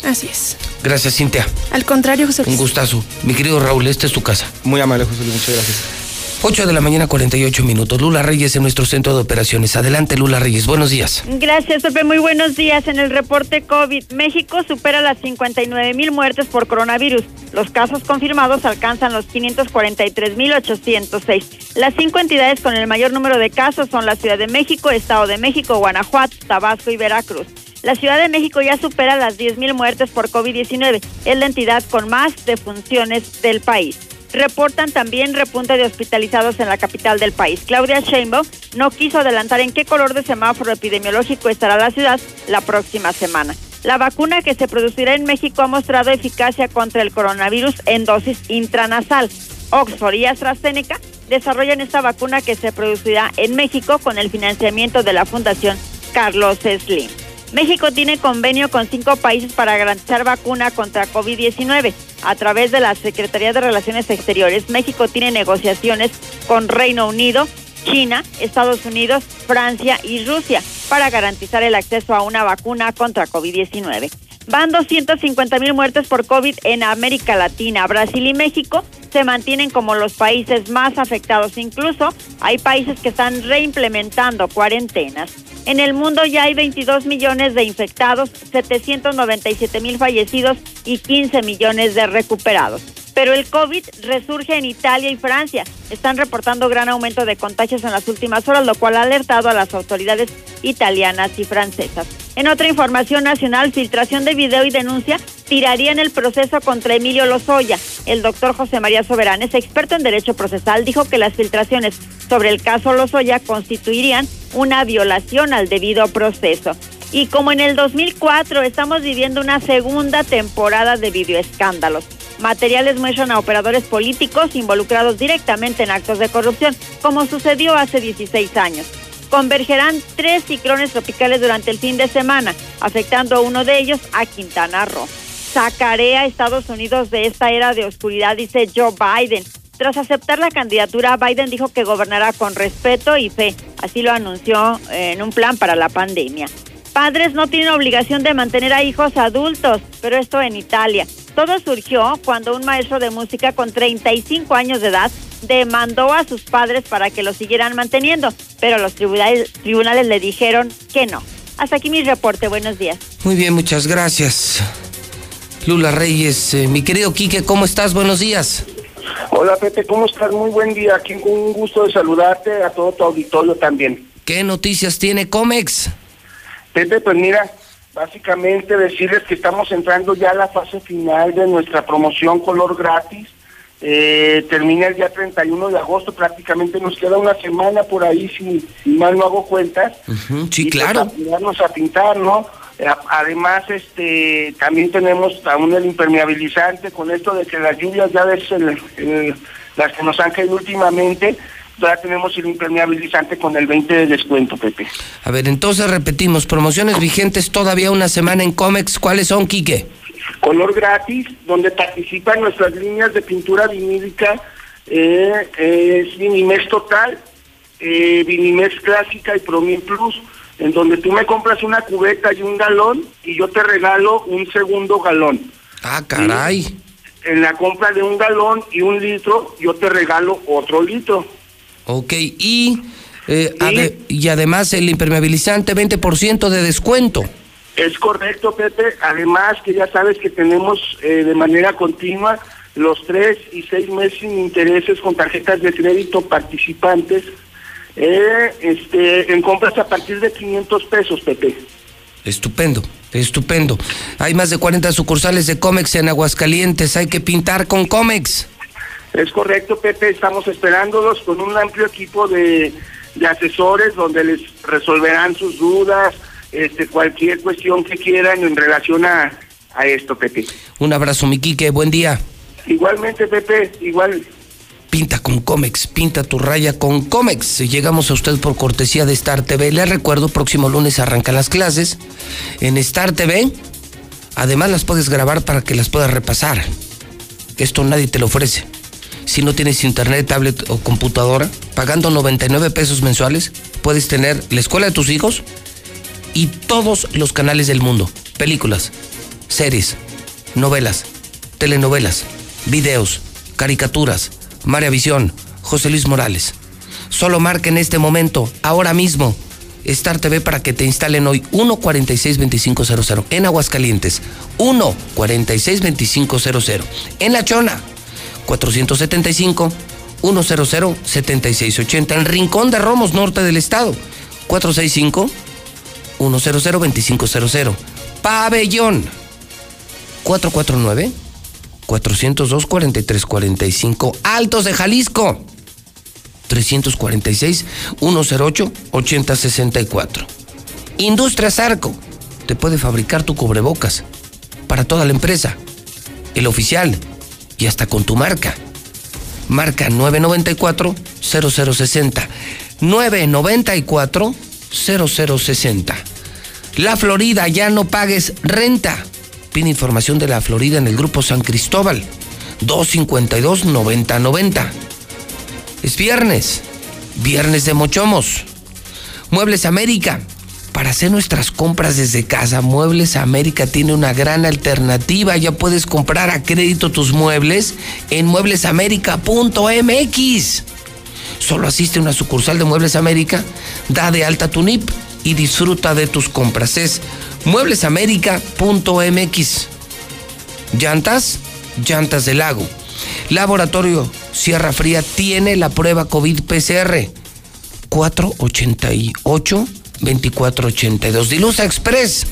Así es. Gracias, Cintia. Al contrario, José Un Luis. gustazo. Mi querido Raúl, esta es tu casa. Muy amable, José Luis, muchas gracias. 8 de la mañana, 48 minutos. Lula Reyes en nuestro centro de operaciones. Adelante, Lula Reyes. Buenos días. Gracias, Pepe. Muy buenos días. En el reporte COVID, México supera las 59 mil muertes por coronavirus. Los casos confirmados alcanzan los 543 mil 806. Las cinco entidades con el mayor número de casos son la Ciudad de México, Estado de México, Guanajuato, Tabasco y Veracruz. La Ciudad de México ya supera las 10 mil muertes por COVID-19. Es la entidad con más defunciones del país. Reportan también repunte de hospitalizados en la capital del país. Claudia Sheinbaum no quiso adelantar en qué color de semáforo epidemiológico estará la ciudad la próxima semana. La vacuna que se producirá en México ha mostrado eficacia contra el coronavirus en dosis intranasal. Oxford y AstraZeneca desarrollan esta vacuna que se producirá en México con el financiamiento de la Fundación Carlos Slim. México tiene convenio con cinco países para garantizar vacuna contra COVID-19. A través de la Secretaría de Relaciones Exteriores, México tiene negociaciones con Reino Unido, China, Estados Unidos, Francia y Rusia para garantizar el acceso a una vacuna contra COVID-19. Van 250 mil muertes por COVID en América Latina. Brasil y México se mantienen como los países más afectados. Incluso hay países que están reimplementando cuarentenas. En el mundo ya hay 22 millones de infectados, 797 mil fallecidos y 15 millones de recuperados. Pero el COVID resurge en Italia y Francia. Están reportando gran aumento de contagios en las últimas horas, lo cual ha alertado a las autoridades italianas y francesas. En otra información nacional, filtración de video y denuncia tirarían el proceso contra Emilio Lozoya. El doctor José María Soberanes, experto en derecho procesal, dijo que las filtraciones sobre el caso Lozoya constituirían una violación al debido proceso. Y como en el 2004 estamos viviendo una segunda temporada de videoescándalos. Materiales muestran a operadores políticos involucrados directamente en actos de corrupción, como sucedió hace 16 años. Convergerán tres ciclones tropicales durante el fin de semana, afectando a uno de ellos a Quintana Roo. Sacaré a Estados Unidos de esta era de oscuridad, dice Joe Biden. Tras aceptar la candidatura, Biden dijo que gobernará con respeto y fe. Así lo anunció en un plan para la pandemia. Padres no tienen obligación de mantener a hijos adultos, pero esto en Italia. Todo surgió cuando un maestro de música con 35 años de edad demandó a sus padres para que lo siguieran manteniendo, pero los tribunales, tribunales le dijeron que no. Hasta aquí mi reporte, buenos días. Muy bien, muchas gracias. Lula Reyes, eh, mi querido Quique, ¿cómo estás? Buenos días. Hola Pepe, ¿cómo estás? Muy buen día. Aquí con un gusto de saludarte a todo tu auditorio también. ¿Qué noticias tiene Comex? Pepe, pues mira, básicamente decirles que estamos entrando ya a la fase final de nuestra promoción color gratis. Eh, termina el día 31 de agosto, prácticamente nos queda una semana por ahí, si, mal no hago cuentas. sí, y pues claro. a a pintar, ¿no? Eh, Además, este, también tenemos aún el impermeabilizante con esto de que las lluvias ya ves el- el- las que nos han caído últimamente, ya tenemos el impermeabilizante con el 20 de descuento, Pepe. A ver, entonces repetimos, promociones vigentes todavía una semana en Comex. ¿Cuáles son, Quique? Color gratis, donde participan nuestras líneas de pintura vinílica, eh, es Vinimex Total, eh, Vinimex Clásica y Promil Plus, en donde tú me compras una cubeta y un galón y yo te regalo un segundo galón. Ah, caray. En la compra de un galón y un litro, yo te regalo otro litro. Ok, y, eh, ade- y además el impermeabilizante 20% de descuento. Es correcto, Pepe. Además que ya sabes que tenemos eh, de manera continua los tres y seis meses sin intereses con tarjetas de crédito participantes eh, este, en compras a partir de 500 pesos, Pepe. Estupendo, estupendo. Hay más de 40 sucursales de Comex en Aguascalientes. Hay que pintar con Comex. Es correcto, Pepe. Estamos esperándolos con un amplio equipo de, de asesores donde les resolverán sus dudas, este, cualquier cuestión que quieran en relación a, a esto, Pepe. Un abrazo, mi Quique. Buen día. Igualmente, Pepe, igual. Pinta con Comex, pinta tu raya con Comex. Llegamos a usted por cortesía de Star TV. Les recuerdo, próximo lunes arrancan las clases en Star TV. Además las puedes grabar para que las puedas repasar. Esto nadie te lo ofrece. Si no tienes internet, tablet o computadora, pagando 99 pesos mensuales, puedes tener la escuela de tus hijos y todos los canales del mundo. Películas, series, novelas, telenovelas, videos, caricaturas, María Visión, José Luis Morales. Solo marca en este momento, ahora mismo, Star TV para que te instalen hoy 1462500 en Aguascalientes, 1462500 en La Chona, 475 100 7680 en Rincón de Romos, norte del estado, 465 100 2500 Pabellón, 449 402 4345 Altos de Jalisco 346 108 8064 Industrias Arco te puede fabricar tu cubrebocas para toda la empresa, el oficial y hasta con tu marca. Marca 994 0060 994 0060 La Florida ya no pagues renta. Pide información de la Florida en el grupo San Cristóbal. 252-9090. Es viernes. Viernes de Mochomos. Muebles América. Para hacer nuestras compras desde casa, Muebles América tiene una gran alternativa. Ya puedes comprar a crédito tus muebles en mueblesamerica.mx. Solo asiste a una sucursal de Muebles América, da de alta tu NIP y disfruta de tus compras. Es mueblesamerica.mx. Llantas, llantas del lago. Laboratorio Sierra Fría tiene la prueba COVID PCR 488 2482. Dilusa Express,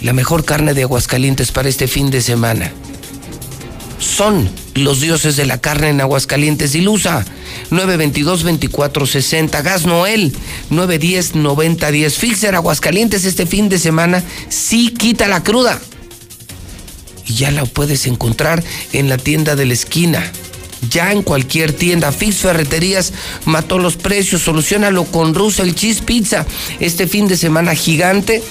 la mejor carne de Aguascalientes para este fin de semana. Son los dioses de la carne en Aguascalientes. Dilusa 922-2460. Gas Noel 910-9010. Fixer Aguascalientes este fin de semana sí quita la cruda. Y ya la puedes encontrar en la tienda de la esquina ya en cualquier tienda. Fix Ferreterías mató los precios, solucionalo con Russell Cheese Pizza. Este fin de semana gigante,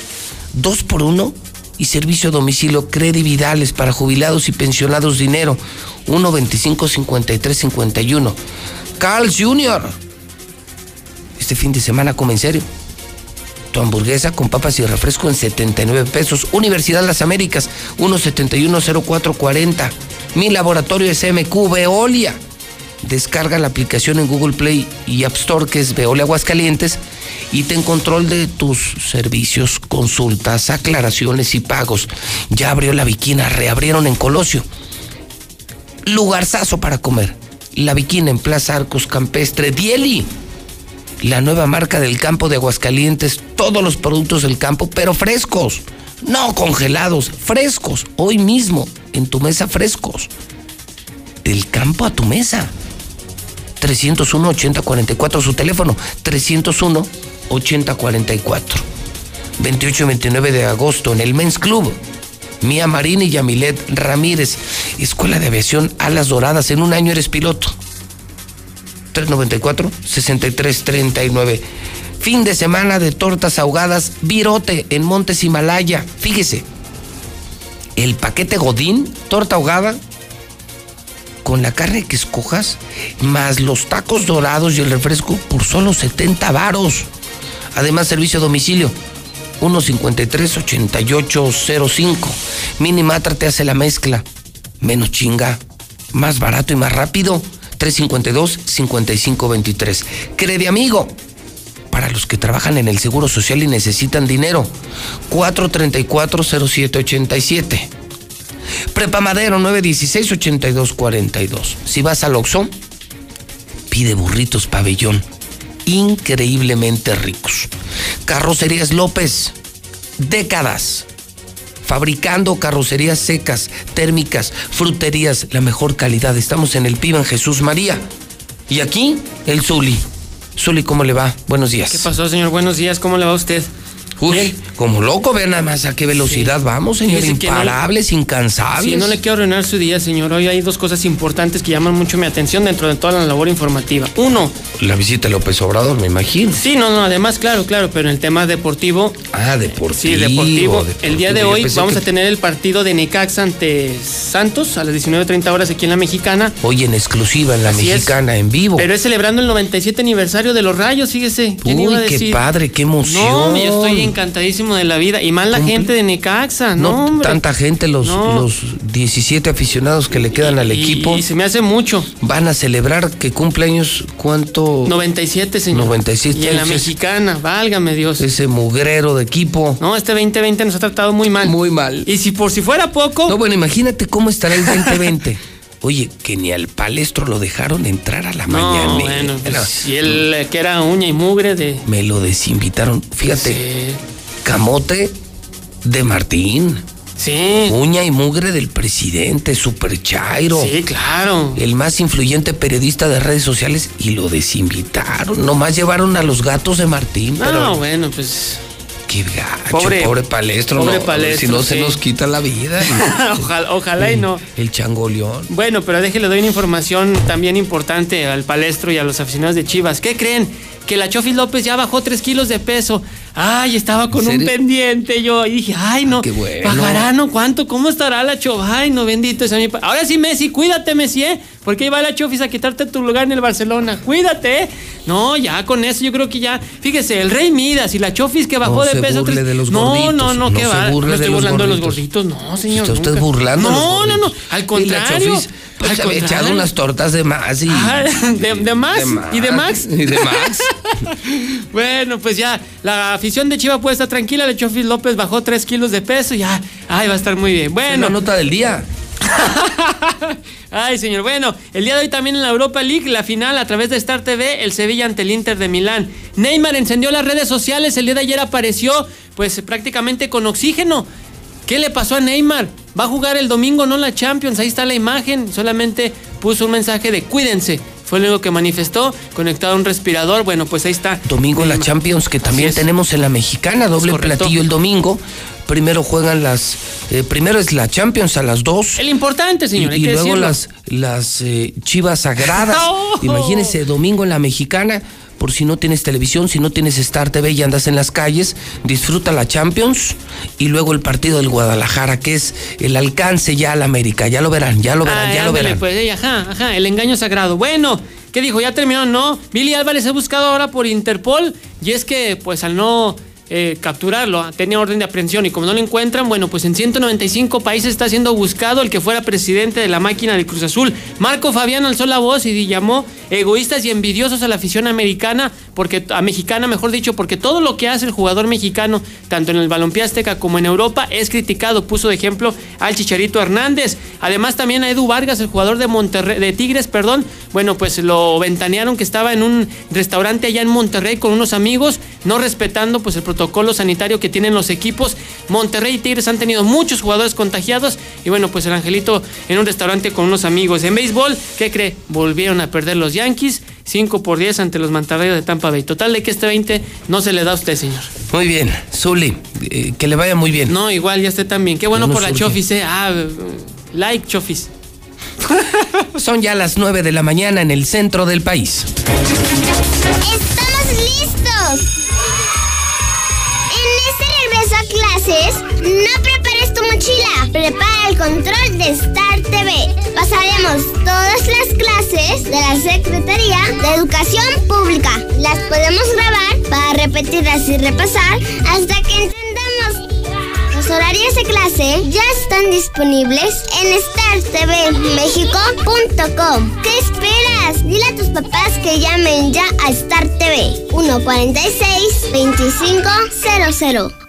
dos por uno y servicio a domicilio credividales para jubilados y pensionados dinero 125 53 51 Carl Jr. Este fin de semana come en serio. Tu hamburguesa con papas y refresco en 79 pesos. Universidad Las Américas 171 0440 mi laboratorio es MQ Veolia. Descarga la aplicación en Google Play y App Store que es Veolia Aguascalientes y ten control de tus servicios, consultas, aclaraciones y pagos. Ya abrió la viquina, reabrieron en Colosio. Lugarzazo para comer. La viquina en Plaza Arcos Campestre, Dieli. La nueva marca del campo de Aguascalientes, todos los productos del campo, pero frescos. No congelados, frescos, hoy mismo, en tu mesa frescos. Del campo a tu mesa. 301-8044, su teléfono, 301-8044. 28 y 29 de agosto en el Men's Club. Mía Marín y Yamilet Ramírez, Escuela de Aviación Alas Doradas, en un año eres piloto. 394-6339. Fin de semana de tortas ahogadas, virote en Montes Himalaya. Fíjese, el paquete Godín, torta ahogada, con la carne que escojas, más los tacos dorados y el refresco por solo 70 varos. Además, servicio a domicilio. 153-8805. Minimatra te hace la mezcla. Menos chinga. Más barato y más rápido. 352-5523. Crede amigo para los que trabajan en el Seguro Social y necesitan dinero. 434-0787. Prepa Madero 916-8242. Si vas al Oxxo, pide burritos pabellón. Increíblemente ricos. Carrocerías López. Décadas. Fabricando carrocerías secas, térmicas, fruterías, la mejor calidad. Estamos en el Piba en Jesús María. Y aquí, el Zuli Zuli, ¿cómo le va? Buenos días. ¿Qué pasó, señor? Buenos días, ¿cómo le va a usted? Uy, como loco, ve nada más a qué velocidad vamos, señor. Imparables, incansables. Sí, no le quiero arruinar su día, señor. Hoy hay dos cosas importantes que llaman mucho mi atención dentro de toda la labor informativa. Uno. La visita de López Obrador, me imagino. Sí, no, no, además, claro, claro, pero en el tema deportivo. Ah, deportivo. Sí, deportivo. El día de hoy vamos a tener el partido de Necaxa ante Santos a las 19.30 horas aquí en la Mexicana. Hoy en exclusiva en la Mexicana, en vivo. Pero es celebrando el 97 aniversario de los Rayos, fíjese. ¿Quién Uy, qué padre, qué emoción. No, yo estoy encantadísimo de la vida. Y más la gente de Necaxa, ¿no? tanta gente, los, los 17 aficionados que le quedan al equipo. Y se me hace mucho. Van a celebrar que cumpleaños, ¿cuánto? 97, señor. 97. Y en la mexicana, válgame Dios. Ese mugrero de equipo. No, este 2020 nos ha tratado muy mal. Muy mal. Y si por si fuera poco. No, bueno, imagínate cómo estará el 2020. [laughs] Oye, que ni al palestro lo dejaron entrar a la mañana. Bueno, pues, y él que era uña y mugre de. Me lo desinvitaron. Fíjate, camote de Martín. Sí. Uña y mugre del presidente, super chairo. Sí, claro. El más influyente periodista de redes sociales y lo desinvitaron. Nomás llevaron a los gatos de Martín. No, pero... bueno, pues. Qué gacho, pobre, pobre palestro. Pobre no, palestro. Si no se nos quita la vida. [laughs] ojalá, ojalá y no. El changoleón. Bueno, pero déjele doy una información también importante al palestro y a los aficionados de Chivas. ¿Qué creen? Que la Chofis López ya bajó 3 kilos de peso. Ay, estaba con un pendiente yo. Y dije, ay, no. Qué bueno. Bajará, ¿no? ¿Cuánto? ¿Cómo estará la Chofis? Ay, no, bendito es a mi Ahora sí, Messi, cuídate, Messi, ¿eh? Porque ahí va la Chofis a quitarte tu lugar en el Barcelona. Cuídate, ¿eh? No, ya con eso yo creo que ya. Fíjese, el Rey Midas y la Chofis que bajó no de se peso. Burle de los no, gorditos. no, no, ¿qué no va? Se burle no estoy de los burlando de los gorditos. No, señor. ¿Está usted burlando? No, no, no. Al contrario. Chofis, pues, se había echado unas tortas de más y. Ah, de, de, más, de más. ¿Y de Max? Y de Max. bueno, pues ya, la afición de Chiva puede estar tranquila. La Chofis López bajó 3 kilos de peso. Ya, ay, va a estar muy bien. Bueno. La nota del día. [laughs] Ay, señor. Bueno, el día de hoy también en la Europa League, la final a través de Star TV, el Sevilla ante el Inter de Milán. Neymar encendió las redes sociales, el día de ayer apareció pues prácticamente con oxígeno. ¿Qué le pasó a Neymar? Va a jugar el domingo, no la Champions, ahí está la imagen, solamente puso un mensaje de cuídense. Fue lo único que manifestó, conectado a un respirador. Bueno, pues ahí está. Domingo la. Champions que también tenemos en la mexicana, doble platillo el domingo. Primero juegan las. eh, primero es la Champions a las 2. El importante, señor, Y, hay y que luego decirlo. las, las eh, chivas sagradas. [laughs] Oh. Imagínense, domingo en la mexicana. Por si no tienes televisión, si no tienes Star TV y andas en las calles, disfruta la Champions y luego el partido del Guadalajara, que es el alcance ya a la América. Ya lo verán, ya lo verán, Ay, ya lo verán. Pues, ajá, ajá, el engaño sagrado. Bueno, ¿qué dijo? ¿Ya terminó? No. Billy Álvarez es buscado ahora por Interpol y es que, pues, al no eh, capturarlo, tenía orden de aprehensión y como no lo encuentran, bueno, pues en 195 países está siendo buscado el que fuera presidente de la máquina del Cruz Azul. Marco Fabián alzó la voz y llamó egoístas y envidiosos a la afición americana, porque a mexicana, mejor dicho, porque todo lo que hace el jugador mexicano, tanto en el balompié azteca como en Europa, es criticado. Puso de ejemplo al Chicharito Hernández. Además, también a Edu Vargas, el jugador de Monterrey, de Tigres, perdón. Bueno, pues lo ventanearon que estaba en un restaurante allá en Monterrey con unos amigos, no respetando pues el protocolo sanitario que tienen los equipos. Monterrey y Tigres han tenido muchos jugadores contagiados y bueno, pues el Angelito en un restaurante con unos amigos. En béisbol, ¿qué cree? Volvieron a perder los Yankees 5 por 10 ante los mantarrayos de Tampa Bay. Total de que este 20 no se le da a usted, señor. Muy bien, Zuli, eh, que le vaya muy bien. No, igual ya esté también. Qué bueno no por la. Chofis, eh. Ah, like Chofis. [laughs] Son ya las 9 de la mañana en el centro del país. ¡Estamos listos! No prepares tu mochila, prepara el control de Star TV. Pasaremos todas las clases de la Secretaría de Educación Pública. Las podemos grabar para repetirlas y repasar hasta que entendamos. Los horarios de clase ya están disponibles en startvmexico.com. ¿Qué esperas? Dile a tus papás que llamen ya a Star TV 146-2500.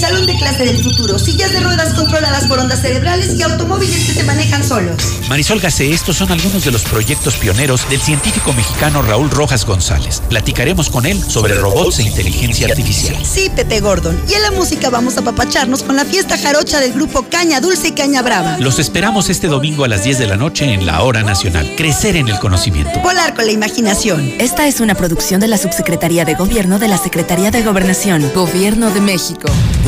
Salón de clase del futuro, sillas de ruedas controladas por ondas cerebrales y automóviles que se manejan solos. Marisol Gacé, estos son algunos de los proyectos pioneros del científico mexicano Raúl Rojas González. Platicaremos con él sobre robots e inteligencia artificial. Sí, Pepe Gordon. Y en la música vamos a papacharnos con la fiesta jarocha del grupo Caña Dulce y Caña Brava. Los esperamos este domingo a las 10 de la noche en la Hora Nacional. Crecer en el conocimiento. Volar con la imaginación. Esta es una producción de la Subsecretaría de Gobierno de la Secretaría de Gobernación, Gobierno de México.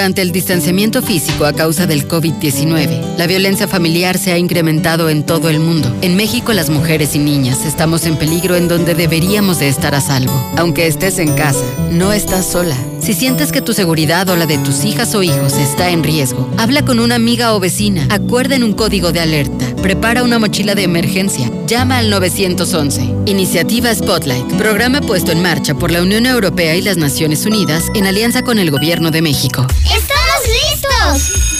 El distanciamiento físico a causa del COVID-19, la violencia familiar se ha incrementado en todo el mundo. En México, las mujeres y niñas estamos en peligro en donde deberíamos de estar a salvo. Aunque estés en casa, no estás sola. Si sientes que tu seguridad o la de tus hijas o hijos está en riesgo, habla con una amiga o vecina, acuerden un código de alerta, prepara una mochila de emergencia, llama al 911. Iniciativa Spotlight, programa puesto en marcha por la Unión Europea y las Naciones Unidas en alianza con el Gobierno de México. ¡Estamos listos!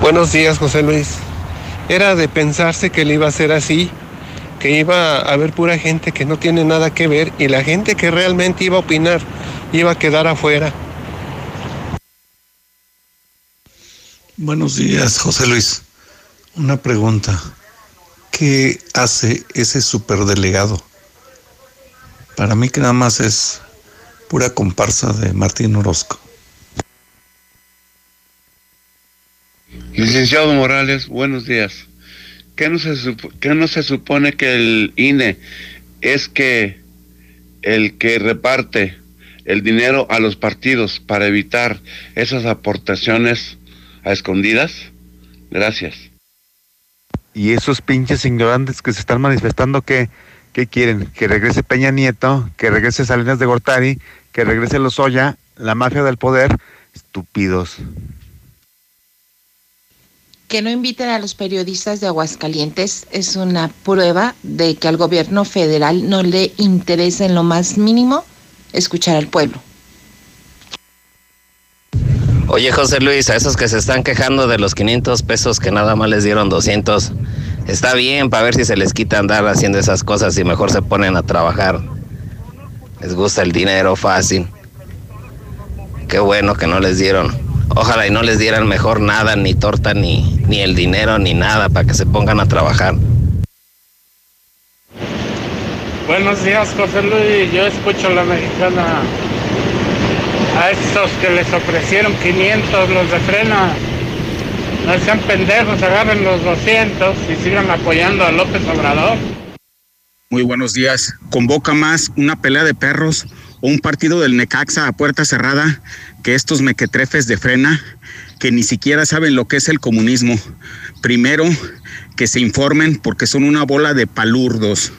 Buenos días, José Luis. Era de pensarse que le iba a ser así, que iba a haber pura gente que no tiene nada que ver y la gente que realmente iba a opinar iba a quedar afuera. Buenos días, José Luis. Una pregunta. ¿Qué hace ese superdelegado? Para mí que nada más es pura comparsa de Martín Orozco. Licenciado Morales, buenos días. ¿Qué no, se qué no se supone que el INE es que el que reparte el dinero a los partidos para evitar esas aportaciones a escondidas? Gracias. Y esos pinches ignorantes que se están manifestando, ¿qué, qué quieren? Que regrese Peña Nieto, que regrese Salinas de Gortari, que regrese Lozoya, la mafia del poder. Estúpidos. Que no inviten a los periodistas de Aguascalientes es una prueba de que al gobierno federal no le interesa en lo más mínimo escuchar al pueblo. Oye, José Luis, a esos que se están quejando de los 500 pesos que nada más les dieron 200, está bien para ver si se les quita andar haciendo esas cosas y mejor se ponen a trabajar. Les gusta el dinero fácil. Qué bueno que no les dieron. Ojalá y no les dieran mejor nada, ni torta, ni, ni el dinero, ni nada, para que se pongan a trabajar. Buenos días, José Luis. Yo escucho la mexicana. A estos que les ofrecieron 500, los de frena. No sean pendejos, agarren los 200 y sigan apoyando a López Obrador. Muy buenos días. Convoca más una pelea de perros un partido del Necaxa a puerta cerrada que estos mequetrefes de frena que ni siquiera saben lo que es el comunismo. Primero, que se informen porque son una bola de palurdos.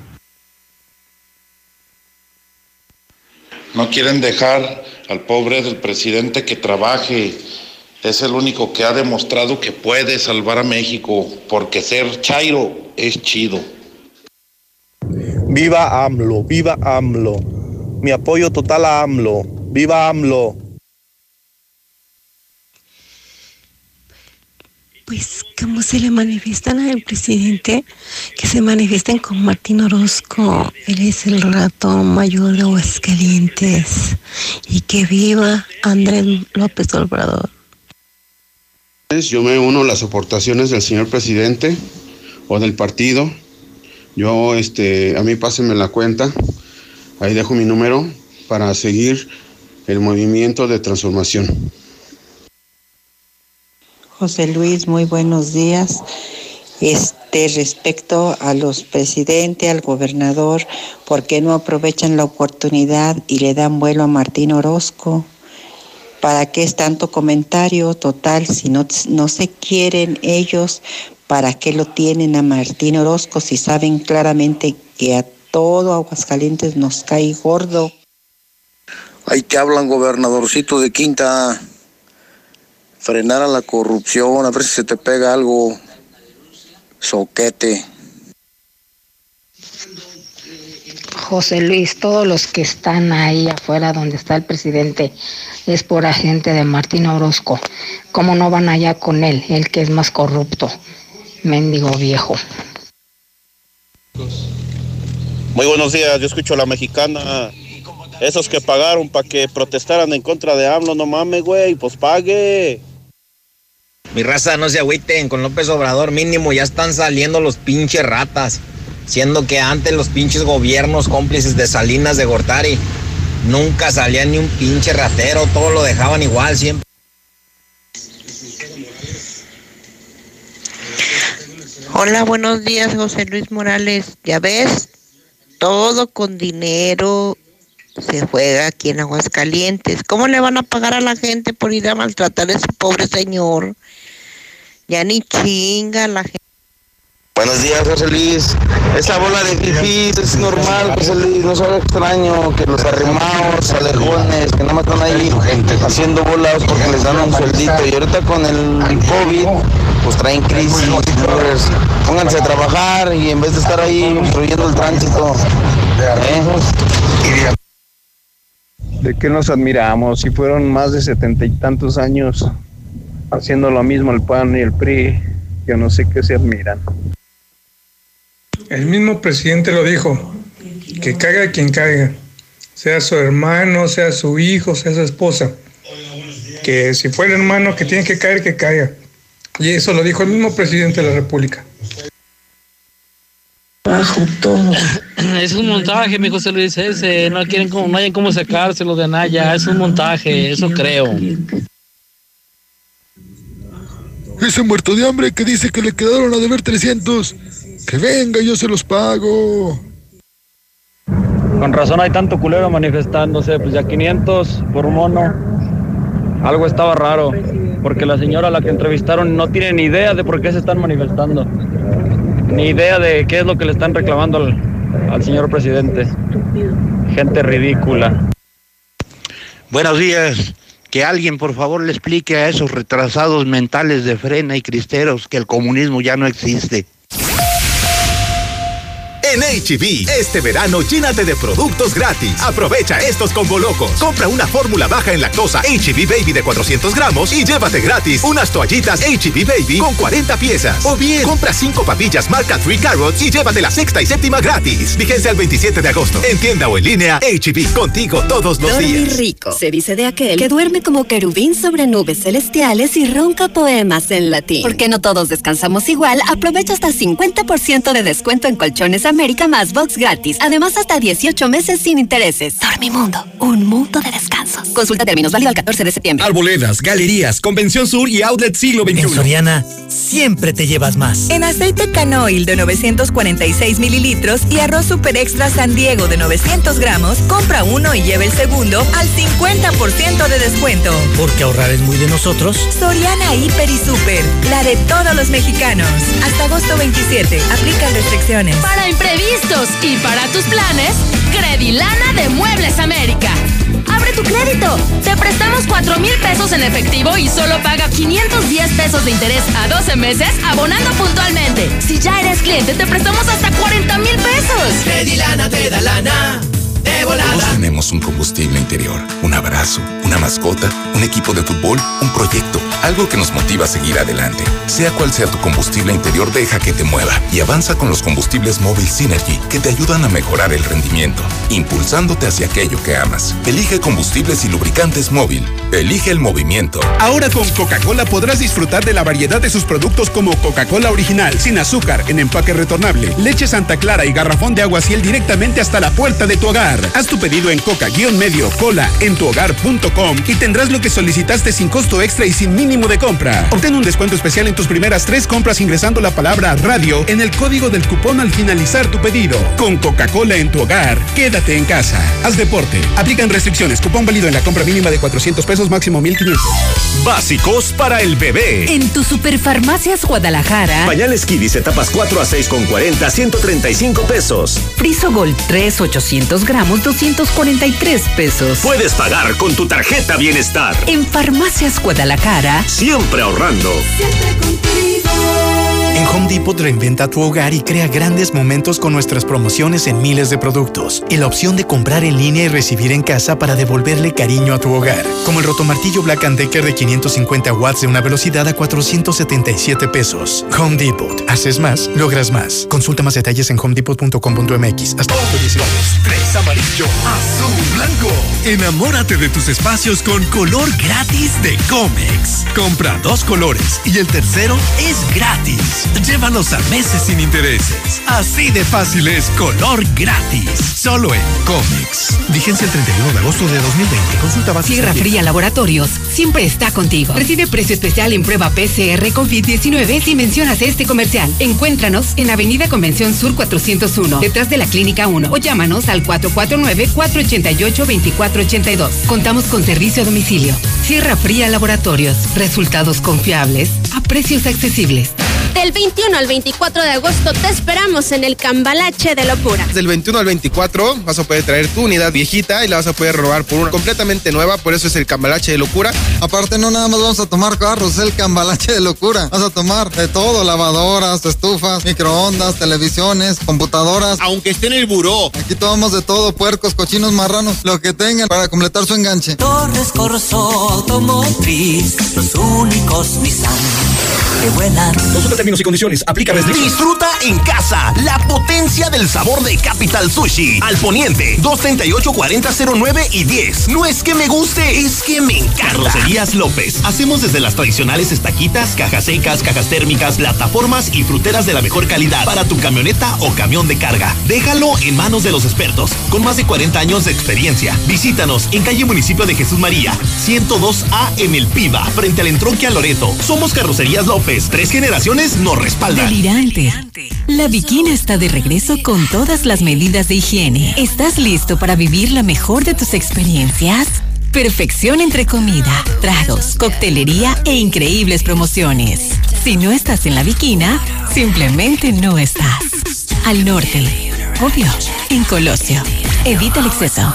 No quieren dejar al pobre del presidente que trabaje. Es el único que ha demostrado que puede salvar a México, porque ser Chairo es chido. Viva AMLO, viva AMLO. Mi apoyo total a AMLO. Viva AMLO. Pues como se le manifiestan al presidente, que se manifiesten con Martín Orozco, él es el ratón mayor de Aguascalientes, y que viva Andrés López Obrador. Yo me uno a las aportaciones del señor presidente o del partido. Yo, este, a mí pásenme la cuenta. Ahí dejo mi número para seguir el movimiento de transformación. José Luis, muy buenos días. Este, respecto a los presidentes, al gobernador, ¿por qué no aprovechan la oportunidad y le dan vuelo a Martín Orozco? ¿Para qué es tanto comentario total si no, no se quieren ellos? ¿Para qué lo tienen a Martín Orozco si saben claramente que a todo Aguascalientes nos cae gordo? Ahí te hablan, gobernadorcito de Quinta. Frenar a la corrupción, a ver si se te pega algo. Soquete. José Luis, todos los que están ahí afuera donde está el presidente es por agente de Martín Orozco. ¿Cómo no van allá con él, el que es más corrupto? Mendigo viejo. Muy buenos días, yo escucho a la mexicana. Esos que pagaron para que protestaran en contra de AMLO, no mames, güey, pues pague. Mi raza, no se agüiten, con López Obrador mínimo ya están saliendo los pinches ratas. Siendo que antes los pinches gobiernos cómplices de Salinas de Gortari nunca salía ni un pinche ratero, todo lo dejaban igual siempre. Hola, buenos días, José Luis Morales. Ya ves, todo con dinero se juega aquí en Aguascalientes. ¿Cómo le van a pagar a la gente por ir a maltratar a ese pobre señor? Ya ni chinga la gente. Buenos días, José Luis. Esa bola de fifís es normal, José Luis. No solo extraño que los arrimados, alejones, que nada más están ahí haciendo bolas porque les dan un sueldito. Y ahorita con el COVID, pues traen crisis. Pues, pónganse a trabajar y en vez de estar ahí obstruyendo el tránsito. ¿eh? ¿De qué nos admiramos? Si fueron más de setenta y tantos años haciendo lo mismo el PAN y el PRI, yo no sé qué se admiran. El mismo presidente lo dijo, que caiga quien caiga, sea su hermano, sea su hijo, sea su esposa. Que si fue el hermano que tiene que caer, que caiga. Y eso lo dijo el mismo presidente de la República. [coughs] Es un montaje, mi José Luis, ese. No quieren como, no hay cómo sacárselo de Naya. Es un montaje, eso creo. Ese muerto de hambre que dice que le quedaron a deber 300. Que venga, yo se los pago. Con razón hay tanto culero manifestándose, pues ya 500 por mono. Algo estaba raro, porque la señora a la que entrevistaron no tiene ni idea de por qué se están manifestando. Ni idea de qué es lo que le están reclamando al, señor presidente. Gente ridícula. Buenos días. Que alguien por favor le explique a esos retrasados mentales de frena y cristeros que el comunismo ya no existe. En HB, este verano llénate de productos gratis. Aprovecha estos combo locos. Compra una fórmula baja en lactosa HB Baby de 400 gramos y llévate gratis unas toallitas HB Baby con 40 piezas. O bien, compra 5 papillas marca 3 Carrots y llévate la sexta y séptima gratis. Vigencia el 27 de agosto. En tienda o en línea, HB, contigo todos los Dormir días. rico. Se dice de aquel que duerme como querubín sobre nubes celestiales y ronca poemas en latín. Porque no todos descansamos igual, aprovecha hasta 50% de descuento en colchones América más box gratis. Además, hasta 18 meses sin intereses. Dormimundo, un mundo de descansos. Consulta términos válido al 14 de septiembre. Arboledas, galerías, Convención Sur y Outlet Siglo XXI. En Soriana, siempre te llevas más. En aceite canoil de 946 mililitros y arroz super extra San Diego de 900 gramos, compra uno y lleve el segundo al 50% de descuento. Porque ahorrar es muy de nosotros. Soriana Hiper y Super, la de todos los mexicanos. Hasta agosto 27, aplica restricciones. Para imprevistos y para tus planes, Credilana de Muebles América. Abre tu crédito. Te prestamos 4 mil pesos en efectivo y solo paga 510 pesos de interés a 12 meses abonando puntualmente. Si ya eres cliente, te prestamos hasta 40 mil pesos. Credilana te da lana. De Todos tenemos un combustible interior, un abrazo, una mascota, un equipo de fútbol, un proyecto, algo que nos motiva a seguir adelante. Sea cual sea tu combustible interior, deja que te mueva y avanza con los combustibles móvil Synergy que te ayudan a mejorar el rendimiento, impulsándote hacia aquello que amas. Elige combustibles y lubricantes móvil. Elige el movimiento. Ahora con Coca-Cola podrás disfrutar de la variedad de sus productos como Coca-Cola original, sin azúcar, en empaque retornable, leche Santa Clara y garrafón de agua ciel directamente hasta la puerta de tu hogar. Haz tu pedido en coca-medio cola en tuhogar.com y tendrás lo que solicitaste sin costo extra y sin mínimo de compra. Obtén un descuento especial en tus primeras tres compras ingresando la palabra radio en el código del cupón al finalizar tu pedido. Con Coca-Cola en tu hogar, quédate en casa. Haz deporte. Aplican restricciones. Cupón válido en la compra mínima de 400 pesos, máximo 1500. Básicos para el bebé. En tu Superfarmacias Guadalajara, Pañales Kidis etapas 4 a 6 con 40, 135 pesos. Friso Gold 3, 800 gramos, 243 pesos. Puedes pagar con tu tarjeta Bienestar. En Farmacias Guadalajara, Siempre ahorrando. En Home Depot reinventa tu hogar y crea grandes momentos con nuestras promociones en miles de productos y la opción de comprar en línea y recibir en casa para devolverle cariño a tu hogar. Como el rotomartillo Black Decker de 550 watts de una velocidad a 477 pesos. Home Depot. Haces más, logras más. Consulta más detalles en homedepot.com.mx. Hasta el 19. Tres amarillo, azul, blanco. Enamórate de tus espacios con color gratis de Comex. Compra dos colores y el tercero es gratis. Llévalos a meses sin intereses. Así de fácil es color gratis. Solo en Comex. Vigencia el 31 de agosto de 2020. Consulta base. Sierra Fría Laboratorios siempre está contigo. Recibe precio especial en prueba PCR COVID-19 si mencionas este comercial. Encuéntranos en Avenida Convención Sur 401, detrás de la Clínica 1 o llámanos al 449-488-2482. Contamos con servicio a domicilio. Sierra Fría Laboratorios. Resultados confiables a precios accesibles. Del 21 al 24 de agosto te esperamos en el Cambalache de Locura. Del 21 al 24 vas a poder traer tu unidad viejita y la vas a poder robar por una completamente nueva, por eso es el Cambalache de Locura. Aparte no nada más vamos a tomar carros, es el Cambalache de Locura. Vas a tomar de todo, lavadoras, estufas, microondas, televisiones, computadoras. Aunque esté en el buró. Aquí tomamos de todo, puercos, cochinos, marranos, lo que tengan para completar su enganche. Torres Corso Automotriz, los únicos Nissan que vuelan. Términos y condiciones, aplica restricciones. Disfruta en casa la potencia del sabor de Capital Sushi. Al poniente, 238 4009 y 10. No es que me guste, es que me encanta. Carrocerías López. Hacemos desde las tradicionales estaquitas, cajas secas, cajas térmicas, plataformas y fruteras de la mejor calidad para tu camioneta o camión de carga. Déjalo en manos de los expertos, con más de 40 años de experiencia. Visítanos en calle Municipio de Jesús María, 102A en El Piba, frente al entronque a Loreto. Somos Carrocerías López. Tres generaciones nos respaldan. Delirante. La Bikina está de regreso con todas las medidas de higiene. ¿Estás listo para vivir la mejor de tus experiencias? Perfección entre comida, tragos, coctelería e increíbles promociones. Si no estás en la Bikina, simplemente no estás. Al norte, obvio, en Colosio. Evita el exceso.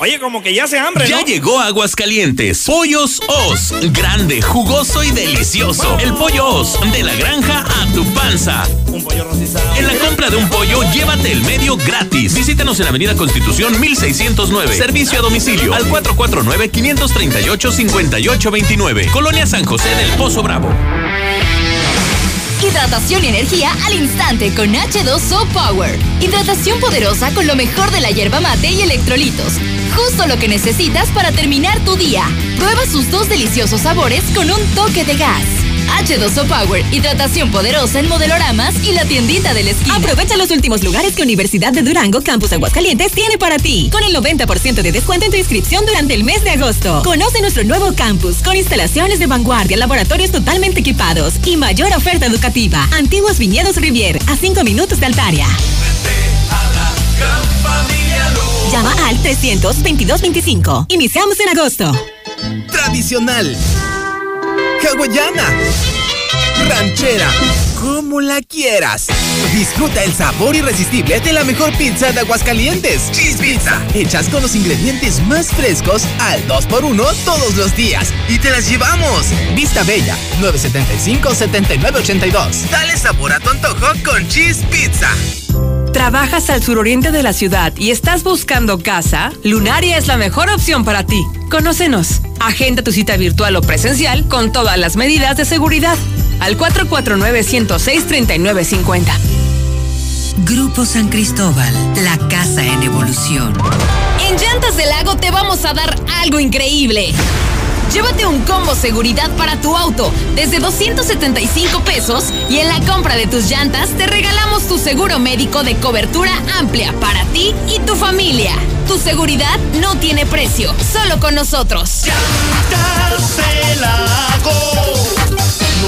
Oye, como que ya se hambre, Ya ¿no? llegó Aguascalientes. Pollos Os. Grande, jugoso y delicioso. El pollo Os. De la granja a tu panza. Un pollo rostizado. En la compra de un pollo, llévate el medio gratis. Visítanos en Avenida Constitución 1609. Servicio a domicilio al 449-538-5829. Colonia San José del Pozo Bravo. Hidratación y energía al instante con H2O Power. Hidratación poderosa con lo mejor de la hierba mate y electrolitos. Justo lo que necesitas para terminar tu día. Prueba sus dos deliciosos sabores con un toque de gas. H2O Power, hidratación poderosa en modeloramas y la tiendita de la esquina. Aprovecha los últimos lugares que Universidad de Durango Campus Aguascalientes tiene para ti. Con el 90% de descuento en tu inscripción durante el mes de agosto. Conoce nuestro nuevo campus con instalaciones de vanguardia, laboratorios totalmente equipados y mayor oferta educativa. Antiguos viñedos Rivier, a 5 minutos de Altaria. Llama al 322-25. Iniciamos en agosto. Tradicional. Hawaiana. Ranchera. Como la quieras. Disfruta el sabor irresistible de la mejor pizza de Aguascalientes. Cheese Pizza. Hechas con los ingredientes más frescos al 2x1 todos los días. Y te las llevamos. Vista Bella. 975-7982. Dale sabor a tu antojo con Cheese Pizza. ¿Trabajas al suroriente de la ciudad y estás buscando casa? Lunaria es la mejor opción para ti. Conócenos. Agenda tu cita virtual o presencial con todas las medidas de seguridad. Al 449-106-3950. Grupo San Cristóbal, la casa en evolución. En Llantas del Lago te vamos a dar algo increíble. Llévate un combo seguridad para tu auto desde 275 pesos y en la compra de tus llantas te regalamos tu seguro médico de cobertura amplia para ti y tu familia. Tu seguridad no tiene precio, solo con nosotros.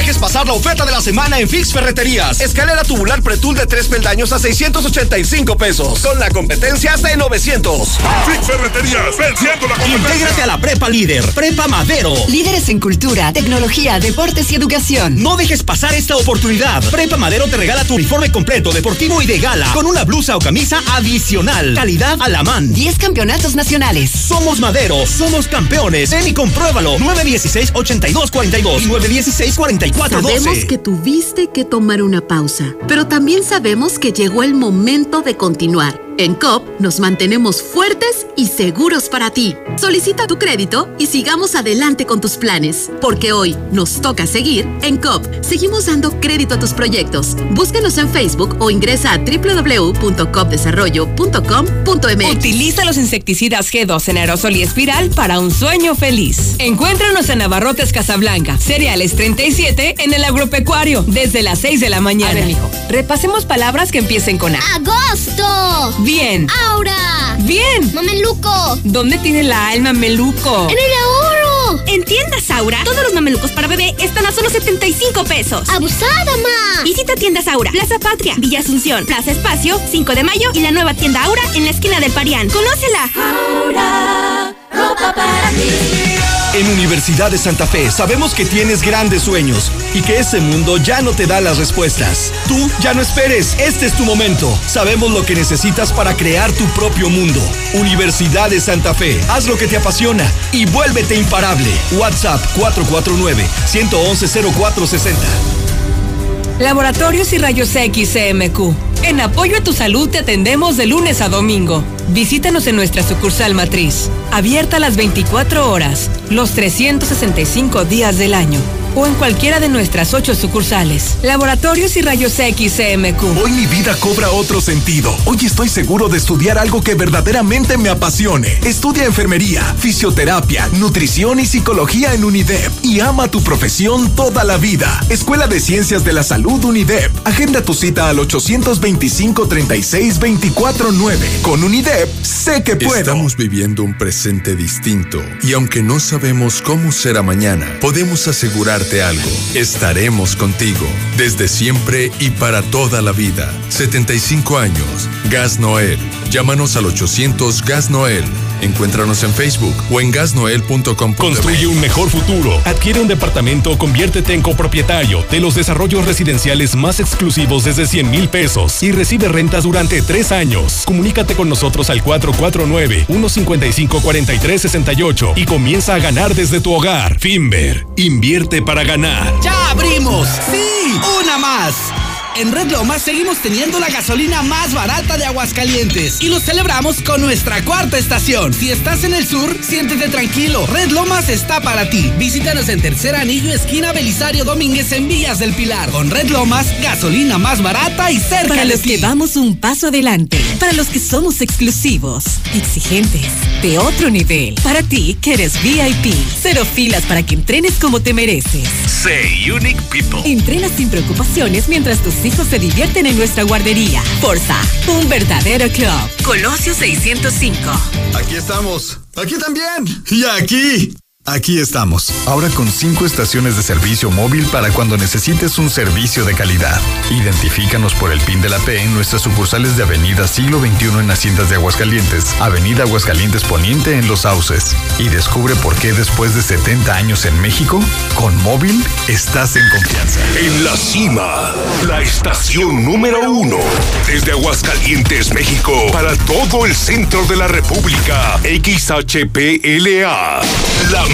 No dejes pasar la oferta de la semana en Fix Ferreterías. Escalera tubular Pretul de tres peldaños a 685 pesos. Con la competencia hasta en 900. Fix Ferreterías, venciendo la competencia. Intégrate a la Prepa Líder, Prepa Madero. Líderes en cultura, tecnología, deportes y educación. No dejes pasar esta oportunidad. Prepa Madero te regala tu uniforme completo, deportivo y de gala, con una blusa o camisa adicional. Calidad a la man. 10 campeonatos nacionales. Somos Madero, somos campeones. Ven y compruébalo. 916-8242 y 916-4412. Sabemos que tuviste que tomar una pausa, pero también sabemos que llegó el momento de continuar. En COP nos mantenemos fuertes y seguros para ti. Solicita tu crédito y sigamos adelante con tus planes, porque hoy nos toca seguir en COP. Seguimos dando crédito a tus proyectos. Búscanos en Facebook o ingresa a www.copdesarrollo.com.mx. Utiliza los insecticidas G2 en aerosol y espiral para un sueño feliz. Encuéntranos en Navarrotes Casablanca, cereales 37 en el agropecuario, desde las 6 de la mañana. A ver, mijo, repasemos palabras que empiecen con A. ¡Agosto! Bien. ¡Aura! Bien. ¡Mameluco! ¿Dónde tiene la alma meluco? ¡En el ahorro! En tiendas Aura, todos los mamelucos para bebé están a solo 75 pesos. ¡Abusada, ma! Visita tiendas Aura, Plaza Patria, Villa Asunción, Plaza Espacio, 5 de mayo y la nueva tienda Aura en la esquina del Parián. ¡Conócela! Aura, ropa para ti. En Universidad de Santa Fe sabemos que tienes grandes sueños y que ese mundo ya no te da las respuestas. Tú ya no esperes, este es tu momento. Sabemos lo que necesitas para crear tu propio mundo. Universidad de Santa Fe, haz lo que te apasiona y vuélvete imparable. WhatsApp 449-111-0460. Laboratorios y Rayos X CMQ. En apoyo a tu salud te atendemos de lunes a domingo. Visítanos en nuestra sucursal matriz, abierta las 24 horas, los 365 días del año o en cualquiera de nuestras ocho sucursales. Laboratorios y Rayos X CMQ. Hoy mi vida cobra otro sentido. Hoy estoy seguro de estudiar algo que verdaderamente me apasione. Estudia enfermería, fisioterapia, nutrición y psicología en UNIDEP y ama tu profesión toda la vida. Escuela de Ciencias de la Salud UNIDEP. Agenda tu cita al 825 36 24 9. Con UNIDEP sé que puedo. Estamos viviendo un presente distinto y aunque no sabemos cómo será mañana, podemos asegurar algo. Estaremos contigo desde siempre y para toda la vida. 75 años. Gas Noel. Llámanos al 800 Gas Noel. Encuéntranos en Facebook o en gasnoel.com. Construye un mejor futuro. Adquiere un departamento o conviértete en copropietario de los desarrollos residenciales más exclusivos desde 100 mil pesos y recibe rentas durante tres años. Comunícate con nosotros al 449-155-4368 y comienza a ganar desde tu hogar. Finver, invierte para ganar. ¡Ya abrimos! ¡Sí! ¡Una más! En Red Lomas seguimos teniendo la gasolina más barata de Aguascalientes y lo celebramos con nuestra cuarta estación. Si estás en el sur, siéntete tranquilo. Red Lomas está para ti. Visítanos en Tercer Anillo, esquina Belisario Domínguez en Villas del Pilar. Con Red Lomas, gasolina más barata y cerca Para de los ti. que vamos un paso adelante, para los que somos exclusivos, exigentes, de otro nivel, para ti que eres VIP, cero filas para que entrenes como te mereces. Say Unique People. Entrena sin preocupaciones mientras tus hijos se divierten en nuestra guardería. Forza, un verdadero club. Colosio 605. Aquí estamos. Aquí también. Y aquí. Aquí estamos. Ahora con cinco estaciones de servicio móvil para cuando necesites un servicio de calidad. Identifícanos por el PIN de la P en nuestras sucursales de Avenida Siglo XXI en Haciendas de Aguascalientes, Avenida Aguascalientes Poniente en Los Sauces. Y descubre por qué después de 70 años en México, con móvil estás en confianza. En la cima, la estación número uno. Desde Aguascalientes, México, para todo el centro de la República. XHPLA. La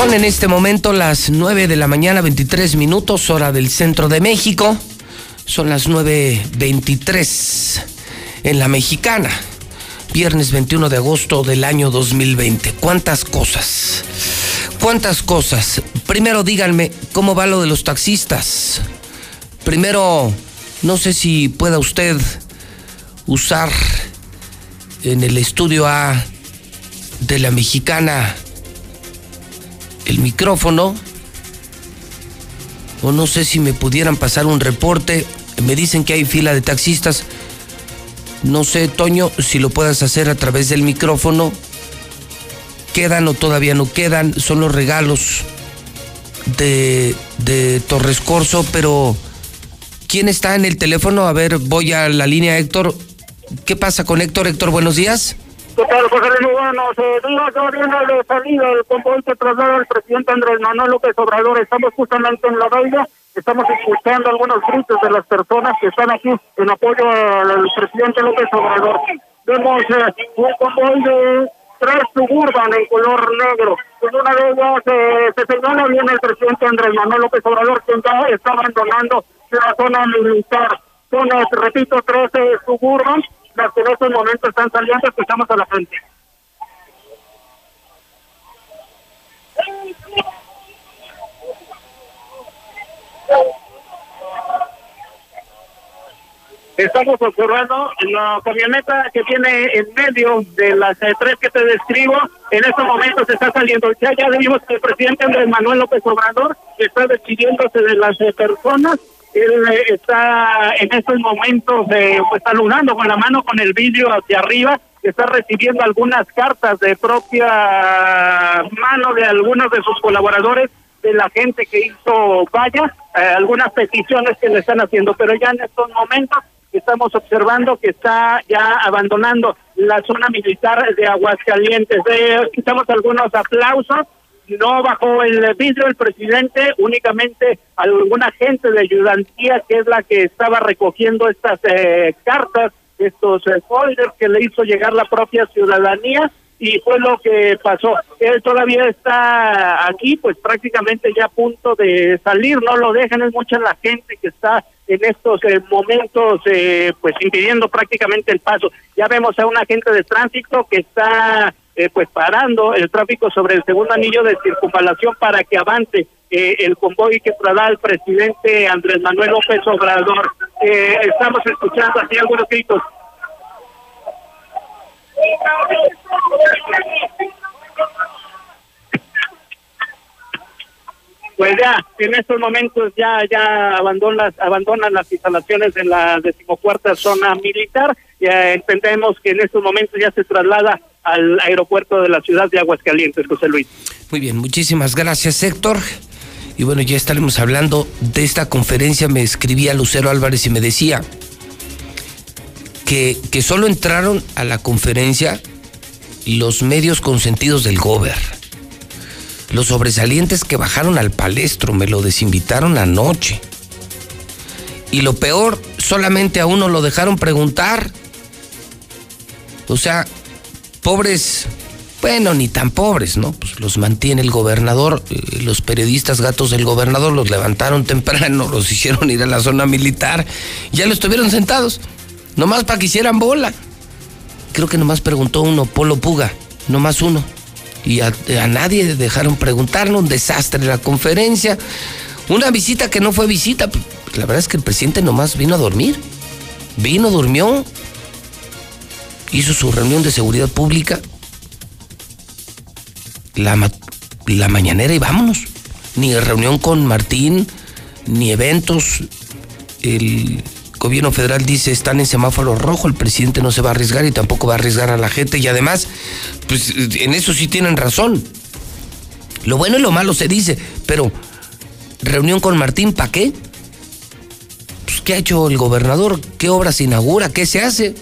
Son en este momento las 9 de la mañana, 23 minutos, hora del centro de México. Son las 9.23 en la mexicana. Viernes 21 de agosto del año 2020. ¿Cuántas cosas? ¿Cuántas cosas? Primero díganme, ¿cómo va lo de los taxistas? Primero, no sé si pueda usted usar en el estudio A de la mexicana el micrófono. O no sé si me pudieran pasar un reporte. Me dicen que hay fila de taxistas. No sé, Toño, si lo puedas hacer a través del micrófono. ¿Quedan o todavía no quedan? Son los regalos de, de Torres Corso, pero ¿Quién está en el teléfono? A ver, voy a la línea Héctor. ¿Qué pasa con Héctor? Héctor, buenos días. ¿Qué tal, José Luis? Muy buenos eh, días. Ya viene de salida el convoy que traslada al presidente Andrés Manuel López Obrador. Estamos justamente en la bahía. Estamos escuchando algunos gritos de las personas que están aquí en apoyo al presidente López Obrador. Vemos eh, un convoy de tres suburban en color negro. En una de ellas eh, se señala bien el presidente Andrés Manuel López Obrador, quien ya está abandonando la zona militar. Son, eh, repito, tres suburban, las que en estos momentos están saliendo, escuchamos a la frente. Estamos observando la camioneta que viene en medio de las eh, tres que te describo. En estos momentos está saliendo. Ya, ya vimos que el presidente Andrés Manuel López Obrador está despidiéndose de las eh, personas. Él eh, está en estos momentos eh, pues saludando con la mano con el vidrio hacia arriba. Está recibiendo algunas cartas de propia mano de algunos de sus colaboradores de la gente que hizo vaya, eh, algunas peticiones que le están haciendo, pero ya en estos momentos estamos observando que está ya abandonando la zona militar de Aguascalientes. Eh, escuchamos algunos aplausos, no bajó el vidrio el presidente, únicamente alguna gente de ayudantía que es la que estaba recogiendo estas eh, cartas, estos eh, folders que le hizo llegar la propia ciudadanía y fue lo que pasó. Él todavía está aquí, pues prácticamente ya a punto de salir, no lo dejan, es mucha la gente que está en estos eh, momentos, eh, pues impidiendo prácticamente el paso. Ya vemos a un agente de tránsito que está eh, pues parando el tráfico sobre el segundo anillo de circunvalación para que avance eh, el convoy que traslada al presidente Andrés Manuel López Obrador. Eh, estamos escuchando así algunos gritos. Pues ya, en estos momentos ya ya abandonan, abandonan las instalaciones en la decimocuarta zona militar. Ya entendemos que en estos momentos ya se traslada al aeropuerto de la ciudad de Aguascalientes, José Luis. Muy bien, muchísimas gracias, Héctor. Y bueno, ya estaremos hablando de esta conferencia. Me escribía Lucero Álvarez y me decía que, que solo entraron a la conferencia los medios consentidos del gober. Los sobresalientes que bajaron al palestro me lo desinvitaron anoche. Y lo peor, solamente a uno lo dejaron preguntar. O sea, pobres, bueno, ni tan pobres, ¿no? Pues los mantiene el gobernador, eh, los periodistas gatos del gobernador los levantaron temprano, los [laughs] hicieron ir a la zona militar, ya lo estuvieron sentados, nomás para que hicieran bola. Creo que nomás preguntó uno, Polo Puga, nomás uno. Y a, a nadie dejaron preguntar, un desastre la conferencia. Una visita que no fue visita, pues, la verdad es que el presidente nomás vino a dormir. Vino, durmió, hizo su reunión de seguridad pública, la, ma- la mañanera y vámonos. Ni reunión con Martín, ni eventos. El gobierno federal dice están en semáforo rojo, el presidente no se va a arriesgar y tampoco va a arriesgar a la gente. Y además, pues en eso sí tienen razón. Lo bueno y lo malo se dice, pero reunión con Martín, ¿para qué? Pues, ¿Qué ha hecho el gobernador? ¿Qué obras inaugura? ¿Qué se hace?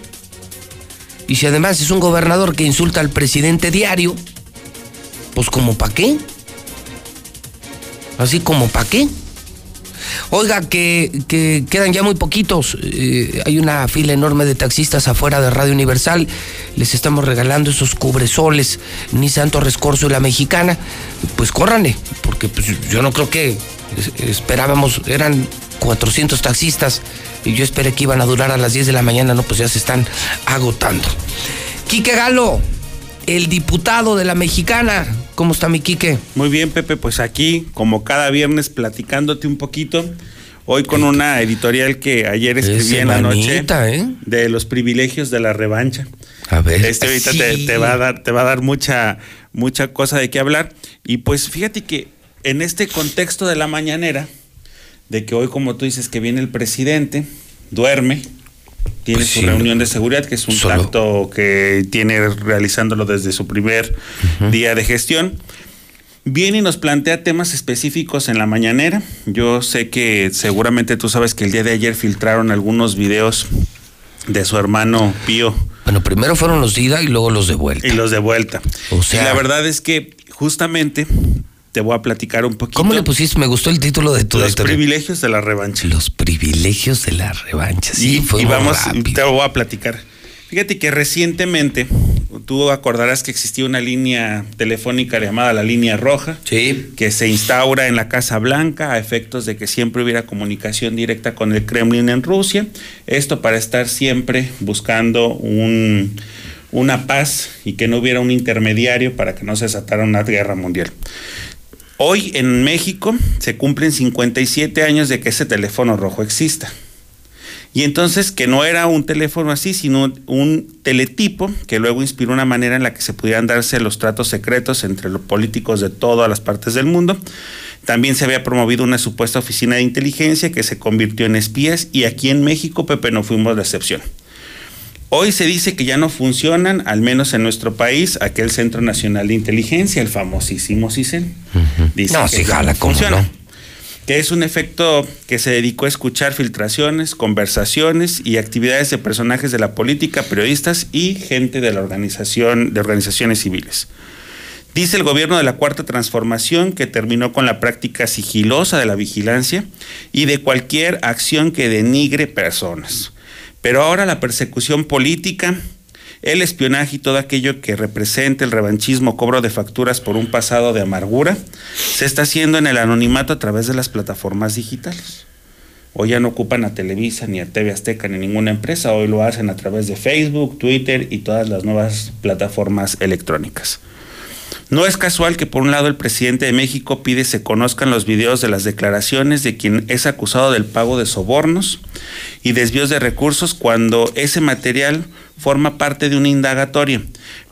Y si además es un gobernador que insulta al presidente diario, pues como para qué? Así como para qué? Oiga, que, que quedan ya muy poquitos. eh, hay una fila enorme de taxistas afuera de Radio Universal. Les estamos regalando esos cubresoles, ni Santo Rescorso y la Mexicana. Pues córranle, porque pues, yo no creo que es- esperábamos, eran 400 taxistas y yo esperé que iban a durar a las 10 de la mañana, no, pues ya se están agotando. Quique Galo, el diputado de la Mexicana. ¿Cómo está mi Quique? Muy bien, Pepe, pues aquí, como cada viernes, platicándote un poquito. Hoy con una editorial que ayer escribí en la noche ¿eh? de los privilegios de la revancha. A ver. Este ahorita te, te va a dar, te va a dar mucha, mucha cosa de qué hablar. Y pues fíjate que en este contexto de la mañanera, de que hoy, como tú dices, que viene el presidente, duerme, tiene Pues su sí, reunión de seguridad, que es un Solo- acto que tiene realizándolo desde su primer día de gestión. viene y nos plantea temas específicos en la mañanera. Yo sé que seguramente tú sabes que el día de ayer filtraron algunos videos de su hermano Pío. Bueno, primero fueron los de ida y luego los de vuelta. Y los de vuelta. O sea, y la verdad es que justamente te voy a platicar un poquito. ¿Cómo le pusiste? Me gustó el título de tu Los privilegios de la revancha. Los privilegios de la revancha. Sí, y, fue y vamos, rápido. te voy a platicar. Fíjate que recientemente tú acordarás que existía una línea telefónica llamada la línea roja, que se instaura en la Casa Blanca a efectos de que siempre hubiera comunicación directa con el Kremlin en Rusia. Esto para estar siempre buscando un, una paz y que no hubiera un intermediario para que no se desatara una guerra mundial. Hoy en México se cumplen 57 años de que ese teléfono rojo exista. Y entonces que no era un teléfono así, sino un teletipo que luego inspiró una manera en la que se pudieran darse los tratos secretos entre los políticos de todas las partes del mundo. También se había promovido una supuesta oficina de inteligencia que se convirtió en espías y aquí en México, Pepe, no fuimos la excepción. Hoy se dice que ya no funcionan, al menos en nuestro país, aquel Centro Nacional de Inteligencia, el famosísimo CISEN. Dice No, que sí, jala, no ¿cómo funciona. no? Que es un efecto que se dedicó a escuchar filtraciones, conversaciones y actividades de personajes de la política, periodistas y gente de la organización, de organizaciones civiles. Dice el gobierno de la Cuarta Transformación que terminó con la práctica sigilosa de la vigilancia y de cualquier acción que denigre personas. Pero ahora la persecución política, el espionaje y todo aquello que represente el revanchismo, cobro de facturas por un pasado de amargura, se está haciendo en el anonimato a través de las plataformas digitales. Hoy ya no ocupan a Televisa ni a TV Azteca ni ninguna empresa, hoy lo hacen a través de Facebook, Twitter y todas las nuevas plataformas electrónicas. No es casual que por un lado el presidente de México pide se conozcan los videos de las declaraciones de quien es acusado del pago de sobornos y desvíos de recursos cuando ese material forma parte de una indagatoria,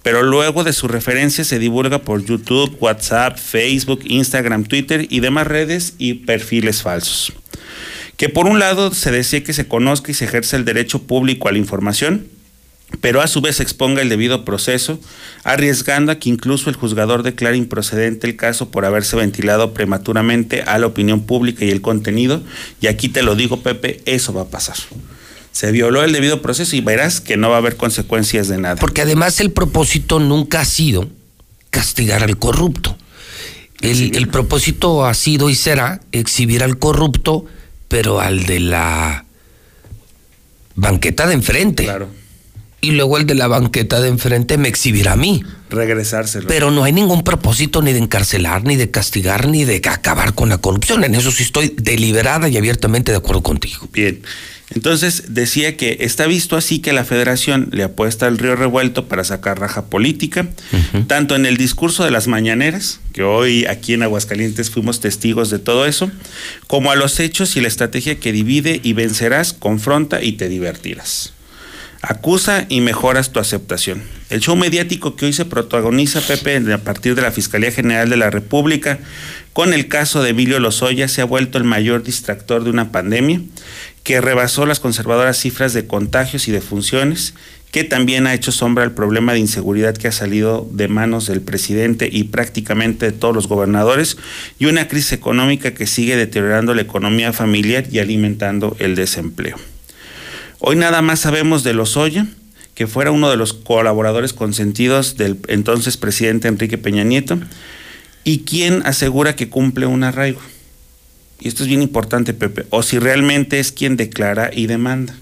pero luego de su referencia se divulga por YouTube, WhatsApp, Facebook, Instagram, Twitter y demás redes y perfiles falsos. Que por un lado se desea que se conozca y se ejerce el derecho público a la información, pero a su vez exponga el debido proceso, arriesgando a que incluso el juzgador declare improcedente el caso por haberse ventilado prematuramente a la opinión pública y el contenido. Y aquí te lo digo, Pepe, eso va a pasar. Se violó el debido proceso y verás que no va a haber consecuencias de nada. Porque además el propósito nunca ha sido castigar al corrupto. El, el propósito ha sido y será exhibir al corrupto, pero al de la banqueta de enfrente. Claro. Y luego el de la banqueta de enfrente me exhibirá a mí. Regresárselo. Pero no hay ningún propósito ni de encarcelar, ni de castigar, ni de acabar con la corrupción. En eso sí estoy deliberada y abiertamente de acuerdo contigo. Bien. Entonces decía que está visto así que la federación le apuesta al río revuelto para sacar raja política, tanto en el discurso de las mañaneras, que hoy aquí en Aguascalientes fuimos testigos de todo eso, como a los hechos y la estrategia que divide y vencerás, confronta y te divertirás. Acusa y mejoras tu aceptación. El show mediático que hoy se protagoniza, Pepe, a partir de la Fiscalía General de la República, con el caso de Emilio Lozoya, se ha vuelto el mayor distractor de una pandemia que rebasó las conservadoras cifras de contagios y de funciones, que también ha hecho sombra al problema de inseguridad que ha salido de manos del presidente y prácticamente de todos los gobernadores, y una crisis económica que sigue deteriorando la economía familiar y alimentando el desempleo. Hoy nada más sabemos de Lozoya, que fuera uno de los colaboradores consentidos del entonces presidente Enrique Peña Nieto, y quien asegura que cumple un arraigo. Y esto es bien importante, Pepe, o si realmente es quien declara y demanda.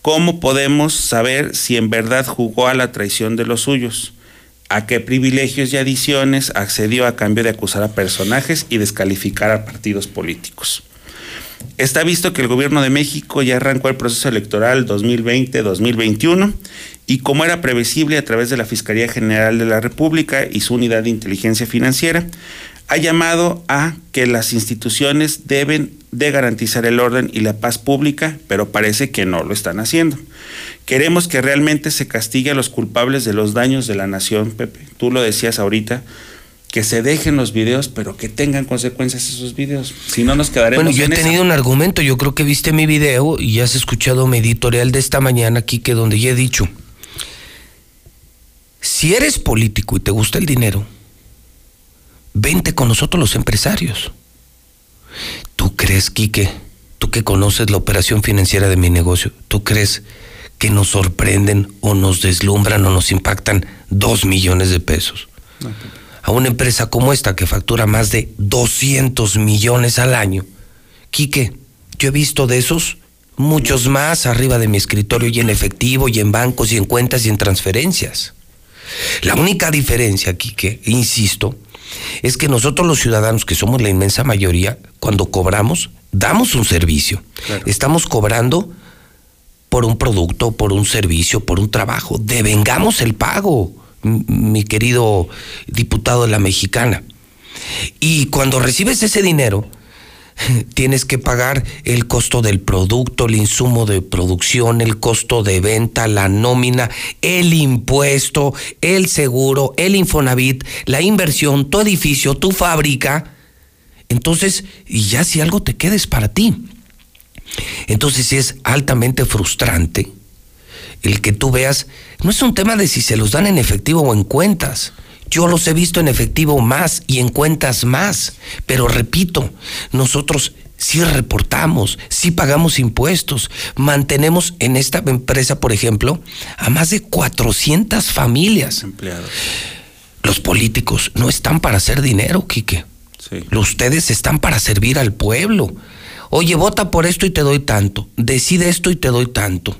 ¿Cómo podemos saber si en verdad jugó a la traición de los suyos? ¿A qué privilegios y adiciones accedió a cambio de acusar a personajes y descalificar a partidos políticos? Está visto que el gobierno de México ya arrancó el proceso electoral 2020-2021 y como era previsible a través de la Fiscalía General de la República y su unidad de inteligencia financiera, ha llamado a que las instituciones deben de garantizar el orden y la paz pública, pero parece que no lo están haciendo. Queremos que realmente se castigue a los culpables de los daños de la nación, Pepe. Tú lo decías ahorita, que se dejen los videos, pero que tengan consecuencias esos videos. Si no nos quedaremos Bueno, yo he esa. tenido un argumento. Yo creo que viste mi video y has escuchado mi editorial de esta mañana aquí, que donde ya he dicho: si eres político y te gusta el dinero, vente con nosotros los empresarios. ¿Tú crees, Quique, tú que conoces la operación financiera de mi negocio, tú crees que nos sorprenden o nos deslumbran o nos impactan dos millones de pesos? A una empresa como esta que factura más de 200 millones al año. Quique, yo he visto de esos muchos más arriba de mi escritorio y en efectivo y en bancos y en cuentas y en transferencias. La única diferencia, Quique, insisto, es que nosotros los ciudadanos, que somos la inmensa mayoría, cuando cobramos, damos un servicio. Estamos cobrando por un producto, por un servicio, por un trabajo. Devengamos el pago, mi querido diputado de la mexicana. Y cuando recibes ese dinero, [laughs] tienes que pagar el costo del producto, el insumo de producción, el costo de venta, la nómina, el impuesto, el seguro, el Infonavit, la inversión, tu edificio, tu fábrica. Entonces, y ya si algo te quedes para ti. Entonces es altamente frustrante el que tú veas, no es un tema de si se los dan en efectivo o en cuentas. Yo los he visto en efectivo más y en cuentas más. Pero repito, nosotros sí reportamos, sí pagamos impuestos, mantenemos en esta empresa, por ejemplo, a más de 400 familias. Empleados. Los políticos no están para hacer dinero, Quique. Ustedes están para servir al pueblo. Oye, vota por esto y te doy tanto. Decide esto y te doy tanto.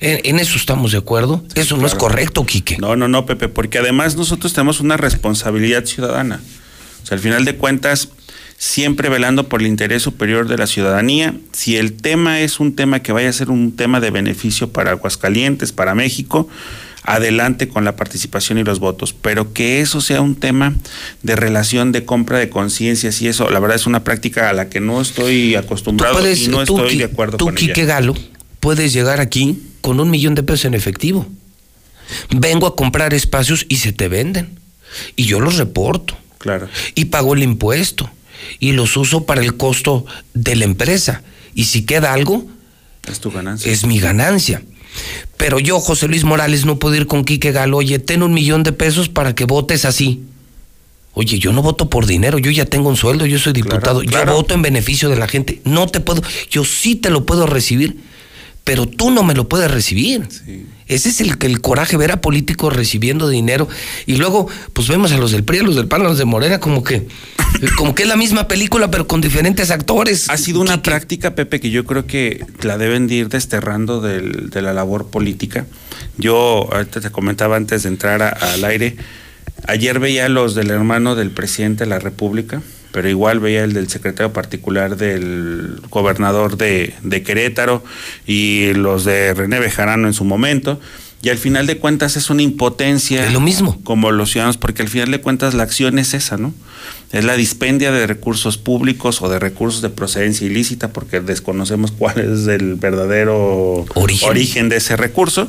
¿En, en eso estamos de acuerdo? eso no es correcto, Quique. No, no, no, Pepe, porque además nosotros tenemos una responsabilidad ciudadana. O sea, al final de cuentas, siempre velando por el interés superior de la ciudadanía. Si el tema es un tema que vaya a ser un tema de beneficio para Aguascalientes, para México, adelante con la participación y los votos, pero que eso sea un tema de relación de compra de conciencias y eso, la verdad es una práctica a la que no estoy acostumbrado puedes- y no tú, estoy de acuerdo tú, con Quique ella. Galo, puedes llegar aquí con un millón de pesos en efectivo. Vengo a comprar espacios y se te venden. Y yo los reporto. Claro. Y pago el impuesto. Y los uso para el costo de la empresa. Y si queda algo, Es tu ganancia. es mi ganancia. Pero yo, José Luis Morales, no puedo ir con Quique Galo, oye, ten un millón de pesos para que votes así. Oye, yo no voto por dinero, yo ya tengo un sueldo, yo soy diputado, yo voto en beneficio de la gente. No te puedo, yo sí te lo puedo recibir, pero tú no me lo puedes recibir. Ese es el, el coraje, ver a políticos recibiendo dinero. Y luego, pues vemos a los del PRI, a los del PAN, a los de Morena, como que, [laughs] como que es la misma película, pero con diferentes actores. Ha sido una práctica, Pepe, que yo creo que la deben de ir desterrando del- de la labor política. Yo, ahorita te comentaba antes de entrar a- al aire, ayer veía los del hermano del presidente de la República, pero igual veía el del secretario particular del gobernador de, de Querétaro y los de René Bejarano en su momento. Y al final de cuentas es una impotencia. Es lo mismo. Como los ciudadanos, porque al final de cuentas la acción es esa, ¿no? Es la dispendia de recursos públicos o de recursos de procedencia ilícita, porque desconocemos cuál es el verdadero Origen. de ese recurso,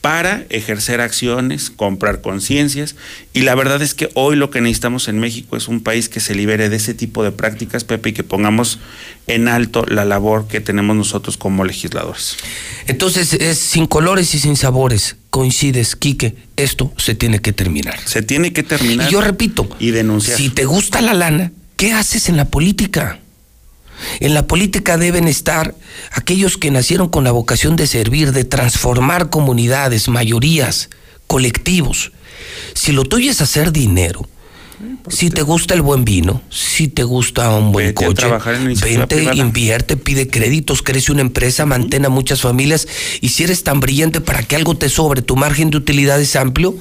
para ejercer acciones, comprar conciencias. Y la verdad es que hoy lo que necesitamos en México es un país que se libere de ese tipo de prácticas, Pepe, y que pongamos en alto la labor que tenemos nosotros como legisladores. Entonces es sin colores y sin sabores. Coincides, Quique, esto se tiene que terminar. Se tiene que terminar. Y yo repito, y denunciar. si te gusta la lana, ¿qué haces en la política? En la política deben estar aquellos que nacieron con la vocación de servir, de transformar comunidades, mayorías, colectivos. Si lo tuyo es hacer dinero, si te gusta el buen vino, si te gusta un buen coche, vente, privada. invierte, pide créditos, crece una empresa, mantén a muchas familias y si eres tan brillante para que algo te sobre, tu margen de utilidad es amplio,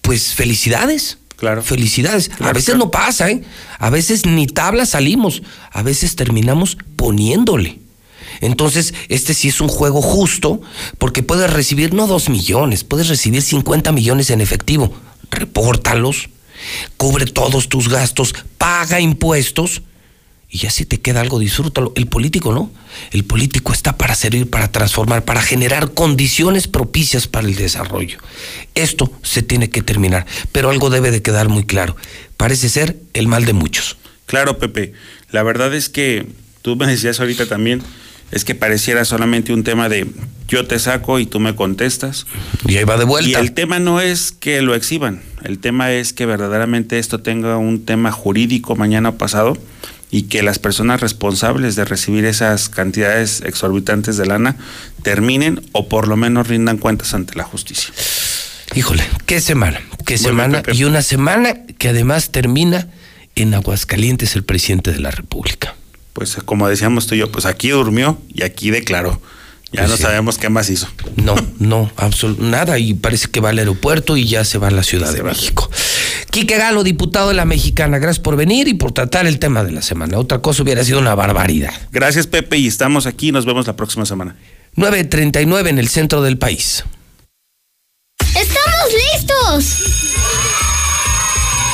pues felicidades. Claro. Felicidades. a veces claro. no pasa, ¿eh? A veces ni tabla salimos, a veces terminamos poniéndole. Entonces, este sí es un juego justo, porque puedes recibir no dos millones, puedes recibir 50 millones en efectivo. Repórtalos, cubre todos tus gastos, paga impuestos y ya si te queda algo, disfrútalo. El político no. El político está para servir, para transformar, para generar condiciones propicias para el desarrollo. Esto se tiene que terminar, pero algo debe de quedar muy claro. Parece ser el mal de muchos. Claro, Pepe. La verdad es que tú me decías ahorita también, es que pareciera solamente un tema de yo te saco y tú me contestas. Y ahí va de vuelta. Y el tema no es que lo exhiban, el tema es que verdaderamente esto tenga un tema jurídico mañana pasado y que las personas responsables de recibir esas cantidades exorbitantes de lana terminen o por lo menos rindan cuentas ante la justicia. Híjole, qué semana, qué semana y una semana que además termina en Aguascalientes el presidente de la República. Pues como decíamos tú y yo, pues aquí durmió y aquí declaró. Ya Pues no sí. sabemos qué más hizo. No, no, nada y parece que va al aeropuerto y ya se va a la Ciudad de México. Quique Galo, diputado de la Mexicana, gracias por venir y por tratar el tema de la semana. Otra cosa hubiera sido una barbaridad. Gracias Pepe y estamos aquí, nos vemos la próxima semana. 9.39 en el centro del país. ¡Estamos listos!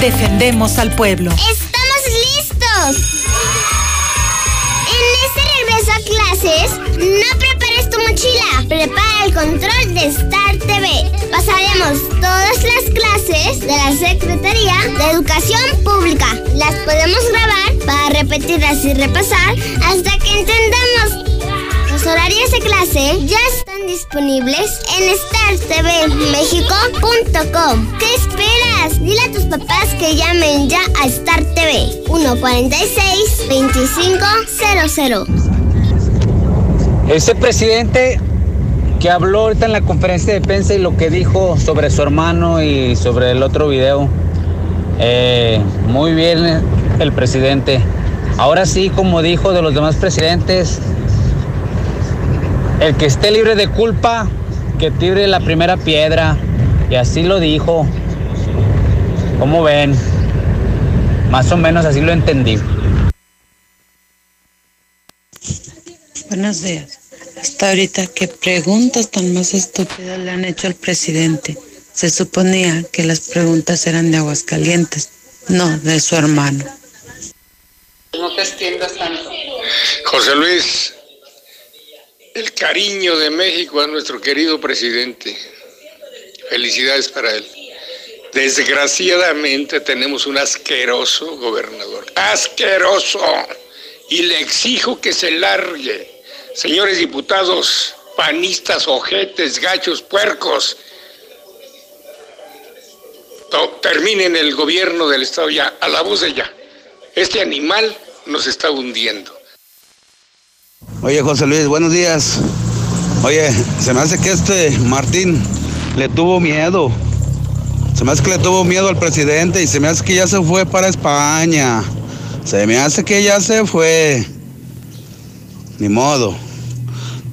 Defendemos al pueblo. ¡Estamos listos! En este regreso a clases, no prepares tu mochila. Prepara el control de Star TV. Pasaremos todas las clases de la Secretaría de Educación Pública. Las podemos grabar para repetirlas y repasar hasta que entendamos. Los horarios de clase ya están disponibles en startvmexico.com. ¿Qué esperas? Dile a tus papás que llamen ya a Star TV 146-2500. Ese presidente que habló ahorita en la conferencia de prensa y lo que dijo sobre su hermano y sobre el otro video, eh, muy bien el presidente. Ahora sí, como dijo de los demás presidentes, el que esté libre de culpa, que tire la primera piedra. Y así lo dijo. ¿Cómo ven? Más o menos así lo entendí. Buenos días. Hasta ahorita, ¿qué preguntas tan más estúpidas le han hecho al presidente? Se suponía que las preguntas eran de Aguascalientes, no de su hermano. No te extiendas tanto. José Luis, el cariño de México a nuestro querido presidente. Felicidades para él. Desgraciadamente tenemos un asqueroso gobernador. Asqueroso. Y le exijo que se largue. Señores diputados, panistas, ojetes, gachos, puercos, terminen el gobierno del Estado ya, a la voz de ya. Este animal nos está hundiendo. Oye, José Luis, buenos días. Oye, se me hace que este Martín le tuvo miedo. Se me hace que le tuvo miedo al presidente y se me hace que ya se fue para España. Se me hace que ya se fue. Ni modo.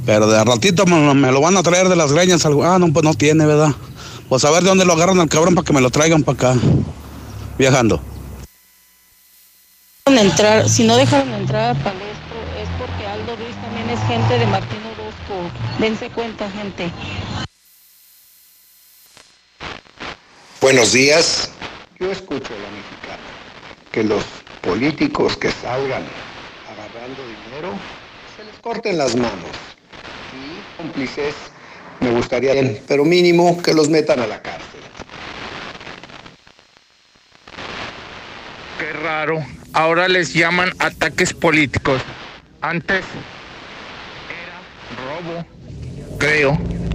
Pero de ratito me, lo van a traer de las greñas. Ah, no, pues no tiene, ¿verdad? Pues a ver de dónde lo agarran al cabrón para que me lo traigan para acá. Viajando. entrar, si no dejaron entrar a Palestro es porque Aldo Ruiz también es gente de Martín Orozco. Dense cuenta, gente. Buenos días. Yo escucho a la mexicana que los políticos que salgan agarrando dinero se les corten las manos. Y cómplices me gustaría, pero mínimo que los metan a la cárcel. Qué raro. Ahora les llaman ataques políticos. Antes era robo, creo.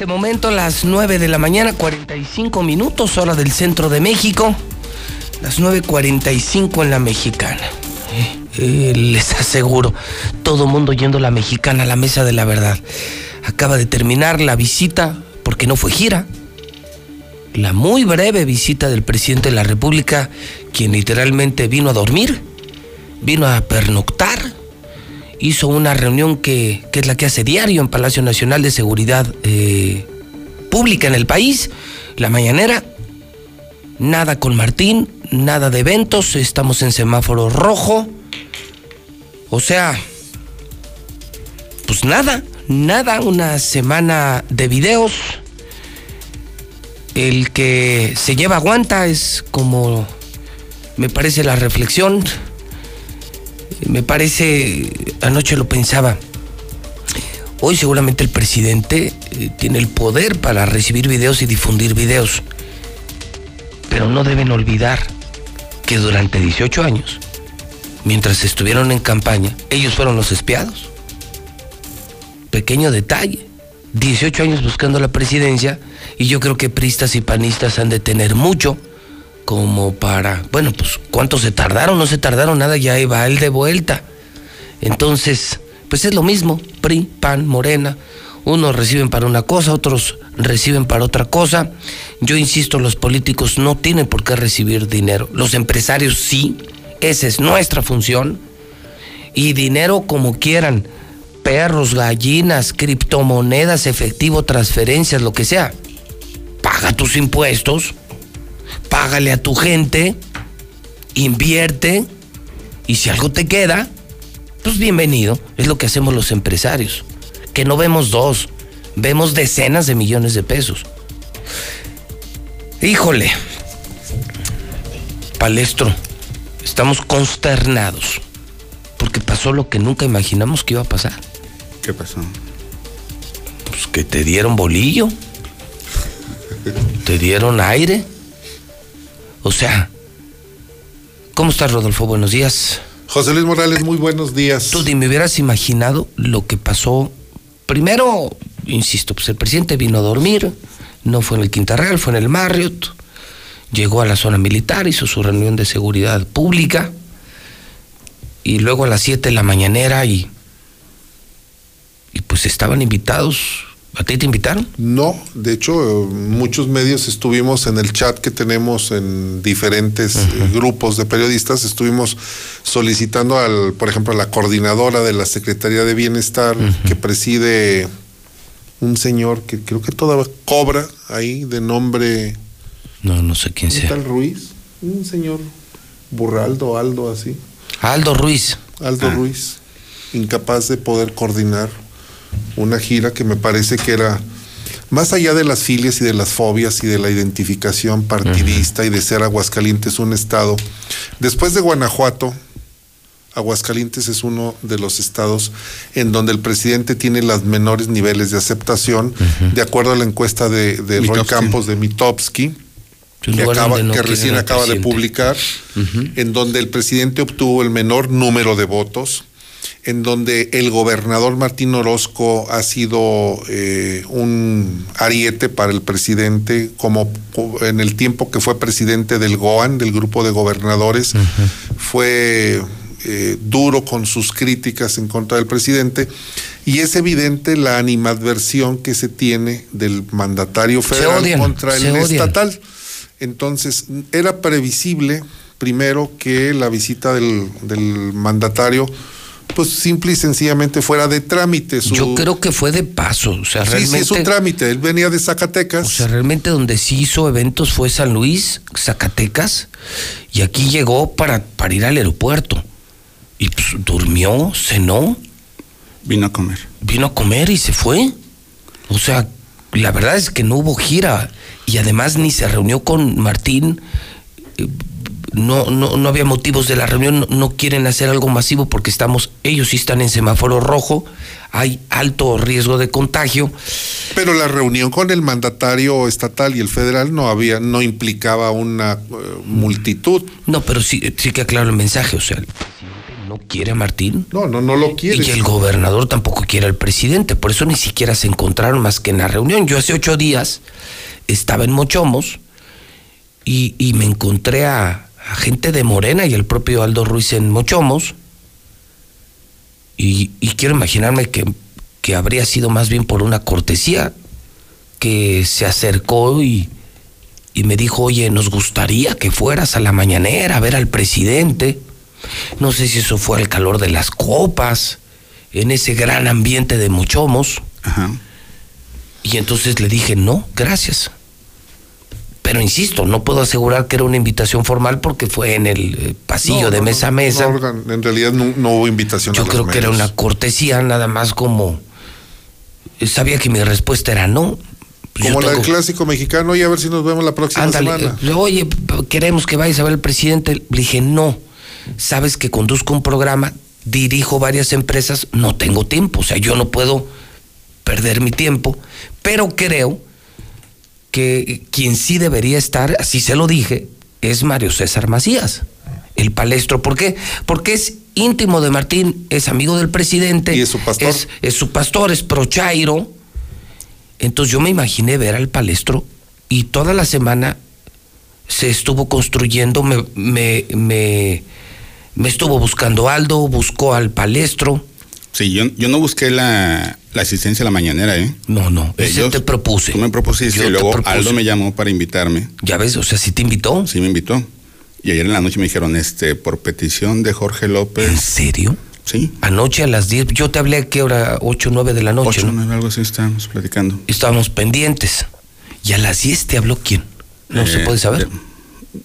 Este momento las 9 de la mañana, 45 minutos, hora del centro de México. Las 9.45 en la mexicana. Eh, eh, les aseguro, todo mundo yendo a la mexicana a la mesa de la verdad. Acaba de terminar la visita, porque no fue gira. La muy breve visita del presidente de la República, quien literalmente vino a dormir, vino a pernoctar, hizo una reunión que, que es la que hace diario en Palacio Nacional de Seguridad eh, Pública en el país, la mañanera. Nada con Martín, nada de eventos, estamos en semáforo rojo. O sea, pues nada, nada, una semana de videos. El que se lleva aguanta es como me parece la reflexión me parece, anoche lo pensaba, hoy seguramente el presidente eh, tiene el poder para recibir videos y difundir videos, pero no deben olvidar que durante 18 años, mientras estuvieron en campaña, ellos fueron los espiados. Pequeño detalle, 18 años buscando la presidencia y yo creo que pristas y panistas han de tener mucho como para, bueno, pues cuánto se tardaron, no se tardaron nada, ya iba él de vuelta. Entonces, pues es lo mismo, PRI, PAN, Morena, unos reciben para una cosa, otros reciben para otra cosa. Yo insisto, los políticos no tienen por qué recibir dinero, los empresarios sí, esa es nuestra función. Y dinero como quieran, perros, gallinas, criptomonedas, efectivo, transferencias, lo que sea. Paga tus impuestos págale a tu gente, invierte y si algo te queda, pues bienvenido. Es lo que hacemos los empresarios, que no vemos dos, vemos decenas de millones de pesos. Híjole, palestro, estamos consternados porque pasó lo que nunca imaginamos que iba a pasar. ¿Qué pasó? Pues que te dieron bolillo, te dieron aire. O sea, ¿cómo estás, Rodolfo? Buenos días. José Luis Morales, muy buenos días. Tú me hubieras imaginado lo que pasó. Primero, insisto, pues el presidente vino a dormir, no fue en el Quinta Real, fue en el Marriott, llegó a la zona militar, hizo su reunión de seguridad pública, y luego a las 7 de la mañanera y, y pues estaban invitados ¿A ti te invitaron? No, de hecho, muchos medios estuvimos en el chat que tenemos en diferentes uh -huh. grupos de periodistas, estuvimos solicitando al, por ejemplo, a la coordinadora de la Secretaría de Bienestar uh -huh. que preside un señor que creo que todavía cobra ahí de nombre. No, no sé quién sea. Tal Ruiz, un señor Burraldo, Aldo, así. Aldo Ruiz. Aldo ah. Ruiz, incapaz de poder coordinar una gira que me parece que era más allá de las filias y de las fobias y de la identificación partidista y de ser Aguascalientes un estado. Después de Guanajuato, Aguascalientes es uno de los estados en donde el presidente tiene los menores niveles de aceptación, de acuerdo a la encuesta de, de Roy. Campos de Mitofsky, que, acaba- no que recién acaba de publicar, en donde el presidente obtuvo el menor número de votos, en donde el gobernador Martín Orozco ha sido eh, un ariete para el presidente, como en el tiempo que fue presidente del GOAN, del grupo de gobernadores, fue eh, duro con sus críticas en contra del presidente. Y es evidente la animadversión que se tiene del mandatario federal odian, contra el estatal. Entonces, era previsible, primero, que la visita del, del mandatario, pues simple y sencillamente fuera de trámite. Su... Yo creo que fue de paso, o sea, Sí, realmente. sí, es un trámite. Él venía de Zacatecas. O sea, realmente donde sí hizo eventos fue San Luis, Zacatecas, y aquí llegó para, para ir al aeropuerto. Y pues, durmió, cenó. Vino a comer. Vino a comer y se fue. O sea, la verdad es que no hubo gira. Y además ni se reunió con Martín. No, no, no había motivos de la reunión, no, no quieren hacer algo masivo porque estamos, ellos sí están en semáforo rojo, hay alto riesgo de contagio. Pero la reunión con el mandatario estatal y el federal no había, no implicaba una eh, multitud. No, pero sí, sí que aclaro el mensaje, o sea, el presidente no quiere a Martín. No, no, no lo quiere. Y el gobernador tampoco quiere al presidente, por eso ni siquiera se encontraron más que en la reunión. Yo hace ocho días estaba en Mochomos y, y me encontré a, a gente de Morena y el propio Aldo Ruiz en Mochomos. Y, y quiero imaginarme que, que habría sido más bien por una cortesía que se acercó y, y me dijo, oye, nos gustaría que fueras a la mañanera a ver al presidente. No sé si eso fue al calor de las copas, en ese gran ambiente de Mochomos. Y entonces le dije, no, gracias. Pero insisto, no puedo asegurar que era una invitación formal porque fue en el eh, pasillo No, de no, mesa a mesa. no, en realidad no, hubo invitación Yo a creo que era una cortesía, nada más como. eh, Sabía que mi respuesta era no. Pues Como la del tengo- clásico mexicano, y a ver si nos vemos la próxima Ándale, semana. eh, oye, queremos que vayas a ver al presidente. Le dije, no. Sabes que conduzco un programa, dirijo varias empresas, no tengo tiempo. O sea, yo no puedo perder mi tiempo, pero creo que quien sí debería estar, así se lo dije, es Mario César Macías, el palestro. ¿Por qué? Porque es íntimo de Martín, es amigo del presidente. Y es su pastor. Es, es su pastor, es prochairo. Entonces yo me imaginé ver al palestro y toda la semana se estuvo construyendo, me, me, me, me estuvo buscando Aldo, buscó al palestro. Sí, yo, yo no busqué la, la asistencia a la mañanera, ¿eh? No, no, ese yo- te propuse. Tú me propusiste Yo y luego. Aldo me llamó para invitarme. Ya ves, o sea, ¿sí te invitó? Sí, me invitó. Y ayer en la noche me dijeron, este, por petición de Jorge López. ¿En serio? Sí. Anoche a las 10, yo te hablé a qué hora, 8 o 9 de la noche, Ocho, ¿no? nueve, algo así estábamos platicando. Estábamos pendientes. ¿Y a las 10 te habló quién? ¿No se Eh, puede saber?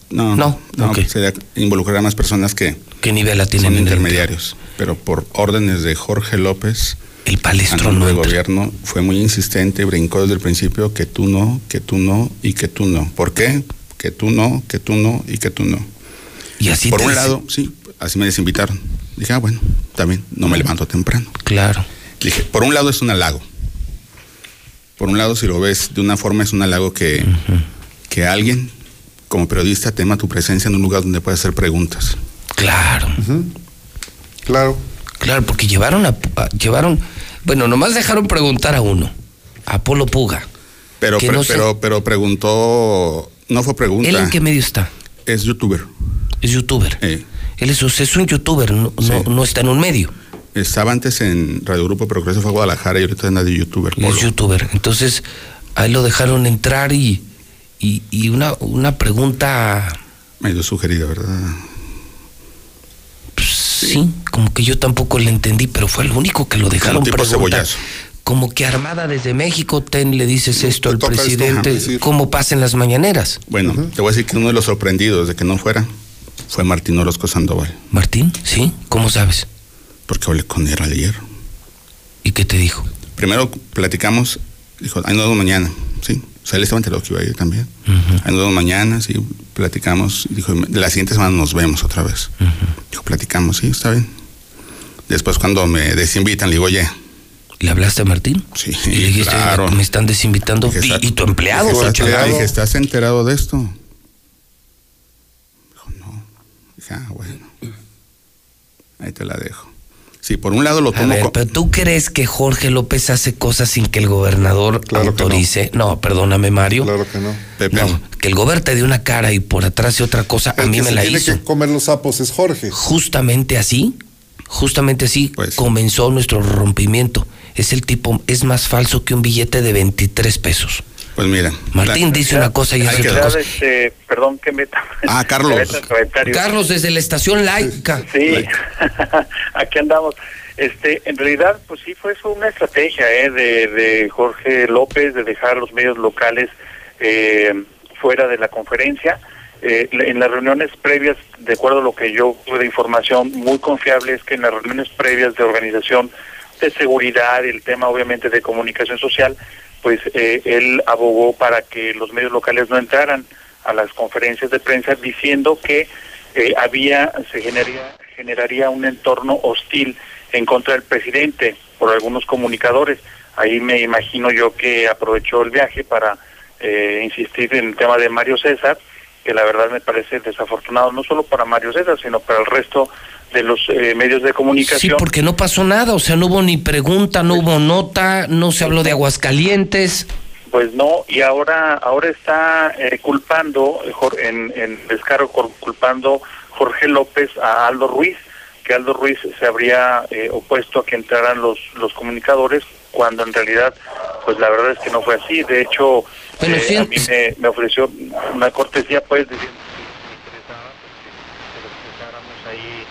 No, No, no, ok. sería involucrar a más personas que ¿Qué nivel la tienen son en el intermediarios. Pero por órdenes de Jorge López, el nombre no entra. gobierno fue muy insistente, brincó desde el principio que tú no, que tú no y que tú no. ¿Por qué? Que tú no, que tú no y que tú no. Y así Por te un dice- lado, sí, así me desinvitaron. Dije, ah, bueno, también, no me levanto temprano. Claro. Dije, por un lado es un halago. Por un lado, si lo ves de una forma, es un halago que, que alguien, como periodista, tema tu presencia en un lugar donde puedes hacer preguntas. Claro. Claro. Claro, porque llevaron a, a- llevaron, bueno, nomás dejaron preguntar a uno, a Polo Puga. Pero, pre- no pero, pero preguntó, no fue pregunta. ¿Él en qué medio está? Es youtuber. Es youtuber. Eh, Él es, es un youtuber, no, no, no está en un medio. estaba antes en Radio Grupo, pero creo que se fue a Guadalajara y ahorita anda de youtuber. Es youtuber. Entonces, a él lo dejaron entrar y, y, y una, una pregunta, Medio sugerida, ¿verdad? sí, como que yo tampoco le entendí, pero fue el único que lo dejaron tipo preguntar. cebollazo. Como que armada desde México, ten, le dices esto al esto, presidente, decir. ¿cómo pasa en las mañaneras? Bueno, te voy a decir que uno de los sorprendidos de que no fuera fue Martín Orozco Sandoval. ¿Martín? ¿Sí? ¿Cómo sabes? Porque hablé con él ayer. ¿Y qué te dijo? primero platicamos, dijo, nos vemos mañana, ¿sí? O sea, él estaba que iba a ir también. Ahí nos vemos mañana, sí, platicamos. Dijo, la siguiente semana nos vemos otra vez. Dijo, platicamos, sí, está bien. Después cuando me desinvitan, le digo, oye, ¿Le hablaste a Martín? Sí, Y le dijiste, claro. me están desinvitando. Dije, Y, "Está- y tu empleado, Dije, "¿Estás- chingado". dije, ¿estás enterado de esto? Dijo, no. Dije, ah, bueno. Ahí te la dejo. Sí, por un lado lo A tomo ver, pero tú crees que Jorge López hace cosas sin que el gobernador autorice? no. perdóname, Mario. Claro que no. No, que el gobernador te dé una cara y por atrás de otra cosa, a mí que me se la tiene hizo. que comer los sapos es Jorge. Justamente así, justamente así Pues. comenzó nuestro rompimiento. Es el tipo, es más falso que un billete de 23 pesos. Pues mira. Martín dice una cosa y hace otra cosa. Este, perdón que meta. Ah, Carlos. [laughs] meta. Carlos, desde la estación laica. Sí, [laughs] aquí andamos. Este, en realidad, pues sí fue eso una estrategia ¿eh? de, de Jorge López de dejar los medios locales eh, fuera de la conferencia. Eh, en las reuniones previas, de acuerdo a lo que yo tuve de información muy confiable, es que en las reuniones previas de organización de seguridad el tema obviamente de comunicación social, pues eh, él abogó para que los medios locales no entraran a las conferencias de prensa diciendo que eh, había se generaría generaría un entorno hostil en contra del presidente por algunos comunicadores. Ahí me imagino yo que aprovechó el viaje para eh, insistir en el tema de Mario César, que la verdad me parece desafortunado no solo para Mario César, sino para el resto de los eh, medios de Sí, porque comunicación. No pasó nada, o sea, no hubo ni pregunta, no hubo nota, no se habló de Aguascalientes. Pues no, y ahora ahora está eh, culpando, en, en descaro cor- culpando Jorge López a Aldo Ruiz, que Aldo Ruiz se habría eh, opuesto a que entraran los, los comunicadores, cuando en realidad, pues la verdad es que no fue así. De hecho, Bueno, eh, a mí me, me ofreció una cortesía, pues, diciendo ahí,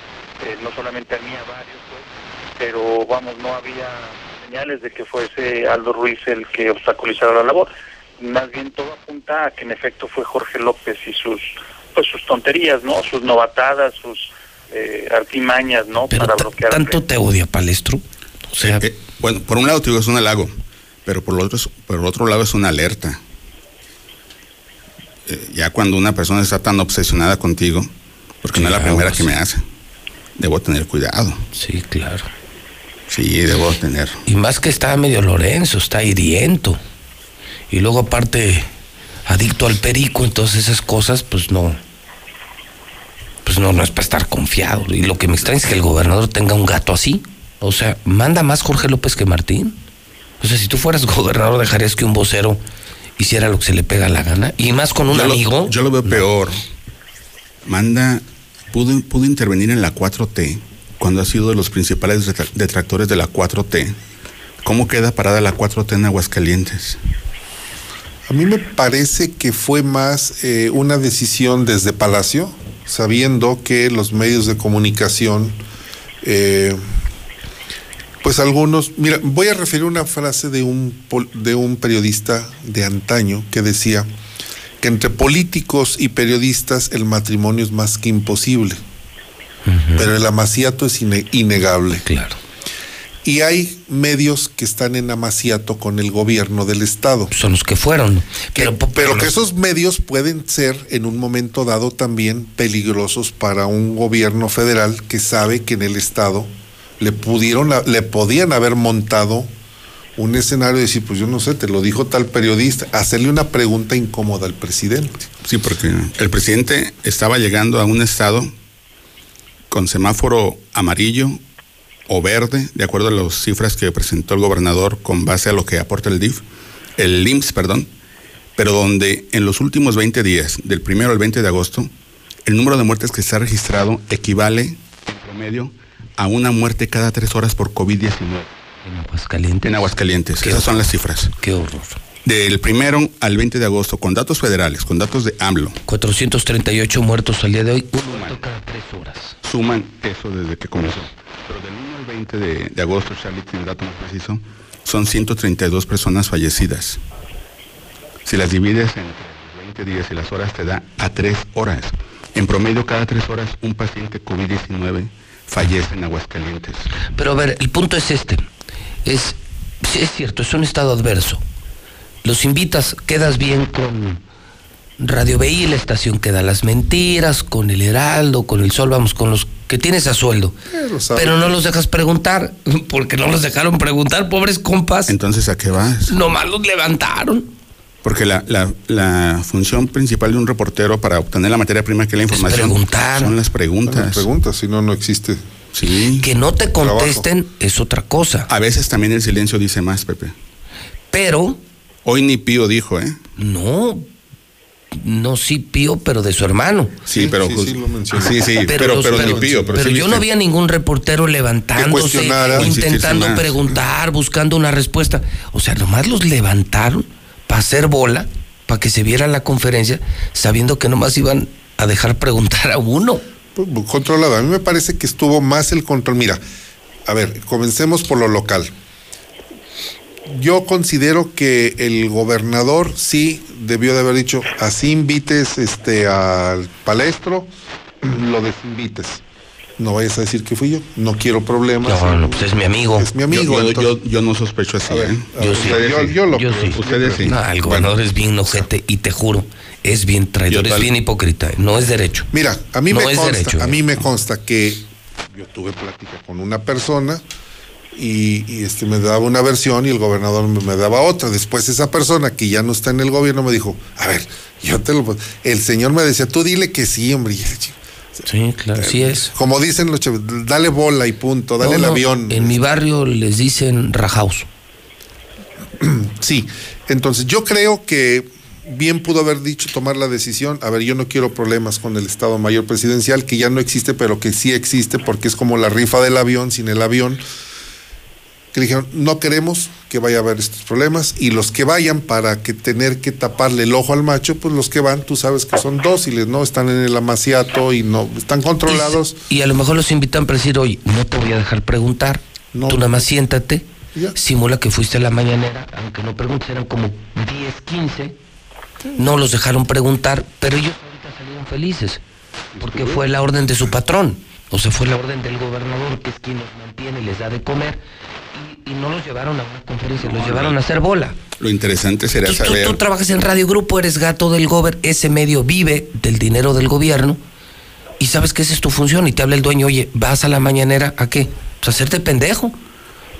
eh, no solamente a mí, a varios, pues, pero vamos, no había señales de que fuese Aldo Ruiz el que obstaculizara la labor. Más bien todo apunta a que en efecto fue Jorge López y sus pues sus tonterías, ¿no? Sus novatadas, sus eh, artimañas, ¿no? Para bloquear. ¿Tanto te odia, Palestro? O sea, Eh, bueno, por un lado te digo es un halago, pero por, lo otro es- por el otro lado es una alerta. Eh, ya cuando una persona está tan obsesionada contigo, porque no es la primera sí. que me hace, debo tener cuidado. Sí, claro. Sí, debo tener. Y más que está medio Lorenzo, está hiriento. Y luego aparte, adicto al perico, entonces esas cosas, pues no. Pues no, no es para estar confiado. Y lo que me extraña es que el gobernador tenga un gato así. O sea, manda más Jorge López que Martín. O sea, si tú fueras [laughs] gobernador, dejarías que un vocero hiciera lo que se le pega la gana. Y más con un yo amigo. Lo, yo lo veo peor. Manda, pudo, pudo intervenir en la 4T cuando ha sido de los principales detra- detractores de la 4T. ¿Cómo queda parada la 4T en Aguascalientes? A mí me parece que fue más eh, una decisión desde Palacio, sabiendo que los medios de comunicación, eh, pues algunos, mira, voy a referir una frase de un, de un periodista de antaño que decía que entre políticos y periodistas el matrimonio es más que imposible, pero el amaciato es innegable. Claro. Y hay medios que están en amaciato con el gobierno del Estado. Son los que fueron. Pero, pero que esos medios pueden ser en un momento dado también peligrosos para un gobierno federal que sabe que en el Estado le pudieron, le podían haber montado un escenario de decir, pues yo no sé, te lo dijo tal periodista, hacerle una pregunta incómoda al presidente. Sí, porque el presidente estaba llegando a un estado con semáforo amarillo o verde, de acuerdo a las cifras que presentó el gobernador con base a lo que aporta el DIF, el IMSS, perdón, pero donde en los últimos 20 días, del primero al 20 de agosto, el número de muertes que se ha registrado equivale en promedio a una muerte cada tres horas por COVID-19. En Aguascalientes. En Aguascalientes, esas son las cifras. Qué horror. Del primero al 20 de agosto, con datos federales, con datos de AMLO, 438 muertos al día de hoy, uno muerto cada tres horas. suman eso desde que comenzó. Pero del 1 al 20 de, de agosto, Charlie tiene el dato más preciso, son 132 personas fallecidas. Si las divides entre los 20 días y las horas, te da a 3 horas. En promedio, cada 3 horas, un paciente COVID-19 fallece en Aguascalientes. Pero a ver, el punto es este. Es es cierto, es un estado adverso. Los invitas, quedas bien con Radio BI, la estación que da las mentiras, con el Heraldo, con el Sol, vamos, con los que tienes a sueldo. Pero, sabe Pero no los dejas preguntar, [laughs] porque no los dejaron preguntar, pobres compas. Entonces, ¿a qué vas? Nomás los levantaron. Porque la, la, la función principal de un reportero para obtener la materia prima que es la información preguntar. son las preguntas. Las preguntas, si no, no existe. Sí. Que no te contesten es otra cosa. A veces también el silencio dice más, Pepe. Pero. Hoy ni Pío dijo, ¿eh? No. No, sí, Pío, pero de su hermano. Sí, pero. sí, sí lo sí, sí, pero, los- pero, ni Pío. Pero, pero sí yo no vi a ningún reportero levantándose, cuestionara. intentando preguntar, buscando una respuesta. O sea, nomás los levantaron para hacer bola, para que se viera la conferencia, sabiendo que nomás iban a dejar preguntar a uno. Pues, controlado. A mí me parece que estuvo más el control. Mira, a ver, comencemos por lo local. Yo considero que el gobernador sí debió de haber dicho, así invites este al palestro, lo desinvites. No vayas a decir que fui yo, no quiero problemas. No, no, pues es mi amigo. Es mi amigo. Yo, yo, entonces- yo- yo no sospecho así, ver, ¿eh? Yo ver, sí. yo, yo lo Yo creo, sí. Ustedes sí. No, el gobernador es bien ojete y te juro, es bien traidor, es bien hipócrita, no es derecho. Mira, a mí No me es consta, derecho, a ¿eh? mí me consta que yo tuve plática con una persona y, y, este me daba una versión y el gobernador me, me daba otra. Después esa persona que ya no está en el gobierno me dijo, a ver, yo te lo el señor me decía, tú dile que sí, hombre. Y Sí, claro, así es. Como dicen los chavos, dale bola y punto, dale No, el avión. En mi barrio les dicen rajaus. [clears throat] Sí, entonces yo creo que bien pudo haber dicho tomar la decisión, a ver, yo no quiero problemas con el Estado Mayor Presidencial, que ya no existe, pero que sí existe, porque es como la rifa del avión, sin el avión, que dijeron, no queremos que vaya a haber estos problemas, y los que vayan para que tener que taparle el ojo al macho, pues los que van, tú sabes que son dóciles, ¿no? Están en el amaciato y no, están controlados. Y a lo mejor los invitan para decir, oye, no te voy a dejar preguntar, tú nada más siéntate, simula que fuiste a la mañanera, aunque no preguntes, eran como 10, 15, no los dejaron preguntar, pero ellos ahorita salieron felices, porque fue la orden de su patrón, o sea, fue la orden del gobernador, que es quien los mantiene y les da de comer, y, y no los llevaron a una conferencia, los llevaron a hacer bola. Lo interesante será Tú, tú- saber. tú trabajas en Radio Grupo, eres gato del gober, ese medio vive del dinero del gobierno y sabes que esa es tu función y te habla el dueño, oye, vas a la mañanera, ¿a qué? Pues a hacerte pendejo.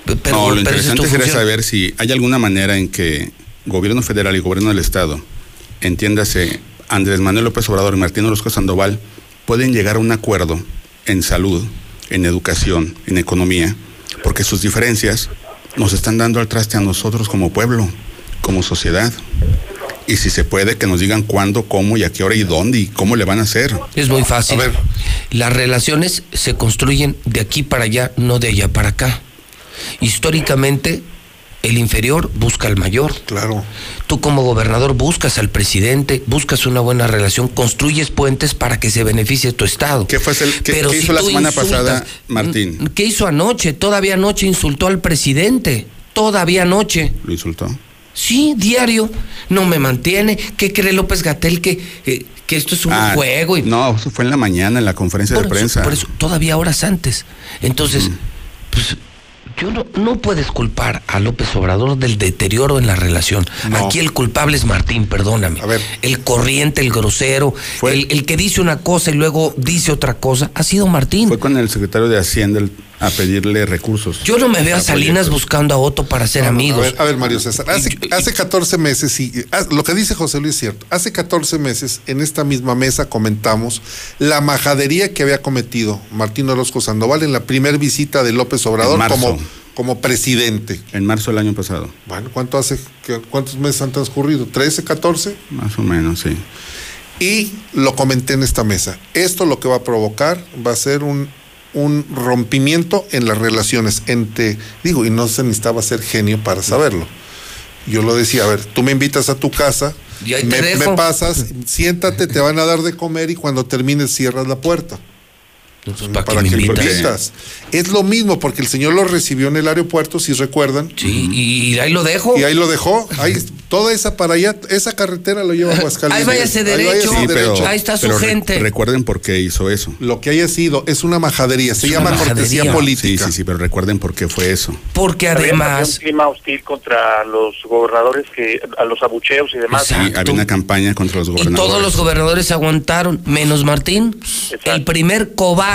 Pe- Pero, no, lo pero esa es interesante será función. saber si hay alguna manera en que gobierno federal y gobierno del Estado, entiéndase, Andrés Manuel López Obrador y Martín Orozco Sandoval, pueden llegar a un acuerdo en salud, en educación, en economía, porque sus diferencias nos están dando al traste a nosotros como pueblo, como sociedad. Y si se puede, que nos digan cuándo, cómo y a qué hora y dónde y cómo le van a hacer. Es muy fácil. Las relaciones se construyen de aquí para allá, no de allá para acá. Históricamente, el inferior busca al mayor. Claro. Tú como gobernador buscas al presidente, buscas una buena relación, construyes puentes para que se beneficie tu estado. ¿Qué, fue el, qué- Pero qué si hizo la semana insultas- pasada Martín? ¿Qué hizo anoche? Todavía anoche insultó al presidente. Todavía anoche. ¿Lo insultó? Sí, diario. No me mantiene. ¿Qué cree López Gatel que, eh, que esto es un Ah, juego? Y No, eso fue en la mañana en la conferencia de eso- prensa. por eso, todavía horas antes. Entonces, pues yo no, no puedes culpar a López Obrador del deterioro en la relación. No. Aquí el culpable es Martín, perdóname. El corriente, el grosero, el, el que dice una cosa y luego dice otra cosa, ha sido Martín. Fue con el secretario de Hacienda el- a pedirle recursos. Yo no me veo a Salinas proyectos. buscando a Otto para ser No, no, amigos. A ver, a ver, Mario César, hace, hace 14 meses, sí, ah, lo que dice José Luis es cierto, hace 14 meses en esta misma mesa comentamos la majadería que había cometido Martín Orozco Sandoval en la primer visita de López Obrador como, como presidente. En marzo del año pasado. Bueno, ¿cuánto hace, ¿cuántos meses han transcurrido? ¿13, 14? Más o menos, sí. Y lo comenté en esta mesa. Esto lo que va a provocar va a ser un, un rompimiento en las relaciones entre, digo, y no se necesitaba ser genio para saberlo. Yo lo decía, a ver, tú me invitas a tu casa, me, me pasas, siéntate, te van a dar de comer y cuando termines cierras la puerta. ¿Para para qué que me lo invitas? invitas. Es lo mismo, porque el señor lo recibió en el aeropuerto, si recuerdan. Sí, y ahí lo dejo. Y ahí lo dejó. Ahí, toda esa para allá, esa carretera lo lleva a Aguascalientes. Ahí váyase derecho. Ahí está su pero re- gente. recuerden por qué hizo eso. Lo que haya sido es una majadería, se Es llama una cortesía majadería. política. Sí, sí, sí, pero recuerden por qué fue eso. Porque Había- había además. un clima hostil contra los gobernadores que a los abucheos y demás. Sí, había una campaña contra los Y gobernadores. todos los gobernadores aguantaron, menos Martín. El primer cobarde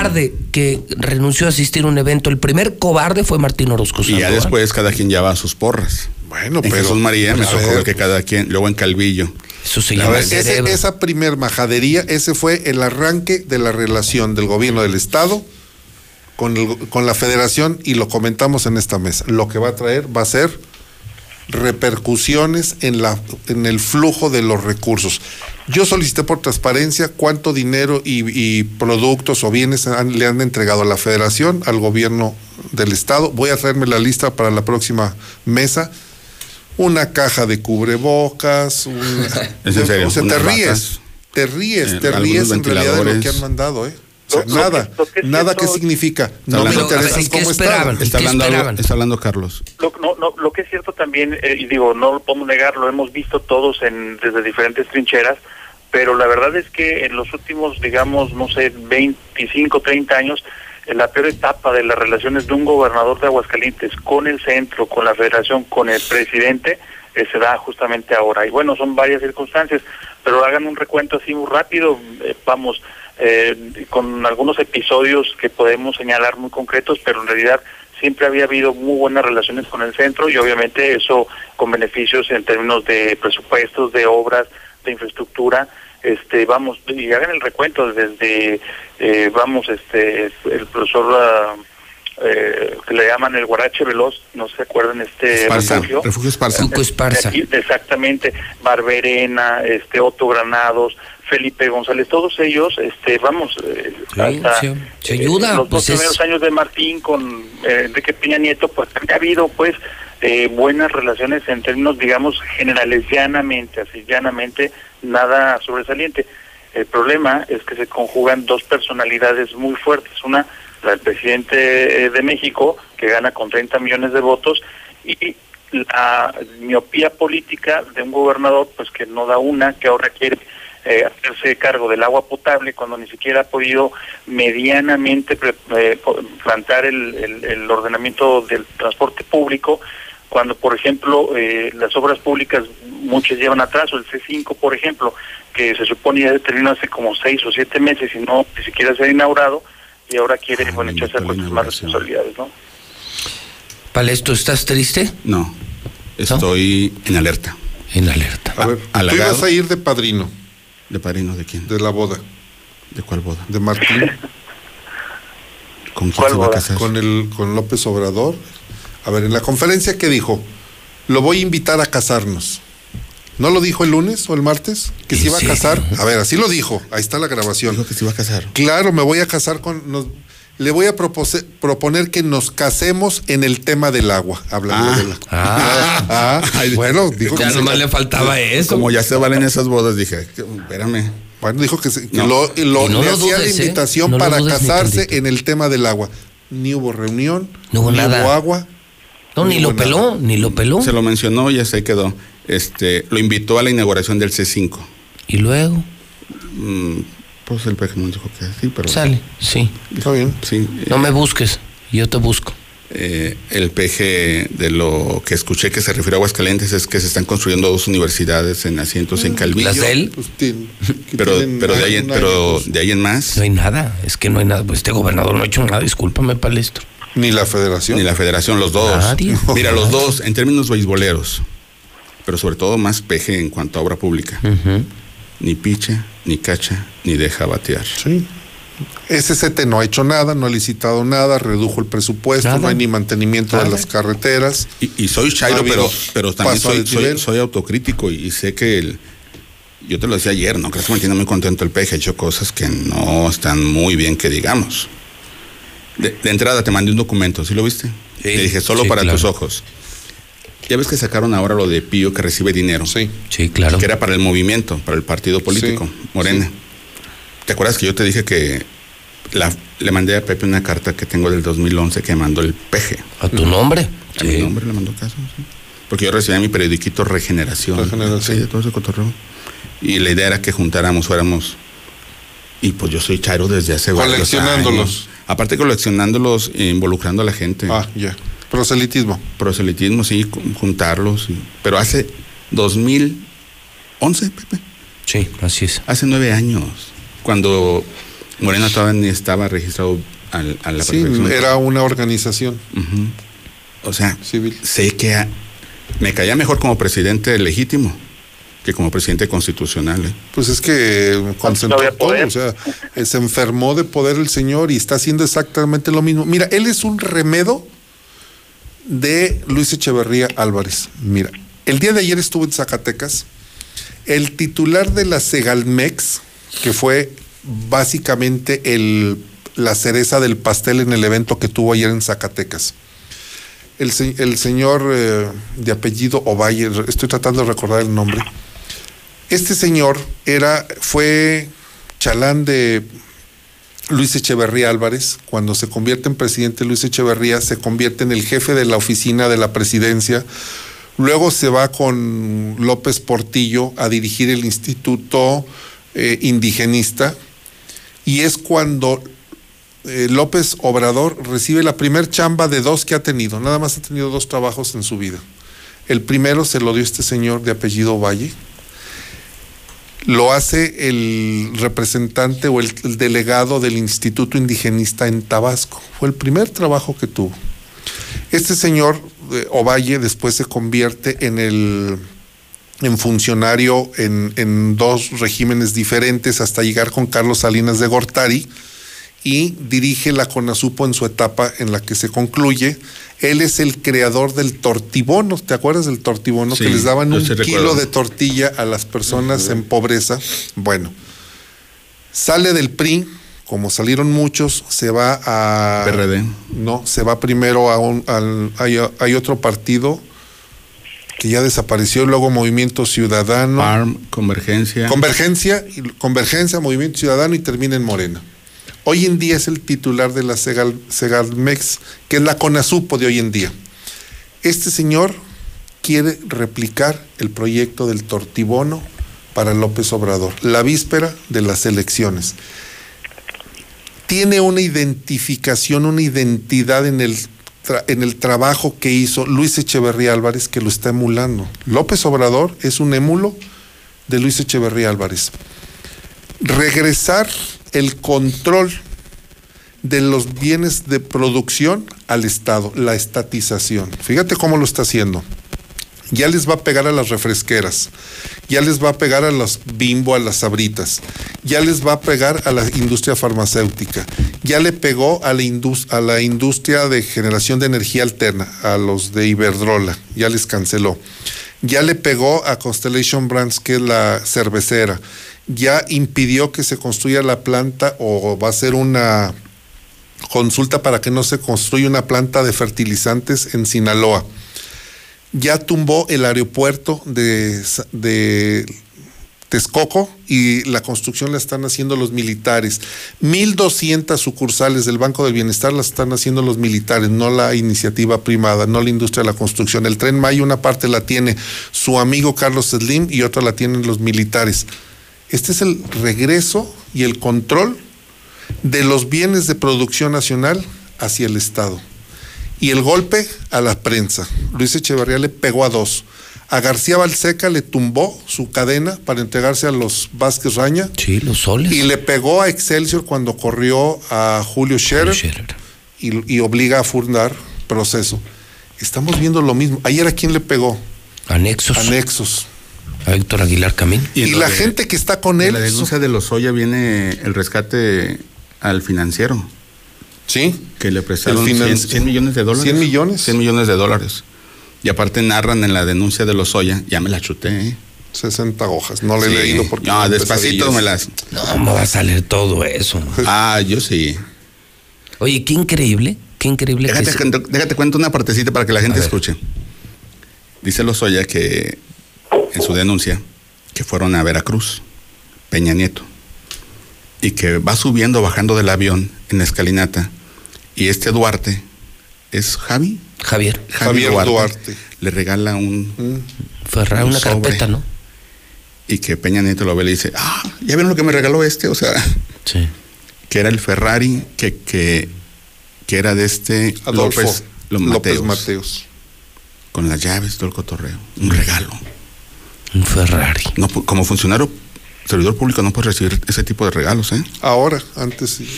que renunció a asistir a un evento, el primer cobarde fue Martín Orozco Y ya después cada quien lleva sus porras. Bueno, en pero- Jesús María me a tocó que cada quien, luego en Calvillo. Eso se La llama Ese- esa primer majadería, ese fue el arranque de la relación del gobierno del Estado con, el- con la federación y lo comentamos en esta mesa. Lo que va a traer va a ser repercusiones en, la, en el flujo de los recursos. Yo solicité por transparencia cuánto dinero y, y productos o bienes han- le han entregado a la federación, al gobierno del Estado. Voy a traerme la lista para la próxima mesa. Una caja de cubrebocas. un- [laughs] ¿Es en serio? O sea, te ríes. Te ríes, Eh, te algunos ríes en realidad de lo que han mandado, ¿eh? O sea, Lo- lo nada, que- lo que nada que cierto- significa. No me hablando- interesas ¿y qué cómo está. Está está hablando Carlos. Lo, no, no, lo que es cierto también, eh, y digo, no lo podemos negar, lo hemos visto todos en, desde diferentes trincheras, pero la verdad es que en los últimos, digamos, no sé, 25, 30 años, en la peor etapa de las relaciones de un gobernador de Aguascalientes con el centro, con la federación, con el presidente, eh, se da justamente ahora. Y bueno, son varias circunstancias, pero hagan un recuento así muy rápido, eh, vamos, eh, con algunos episodios que podemos señalar muy concretos, pero en realidad siempre había habido muy buenas relaciones con el centro y obviamente eso con beneficios en términos de presupuestos, de obras, de infraestructura. Este, vamos, y hagan el recuento desde, eh, vamos, este, el profesor ah, eh, que le llaman el Guarache Veloz, no se acuerdan este Esparza, refugio. refugio Esparza. Exactamente, Barberena, este Otto Granados, Felipe González, todos ellos, este, vamos, eh, Sí, hasta sí, se eh, ayuda, los pues dos es- primeros años de Martín con eh, Enrique Peña Nieto, pues ha habido pues eh, buenas relaciones en términos, digamos, generales, llanamente, así llanamente, nada sobresaliente. El problema es que se conjugan dos personalidades muy fuertes, una la del presidente eh, de México, que gana con 30 millones de votos, y la miopía política de un gobernador, pues que no da una, que ahora quiere eh, hacerse cargo del agua potable cuando ni siquiera ha podido medianamente pre- eh, plantar el, el- el ordenamiento del transporte público, cuando por ejemplo eh, las obras públicas muchas llevan atraso, el C5 por ejemplo, que se supone ya terminó hace como seis o siete meses y no ni siquiera se ha inaugurado, y ahora quiere bueno, echarse a más responsabilidades, ¿no? Palesto, ¿estás triste? No, estoy en alerta. En alerta. A ver, tú ibas a ir de padrino. ¿De padrino de quién? De la boda. ¿De cuál boda? De Martín. [laughs] ¿Con quién se va a casar? Con, el, con López Obrador. A ver, en la conferencia que dijo, lo voy a invitar a casarnos. ¿No lo dijo el lunes o el martes? Que se iba a casar. A ver, así lo dijo. Ahí está la grabación. Dijo que se iba a casar. Claro, me voy a casar con. nos- le voy a propose- proponer que nos casemos en el tema del agua. Hablando Ah. de la. Ah, Ah, bueno, dijo ya que nomás le faltaba eso. Como ya se valen esas bodas, dije, espérame. Bueno, dijo que, se- que lo, lo- Y no le lo hacía dudes, la ¿eh? invitación No para casarse en el tema del agua. Ni hubo reunión, No hubo ni nada. hubo agua. No, ni lo nada. peló, ni lo peló. Se lo mencionó y ya se quedó. Este, lo invitó a la inauguración del C5. Y luego Mm, pues el dijo que sí, pero. sale, sí. Está bien. Sí. No me busques, yo te busco. eh, el PG de lo que escuché que se refiere a Aguascalientes es que se están construyendo dos universidades en asientos en Calvillo. ¿Las de él? Pues, Pero, pero, de ahí, en- pero pues, de ahí en más, No hay nada, es que no hay nada. Pues este gobernador no ha hecho nada, discúlpame, Palestro. ni la federación. ni la federación, los dos. Nadie. Mira, los dos, en términos beisboleros, pero sobre todo más PG en cuanto a obra pública. Ni picha, ni cacha, ni deja batear. Sí. SCT no ha hecho nada, no ha licitado nada, redujo el presupuesto, Nada. no hay ni mantenimiento de las carreteras. Y, y soy Ha Chairo, pero, pero también soy, soy, desnivel. soy autocrítico y, y sé que el, yo te lo decía ayer, ¿no? Creo que me tiene muy contento el PG, ha hecho cosas que no están muy bien que digamos. De, de entrada te mandé un documento, ¿sí lo viste? te dije, solo sí, para claro. tus ojos. Ya ves que sacaron ahora lo de Pío que recibe dinero. Sí. Sí, claro. Que era para el movimiento, para el partido político, Sí, Morena. ¿Te acuerdas que yo te dije que la- le mandé a Pepe una carta que tengo del 2011 que mandó el peje. ¿A tu nombre? A mi nombre le mandó caso, sí. Porque yo recibía mi periodiquito Regeneración. Regeneración. Sí, de todo ese cotorreo. Y la idea era que juntáramos, fuéramos. Y pues yo soy Chairo desde hace varios Coleccionándolos. años. Aparte coleccionándolos, e involucrando a la gente. Ah, ya. Proselitismo. Proselitismo, sí, juntarlos. y- Pero hace 2011, Pepe. Sí, así es. Hace nueve años. Cuando Morena todavía ni estaba registrado al- a la Sí, era una organización. O sea, civil. sé que a- me caía mejor como presidente legítimo que como presidente constitucional. ¿eh? Pues es que concentró todo, o sea, eh, se enfermó de poder el señor y está haciendo exactamente lo mismo. Mira, él es un remedo de Luis Echeverría Álvarez. Mira, el día de ayer estuvo en Zacatecas, el titular de la Segalmex, que fue básicamente el, la cereza del pastel en el evento que tuvo ayer en Zacatecas. El, se- el señor eh, de apellido Ovalle, estoy tratando de recordar el nombre, este señor era, fue chalán de Luis Echeverría Álvarez. Cuando se convierte en presidente Luis Echeverría, se convierte en el jefe de la oficina de la presidencia. Luego se va con López Portillo a dirigir el Instituto eh, Indigenista. Y es cuando eh, López Obrador recibe la primer chamba de dos que ha tenido. Nada más ha tenido dos trabajos en su vida. El primero se lo dio este señor de apellido Valle. Lo hace el representante o el, el delegado del Instituto Indigenista en Tabasco. Fue el primer trabajo que tuvo. Este señor eh, Ovalle después se convierte en el en funcionario en, en dos regímenes diferentes hasta llegar con Carlos Salinas de Gortari y dirige la CONASUPO en su etapa en la que se concluye. Él es el creador del tortibono, ¿te acuerdas del tortibono? Sí, que les daban un sí kilo de tortilla a las personas en pobreza. Bueno, sale del PRI, como salieron muchos, se va a... PRD. No, se va primero a un... al- hay, hay otro partido que ya desapareció, luego Movimiento Ciudadano. ARM, Convergencia. Convergencia, Convergencia, Movimiento Ciudadano y termina en Morena. Hoy en día es el titular de la Segal, Segalmex, que es la CONASUPO de hoy en día. Este señor quiere replicar el proyecto del tortibono para López Obrador, la víspera de las elecciones. Tiene una identificación, una identidad en el, en el trabajo que hizo Luis Echeverría Álvarez que lo está emulando. López Obrador es un émulo de Luis Echeverría Álvarez. Regresar el control de los bienes de producción al Estado, la estatización. Fíjate cómo lo está haciendo. Ya les va a pegar a las refresqueras, ya les va a pegar a las bimbo, a las sabritas, ya les va a pegar a la industria farmacéutica, ya le pegó a la, a la industria de generación de energía alterna, a los de Iberdrola, ya les canceló. Ya le pegó a Constellation Brands, que es la cervecera, ya impidió que se construya la planta o va a ser una consulta para que no se construya una planta de fertilizantes en Sinaloa. Ya tumbó el aeropuerto de, de Texcoco y la construcción la están haciendo los militares. 1.200 sucursales del Banco del Bienestar las están haciendo los militares, no la iniciativa privada, no la industria de la construcción. El tren Maya una parte la tiene su amigo Carlos Slim y otra la tienen los militares. Este es el regreso y el control de los bienes de producción nacional hacia el Estado. Y el golpe a la prensa. Luis Echeverría le pegó a dos. A García Balseca le tumbó su cadena para entregarse a los Vázquez Raña. Sí, los soles. Y le pegó a Excelsior cuando corrió a Julio Scherer, Y, y obliga a fundar proceso. Estamos viendo lo mismo. Ayer a quién le pegó? Anexos. Anexos. A Héctor Aguilar Camín. Y, la de- gente que está con En él. la denuncia de los Oya viene el rescate al financiero. Sí. Que le prestaron El 100, finan- 100 millones de dólares. 100 millones. 100 millones de dólares. Y aparte narran en la denuncia de los Oya, ya me la chuté. ¿eh? 60 hojas. No le Sí. he leído porque. No, despacito me las. No, me va a salir todo eso. [laughs] Ah, yo sí. Oye, qué increíble, qué increíble que Déjate, se- cuento- déjate cuento una partecita para que la gente escuche. Dice Lozoya que en su denuncia que fueron a Veracruz, Peña Nieto, y que va subiendo, bajando del avión en la escalinata, y este Duarte es Javi. Javier. Javier Duarte. Le regala un. Ferrari, un una sobre. carpeta, ¿no? Y que Peña Nieto lo ve y le dice, ah, ¿ya vieron lo que me regaló este? O sea, Sí. que era el Ferrari que, que, que era de este Adolfo López, Lo- López Mateos, Mateos. Con las llaves, todo el cotorreo. Un regalo. Un Ferrari. No, pu- como funcionario, servidor público, no puedes recibir ese tipo de regalos, ¿eh? Ahora, antes sí.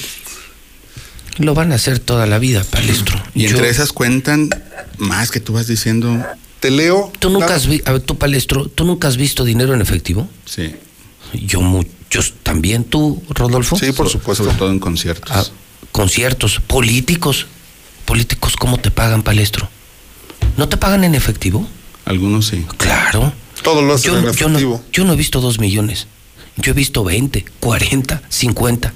Lo van a hacer toda la vida, palestro. Y Yo- entre esas cuentan más que tú vas diciendo. Te leo. ¿Tú nunca has visto, a ver, tú palestro, ¿tú nunca has visto dinero en efectivo? Sí. Yo muchos también, tú, Rodolfo. Sí, por supuesto. Sobre todo en conciertos. Ah, conciertos, políticos. Políticos, ¿cómo te pagan, palestro? ¿No te pagan en efectivo? Algunos sí. Claro. Todo lo hacen Yo, en no- yo, no, yo no he visto dos millones. Yo he visto 20, 40, 50.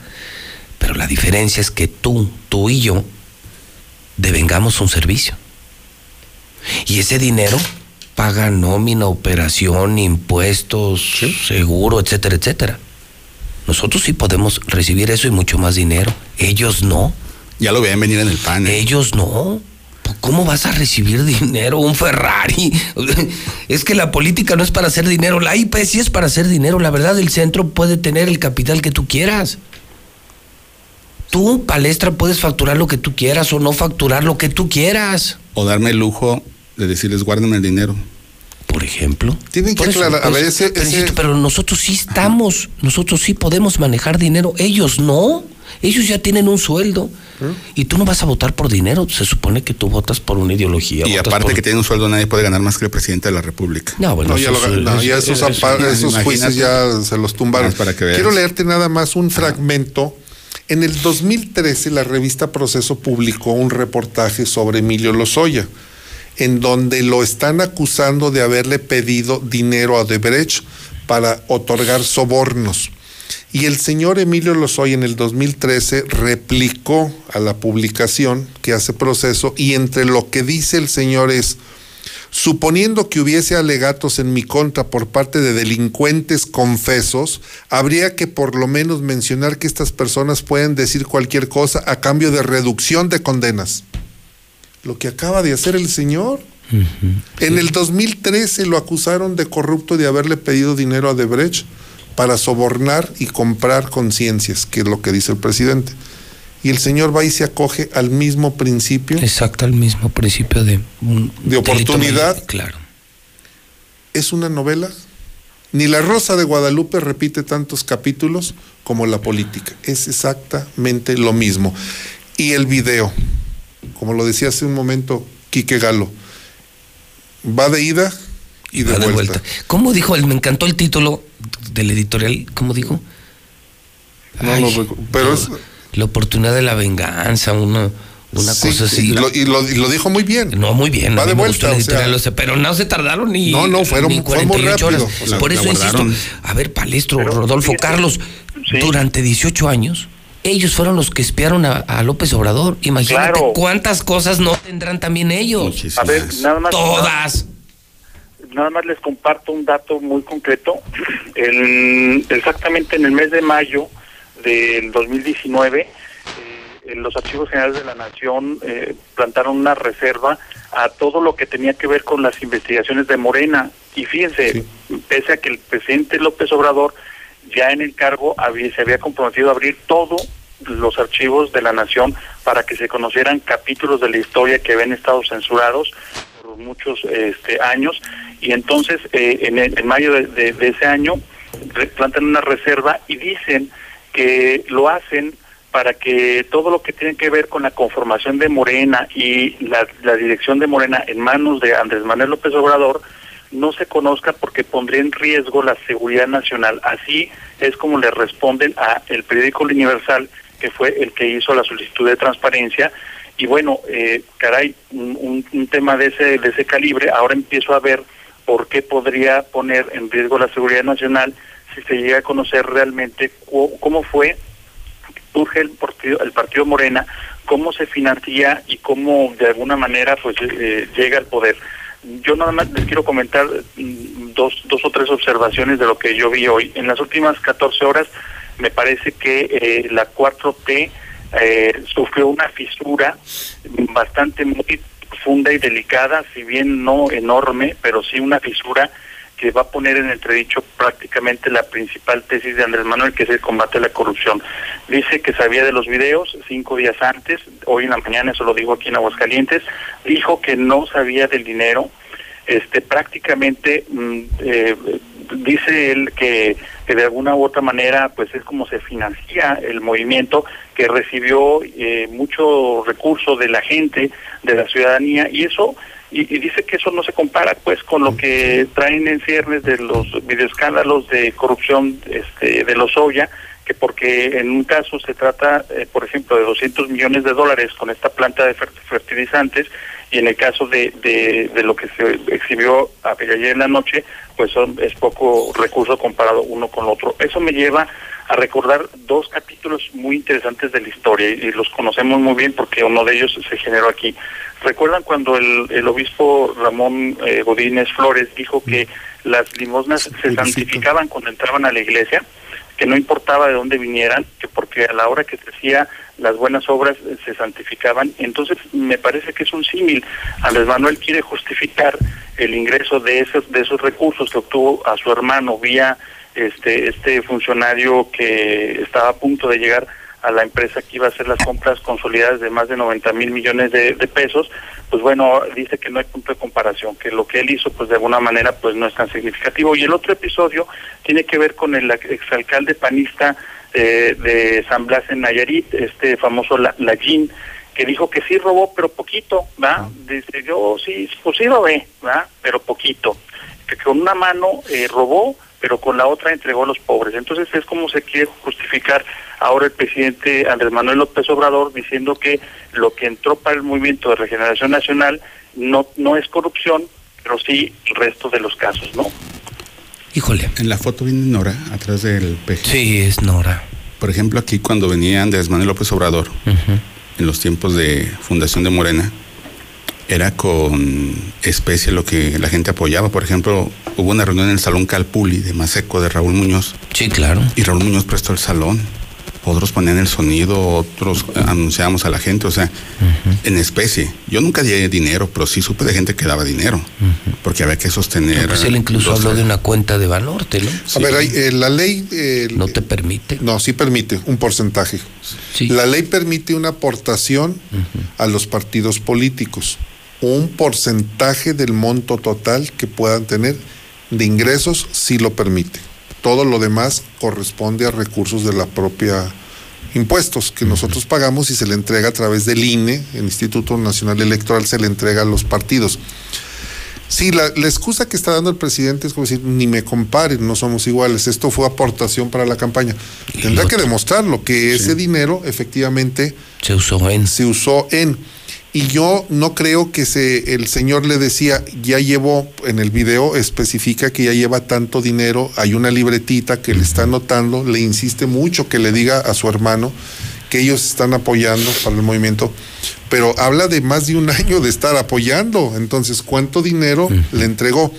Pero la diferencia es que tú, tú y yo, devengamos un servicio. Y ese dinero paga nómina, operación, impuestos, seguro, etcétera, etcétera. Nosotros sí podemos recibir eso y mucho más dinero. Ellos no. Ya lo veían venir en el pan. ¿eh? Ellos no. ¿Cómo vas a recibir dinero? Un Ferrari. Es que la política no es para hacer dinero. La IP sí es para hacer dinero. La verdad, el centro puede tener el capital que tú quieras. Tú, palestra, puedes facturar lo que tú quieras o no facturar lo que tú quieras. O darme el lujo de decirles, guárdenme el dinero. Por ejemplo. Tienen que eso, aclarar. A pues, ver, ese. pero nosotros sí estamos, nosotros sí podemos manejar dinero. Ellos no. Ellos ya tienen un sueldo. Y tú no vas a votar por dinero. Se supone que tú votas por una ideología. Y aparte por- que tiene un sueldo, nadie puede ganar más que el presidente de la República. No, bueno, No, ya, eso lo- es- no, ya eso- esos, juicios ya se los tumbaron. Para que veas. Quiero leerte nada más un fragmento. En el 2013 la revista Proceso publicó un reportaje sobre Emilio Lozoya, en donde lo están acusando de haberle pedido dinero a Odebrecht para otorgar sobornos. Y el señor Emilio Lozoya en el 2013 replicó a la publicación que hace proceso y entre lo que dice el señor es, suponiendo que hubiese alegatos en mi contra por parte de delincuentes confesos, habría que por lo menos mencionar que estas personas pueden decir cualquier cosa a cambio de reducción de condenas. Lo que acaba de hacer el señor. En el 2013 lo acusaron de corrupto de haberle pedido dinero a Debrecht para sobornar y comprar conciencias, que es lo que dice el presidente. Y el señor va y se acoge al mismo principio Exacto, el mismo principio de un de oportunidad. Claro. ¿Es una novela? Ni La Rosa de Guadalupe repite tantos capítulos como la política. Es exactamente lo mismo. Y el video, como lo decía hace un momento Quique Galo, va de ida y de, Va de vuelta. vuelta. ¿Cómo dijo? él? Me encantó el título del editorial. ¿Cómo dijo? No, Ay, no recu- pero es- La oportunidad de la venganza, una, una Sí, cosa así. y lo, y lo- y lo dijo muy bien. No, muy bien. Va de vuelta, o editorial, sea- o sea, pero no se tardaron ni. No, no, fueron- ni fue muy 48 rápido. horas. La- Por la eso insisto. A ver, Palestro, Pero, Rodolfo, Carlos, sí. durante 18 años. Ellos fueron los que espiaron a, a López Obrador. Imagínate Claro. cuántas cosas no tendrán también ellos. Muchísimas. A ver, nada más. Todas. Nada más les comparto un dato muy concreto. Exactamente en el mes de mayo del 2019, eh, en los archivos generales de la Nación eh, plantaron una reserva a todo lo que tenía que ver con las investigaciones de Morena. Y fíjense, pese a que el presidente López Obrador ya en el cargo había, se había comprometido a abrir todos los archivos de la Nación para que se conocieran capítulos de la historia que habían estado censurados muchos este, años y entonces eh, en, mayo de, de- ese año plantan una reserva y dicen que lo hacen para que todo lo que tiene que ver con la conformación de Morena y la, la dirección de Morena en manos de Andrés Manuel López Obrador no se conozca porque pondría en riesgo la seguridad nacional. Así es como le responden a el periódico Universal, que fue el que hizo la solicitud de transparencia. Y bueno, eh, caray, un, tema de ese, de ese calibre, ahora empiezo a ver por qué podría poner en riesgo la seguridad nacional si se llega a conocer realmente cómo fue surge el partido, el partido Morena, cómo se financia y cómo de alguna manera pues eh, llega al poder. Yo nada más les quiero comentar mm, dos, dos o tres observaciones de lo que yo vi hoy. En las últimas 14 horas me parece que eh, la 4T eh, sufrió una fisura bastante muy profunda y delicada, si bien no enorme, pero sí una fisura que va a poner en entredicho prácticamente la principal tesis de Andrés Manuel, que es el combate a la corrupción. Dice que sabía de los videos cinco días antes, hoy en la mañana, eso lo digo aquí en Aguascalientes, dijo que no sabía del dinero, este prácticamente mm, eh, dice él que, que, de alguna u otra manera pues es como se financia el movimiento que recibió eh, mucho recurso de la gente de la ciudadanía y eso y, dice que eso no se compara pues con lo que traen en ciernes de los videoescándalos de corrupción este de los Oya que porque en un caso se trata eh, por ejemplo de 200 millones de dólares con esta planta de fertilizantes y en el caso de, de, de lo que se exhibió ayer en la noche pues son, es poco recurso comparado uno con otro eso me lleva a recordar dos capítulos muy interesantes de la historia y, los conocemos muy bien porque uno de ellos se generó aquí. ¿Recuerdan cuando el, el obispo Ramón eh, Godínez Flores dijo que las limosnas se santificaban cuando entraban a la iglesia? que no importaba de dónde vinieran, que porque a la hora que se hacía las buenas obras se santificaban. Entonces, me parece que es un símil. Andrés Manuel quiere justificar el ingreso de esos de esos recursos que obtuvo a su hermano vía este este funcionario que estaba a punto de llegar a la empresa que iba a hacer las compras consolidadas de más de 90 mil millones de, de, pesos, pues bueno, dice que no hay punto de comparación, que lo que él hizo pues de alguna manera pues no es tan significativo. Y el otro episodio tiene que ver con el exalcalde panista eh, de San Blas en Nayarit, este famoso Lallín, que dijo que sí robó, pero poquito, ¿va? Dice, yo sí, pues sí robé, ¿va? Pero poquito. Que con una mano eh, robó, pero con la otra entregó a los pobres. Entonces es como se quiere justificar ahora el presidente Andrés Manuel López Obrador diciendo que lo que entró para el movimiento de regeneración nacional no, no es corrupción, pero sí el resto de los casos, ¿no? Híjole. En la foto viene Nora, atrás del PG. Sí, es Nora. Por ejemplo, aquí cuando venía Andrés Manuel López Obrador, uh -huh. en los tiempos de fundación de Morena, era con especie lo que la gente apoyaba. Por ejemplo, hubo una reunión en el Salón Calpuli de Maseco de Raúl Muñoz. Sí, claro. Y Raúl Muñoz prestó el salón. Otros ponían el sonido, otros anunciábamos a la gente, o sea, uh -huh. en especie. Yo nunca di dinero, pero sí supe de gente que daba dinero, uh -huh. porque había que sostener. No, pues él incluso habló de una cuenta de valor. Sí. A ver, hay, eh, la ley. Eh, no te permite. No, sí permite un porcentaje. Sí. La ley permite una aportación uh a los partidos políticos un porcentaje del monto total que puedan tener de ingresos si lo permite. Todo lo demás corresponde a recursos de la propia impuestos que nosotros pagamos y se le entrega a través del INE, el Instituto Nacional Electoral, se le entrega a los partidos. Sí, la, la, excusa que está dando el presidente es como decir, ni me comparen, no somos iguales, esto fue aportación para la campaña. Tendrá que demostrarlo, que ese dinero efectivamente se usó en. Se usó en y yo no creo que se el señor le decía ya llevo en el video especifica que ya lleva tanto dinero hay una libretita que le está anotando le insiste mucho que le diga a su hermano que ellos están apoyando para el movimiento pero habla de más de un [laughs] año de estar apoyando. Entonces cuánto dinero le entregó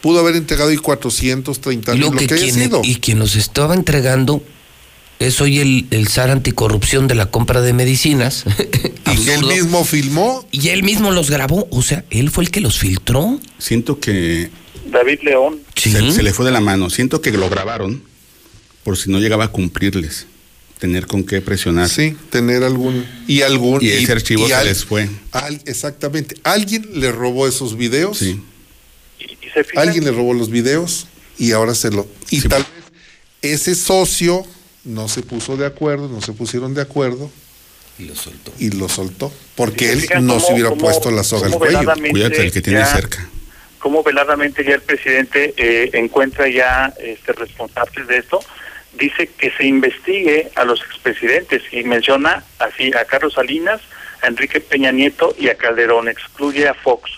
pudo haber entregado y 430 mil lo, que, que haya quien, sido. y quien nos estaba entregando es hoy el, el SAR anticorrupción de la compra de medicinas. [laughs] y él mismo filmó. Y él mismo los grabó. O sea, él fue el que los filtró. Siento que. David León. ¿Sí? Se, se, le fue de la mano. Siento que lo grabaron por si no llegaba a cumplirles. Tener con qué presionar. Sí, tener algún. Y algún. Y ese archivo y se al, les fue. Al, exactamente. Alguien le robó esos videos. Sí. Y, y se Alguien le robó los videos y ahora se lo. Y sí. tal vez ese socio no se puso de acuerdo, no se pusieron de acuerdo. Y lo soltó. Y lo soltó. Porque él no cómo, se hubiera cómo, puesto la soga al cuello. Cuídate el que tiene ya, cerca. Cómo veladamente ya el presidente eh, encuentra ya este, responsables de esto. Dice que se investigue a los expresidentes y menciona así a Carlos Salinas, a Enrique Peña Nieto y a Calderón. Excluye a Fox.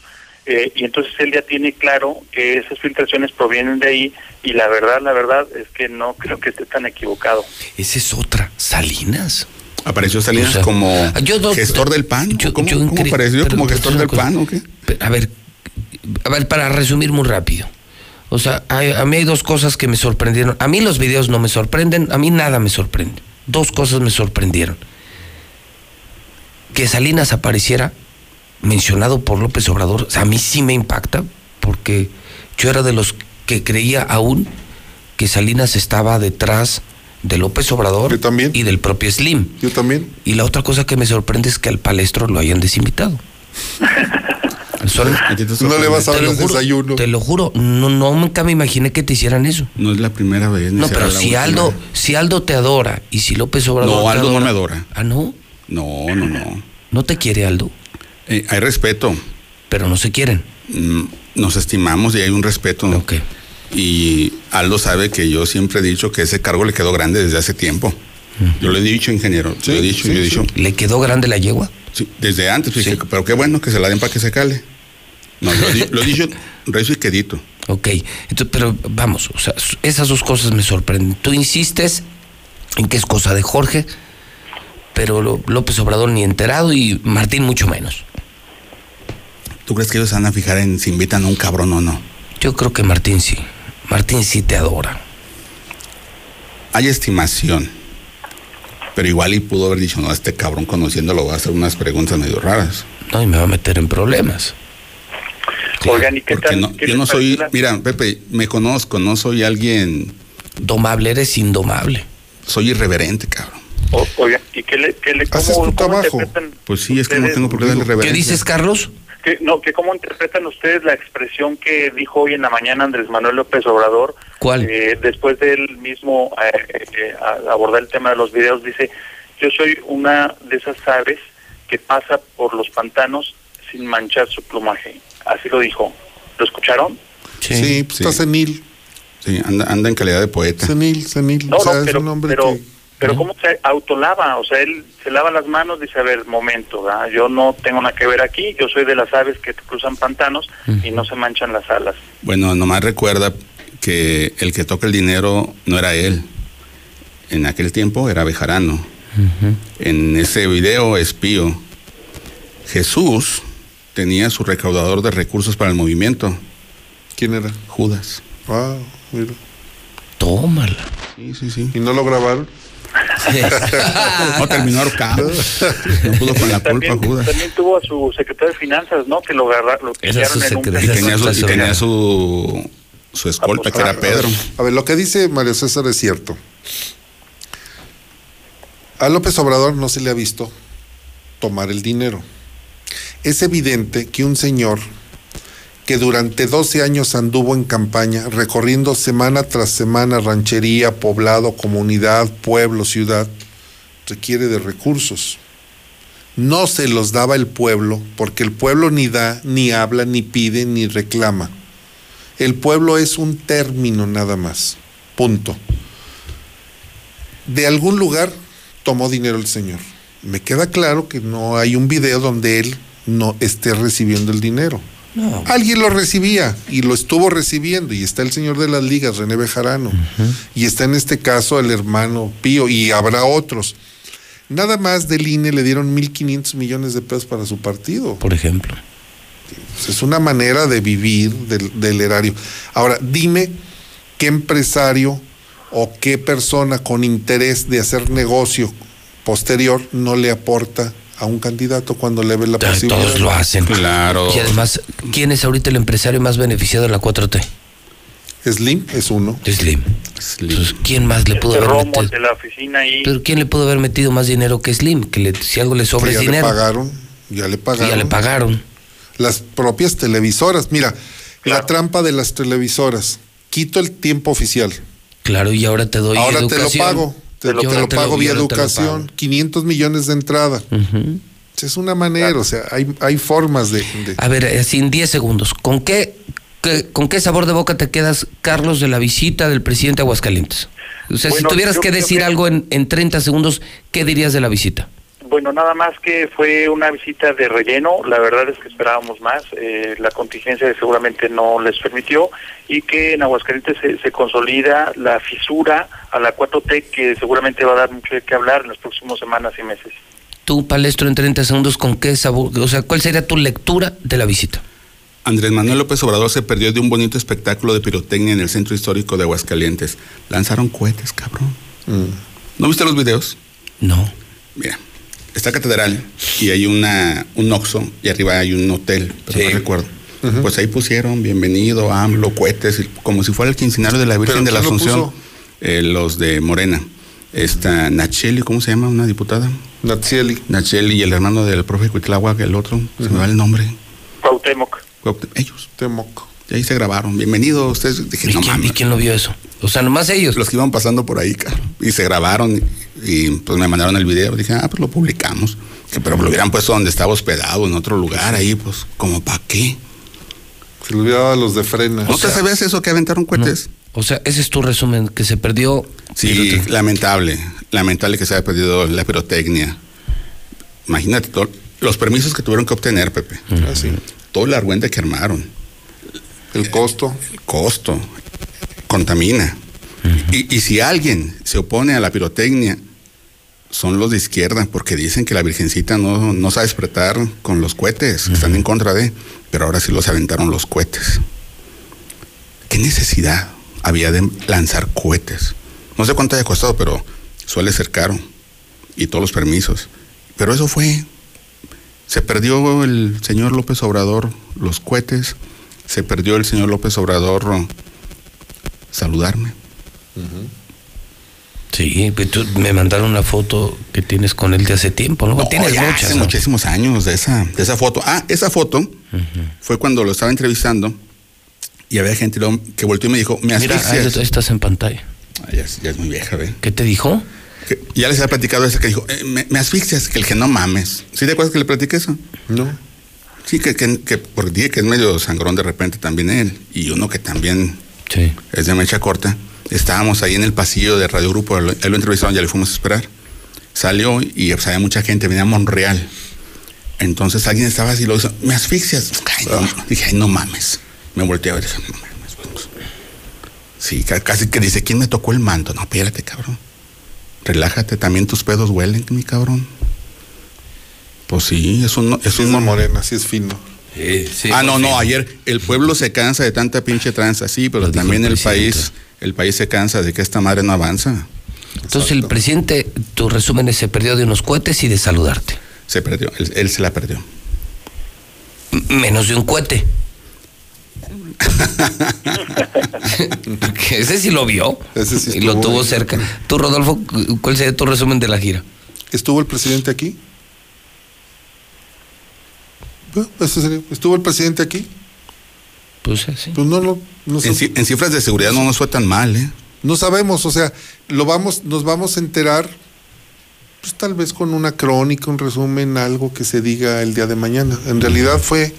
Eh, y entonces él ya tiene claro que esas filtraciones provienen de ahí y la verdad, la verdad es que no creo que esté tan equivocado. Esa es otra, Salinas. ¿Apareció Salinas o sea, como yo, gestor del PAN? Yo, ¿Cómo, yo ¿cómo apareció como gestor del PAN o qué? A ver, a ver, para resumir muy rápido. O sea, hay- a mí hay dos cosas que me sorprendieron. A mí los videos no me sorprenden, a mí nada me sorprende. Dos cosas me sorprendieron. Que Salinas apareciera mencionado por López Obrador, o sea, a mí sí me impacta, porque yo era de los que creía aún que Salinas estaba detrás de López Obrador y del propio Slim. Yo también. Y la otra cosa que me sorprende es que al palestro lo hayan desinvitado. [laughs] Solo- No le vas a lo el juro, desayuno. Te lo juro, no, no, nunca me imaginé que te hicieran eso. No es la primera vez. No, pero si. Aldo, si Aldo te adora y si López Obrador No, te Aldo no me adora. Ah, no. No, no, no. ¿No te quiere Aldo? Eh, hay respeto. Pero no se quieren. Mm, Nos estimamos y hay un respeto. Y Aldo sabe que yo siempre he dicho que ese cargo le quedó grande desde hace tiempo. Yo lo he dicho, ingeniero. lo he dicho, sí, yo he sí. dicho. ¿Le quedó grande la yegua? Sí, desde antes, dije, pero qué bueno que se la den para que se cale. No, lo, he lo he dicho recio y quedito. Ok, entonces, pero vamos, o sea, esas dos cosas me sorprenden. Tú insistes en que es cosa de Jorge, pero López Obrador ni enterado y Martín mucho menos. ¿Tú crees que ellos se van a fijar en si invitan a un cabrón o no? Yo creo que Martín sí. Martín sí te adora. Hay estimación. Pero igual y pudo haber dicho, no, este cabrón conociéndolo va a hacer unas preguntas medio raras. No, y me va a meter en problemas. Oigan, ¿y qué Porque tal? no- qué yo no soy, la- mira, Pepe, me conozco, no soy alguien... Domable, eres indomable. Soy irreverente, cabrón. o- oigan, ¿y qué le, qué le Haces tu cómo trabajo. Pues sí, es que no tengo por qué darle reverencia. ¿Qué dices, Carlos? Que, no, que cómo interpretan ustedes la expresión que dijo hoy en la mañana Andrés Manuel López Obrador? ¿Cuál? Eh, después de él mismo eh, eh, abordar el tema de los videos, dice, yo soy una de esas aves que pasa por los pantanos sin manchar su plumaje. Así lo dijo. ¿Lo escucharon? Sí, pues está senil. Sí, anda, anda en calidad de poeta. Senil, senil. No, o sea, no, es pero, un hombre pero, que... pero ¿cómo se autolava? O sea, él se lava las manos, dice, a ver, momento, ¿verdad? yo no tengo nada que ver aquí, yo soy de las aves que cruzan pantanos y no se manchan las alas. Bueno, nomás recuerda que el que toca el dinero no era él. En aquel tiempo era Bejarano. En ese video espío, Jesús tenía su recaudador de recursos para el movimiento. ¿Quién era? Judas. Ah, mira. Tómala. Sí, sí, sí. ¿Y no lo grabaron? [laughs] no terminó ahorcado. No pudo con la También, culpa Judas. también tuvo a su secretario de Finanzas, ¿no? Que lo agarraron, lo su en un Y tenía su, y tenía su, su escolta, que era Pedro. A ver, a ver, lo que dice Mario César es cierto. A López Obrador no se le ha visto tomar el dinero. Es evidente que un señor que durante 12 años anduvo en campaña, recorriendo semana tras semana ranchería, poblado, comunidad, pueblo, ciudad, requiere de recursos. No se los daba el pueblo, porque el pueblo ni da, ni habla, ni pide, ni reclama. El pueblo es un término nada más. Punto. De algún lugar tomó dinero el señor. Me queda claro que no hay un video donde él no esté recibiendo el dinero. No. Alguien lo recibía y lo estuvo recibiendo y está el señor de las ligas, René Bejarano, y está en este caso el hermano Pío y habrá otros. Nada más del INE le dieron 1.500 millones de pesos para su partido. Por ejemplo. Pues es una manera de vivir del, del erario. Ahora, dime qué empresario o qué persona con interés de hacer negocio posterior no le aporta a un candidato cuando le ve la posibilidad. Todos lo hacen. Claro. Y además, ¿quién es ahorita el empresario más beneficiado de la 4T? Slim es uno. Slim. Entonces, ¿quién más le pudo Este haber metido? de la oficina ahí. Pero ¿quién le pudo haber metido más dinero que Slim? Que le- si algo le sobra ya dinero. le pagaron, ya le pagaron. Ya le pagaron. Las propias televisoras. Mira, la trampa de las televisoras. Quito el tiempo oficial. Claro, y ahora te doy ahora te lo educación. pago. Te, lo, te lo pago vía educación. 500 millones de entrada. Ujú. Es una manera, o sea, hay, hay formas de, de- A ver, así en 10 segundos. ¿Con qué, qué- ¿Con qué sabor de boca te quedas, Carlos, de la visita del presidente Aguascalientes? O sea, Bueno, si tuvieras que decir que- algo en, en 30 segundos, ¿qué dirías de la visita? Bueno, nada más que fue una visita de relleno, la verdad es que esperábamos más, eh, la contingencia seguramente no les permitió y que en Aguascalientes se, se consolida la fisura a la 4T que seguramente va a dar mucho de qué hablar en las próximas semanas y meses. Tú, Palestro, en 30 segundos, ¿con qué sabor? O sea, ¿cuál sería tu lectura de la visita? Andrés Manuel López Obrador se perdió de un bonito espectáculo de pirotecnia en el centro histórico de Aguascalientes. Lanzaron cohetes, cabrón. ¿No viste los videos? No. Mira, esta catedral y hay una, un Oxxo y arriba hay un hotel, pero no recuerdo. Pues ahí pusieron bienvenido, AMLO, cohetes, y como si fuera el quincenario de la Virgen de la quién lo Asunción. Eh, los de Morena. Esta Nacheli, ¿cómo se llama? Una diputada. Nacheli. Nacheli y el hermano del profe Cuitláhuac, el otro, se me va el nombre. Cuauhtémoc. Ellos. Temoc. Y ahí se grabaron. Bienvenido ustedes. Dije, no mames. ¿Y quién lo vio eso? O sea, nomás ellos. Los que iban pasando por ahí, cabrón. Y se grabaron y, y, pues me mandaron el video. Dije, ah, pues lo publicamos. Que, pero lo hubieran puesto donde estaba hospedado, en otro lugar, ahí, pues, como para qué. Se le olvidaba los de frena. ¿No te sabías eso que aventaron cohetes? O sea, ese es tu resumen, que se perdió. Sí, lamentable. Lamentable que se haya perdido la pirotecnia. Imagínate todo- los permisos que tuvieron que obtener, Pepe. Así. Todo el argüente que armaron. El costo. El costo. Contamina. y, y si alguien se opone a la pirotecnia, son los de izquierda, porque dicen que la Virgencita no, no sabe despertar con los cohetes, están en contra de, pero ahora sí los aventaron los cohetes. ¿Qué necesidad había de lanzar cohetes? No sé cuánto haya costado, pero suele ser caro. Y todos los permisos. Pero eso fue. Se perdió el señor López Obrador los cohetes. Se perdió el señor López Obrador saludarme. Sí, pues tú me mandaron una foto que tienes con él de hace tiempo, ¿no? No, tienes ya muchas. hace ¿no? muchísimos años de esa, de esa foto. Ah, esa foto fue cuando lo estaba entrevistando y había gente que volteó y me dijo, me Mira, ahí asfixias. ahí estás en pantalla. Ah, ya, es- ya es muy vieja, ¿ve? ¿Qué te dijo? Que- ya les había platicado esa que dijo, "Eh, me, me asfixias, que el que no mames. ¿Sí te acuerdas que le platiqué eso? No. Sí, que, que, que porque dije que es medio sangrón de repente también él. Y uno que también Sí. es de mecha corta. Estábamos ahí en el pasillo de Radio Grupo, él lo entrevistaron, ya le fuimos a esperar. Salió y pues, había mucha gente, venía a Monreal. Entonces alguien estaba así y lo hizo, me asfixias. Ay, no. Dije, ay, no mames. Me volteé a ver, dije, no mames. Sí, ca- casi que dice, ¿quién me tocó el manto? No, espérate, cabrón. Relájate, también tus pedos huelen, mi cabrón. Pues sí, es un... Es Sí, un es de morena, sí es fino. Ah, no, no, ayer el pueblo se cansa de tanta pinche tranza, sí, pero también el, país, el país se cansa de que esta madre no avanza. Entonces el presidente, tu resumen es se perdió de unos cohetes y de saludarte. Se perdió, él, él se la perdió. Menos de un cohete. [laughs] [laughs] Ese sí lo vio. Ese sí y lo tuvo cerca. Tú, Rodolfo, ¿cuál sería tu resumen de la gira? ¿Estuvo el presidente aquí? Bueno, eso sería. ¿Estuvo el presidente aquí? Pues sí. Pues no, no, no En, en cifras de seguridad no nos fue tan mal, ¿eh? No sabemos, o sea, lo vamos, nos vamos a enterar, pues tal vez con una crónica, un resumen, algo que se diga el día de mañana. En realidad fue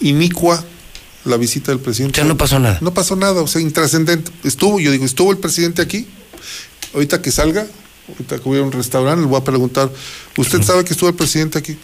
inicua la visita del presidente. Ya no pasó nada. No pasó nada, o sea, intrascendente. Estuvo, yo digo, ¿estuvo el presidente aquí? Ahorita que salga, ahorita que voy a un restaurante, le voy a preguntar, ¿usted sabe que estuvo el presidente aquí?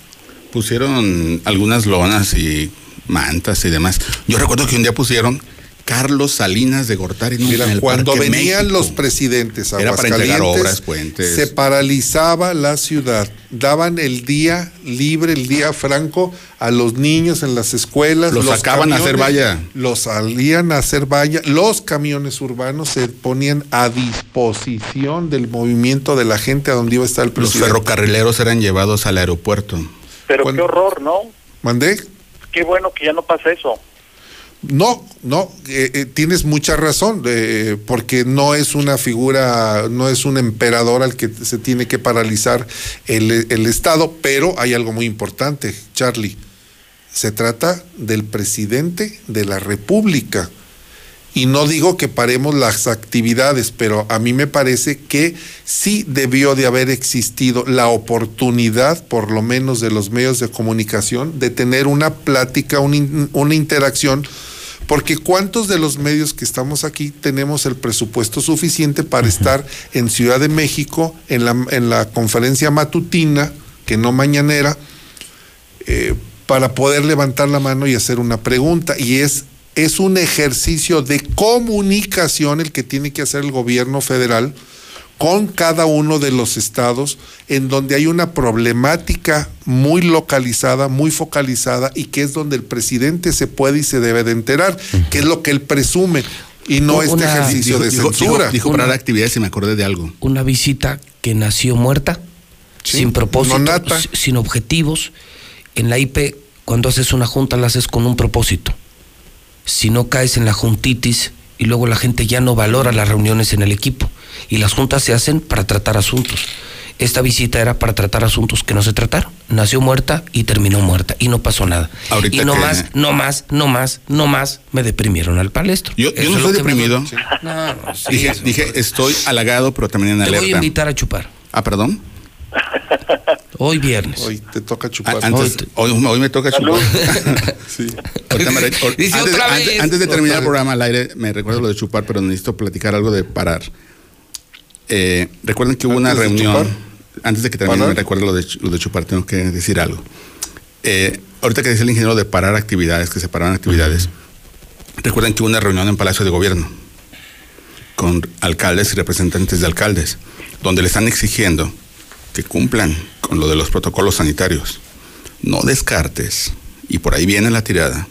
Pusieron algunas lonas y mantas y demás. Yo recuerdo que un día pusieron Carlos Salinas de Gortari. ¿no? Mira, en el cuando Parque venían México. los presidentes a Era para entregar obras, puentes. se paralizaba la ciudad. Daban el día libre, el día franco a los niños en las escuelas. Los sacaban a hacer valla. Los salían a hacer valla. Los camiones urbanos se ponían a disposición del movimiento de la gente a donde iba a estar el Los presidente. ferrocarrileros eran llevados al aeropuerto. Pero qué horror, ¿no? ¿Mandé? Qué bueno que ya no pasa eso. No, no, eh, eh, tienes mucha razón, eh, porque no es una figura, no es un emperador al que se tiene que paralizar el, el Estado, pero hay algo muy importante, Charlie. Se trata del presidente de la República. Y no digo que paremos las actividades, pero a mí me parece que sí debió de haber existido la oportunidad, por lo menos de los medios de comunicación, de tener una plática, un una interacción, porque ¿cuántos de los medios que estamos aquí tenemos el presupuesto suficiente para estar en Ciudad de México, en la, en la conferencia matutina, que no mañanera, eh, para poder levantar la mano y hacer una pregunta. Y es, es un ejercicio de comunicación el que tiene que hacer el gobierno federal con cada uno de los estados en donde hay una problemática muy localizada, muy focalizada y que es donde el presidente se puede y se debe de enterar, que es lo que él presume y no este Una- ejercicio de Dijo- censura. Dijo, dijo parar actividades y me acordé de algo. Una visita que nació muerta, sin propósito, no nata. si- sin objetivos. En la IP, cuando haces una junta, la haces con un propósito. Si no caes en la juntitis y luego la gente ya no valora las reuniones en el equipo. Y las juntas se hacen para tratar asuntos. Esta visita era para tratar asuntos que no se trataron. Nació muerta y terminó muerta y no pasó nada. Ahorita y no que- más, no más, no más, no más me deprimieron al palestro. Yo, yo no estoy me deprimido. No, no, sí, dije, eso. dije, estoy halagado, pero también en Te alerta. voy a invitar a chupar. Ah, perdón. [laughs] Hoy viernes. Hoy te toca chupar. Antes- hoy, hoy me toca chupar. [laughs] Sí. [laughs] Antes, de Otra terminar el programa al aire, me recuerdo lo de chupar, pero necesito platicar algo de parar. Eh, recuerden que hubo una ¿Antes de reunión. chupar? Antes de que termine, ¿Parar? me recuerdo lo de, lo de chupar, tengo que decir algo. Eh, ahorita que dice el ingeniero de parar actividades, que se pararon actividades, recuerden que hubo una reunión en Palacio de Gobierno con alcaldes y representantes de alcaldes, donde le están exigiendo que cumplan con lo de los protocolos sanitarios. No descartes, y por ahí viene la tirada,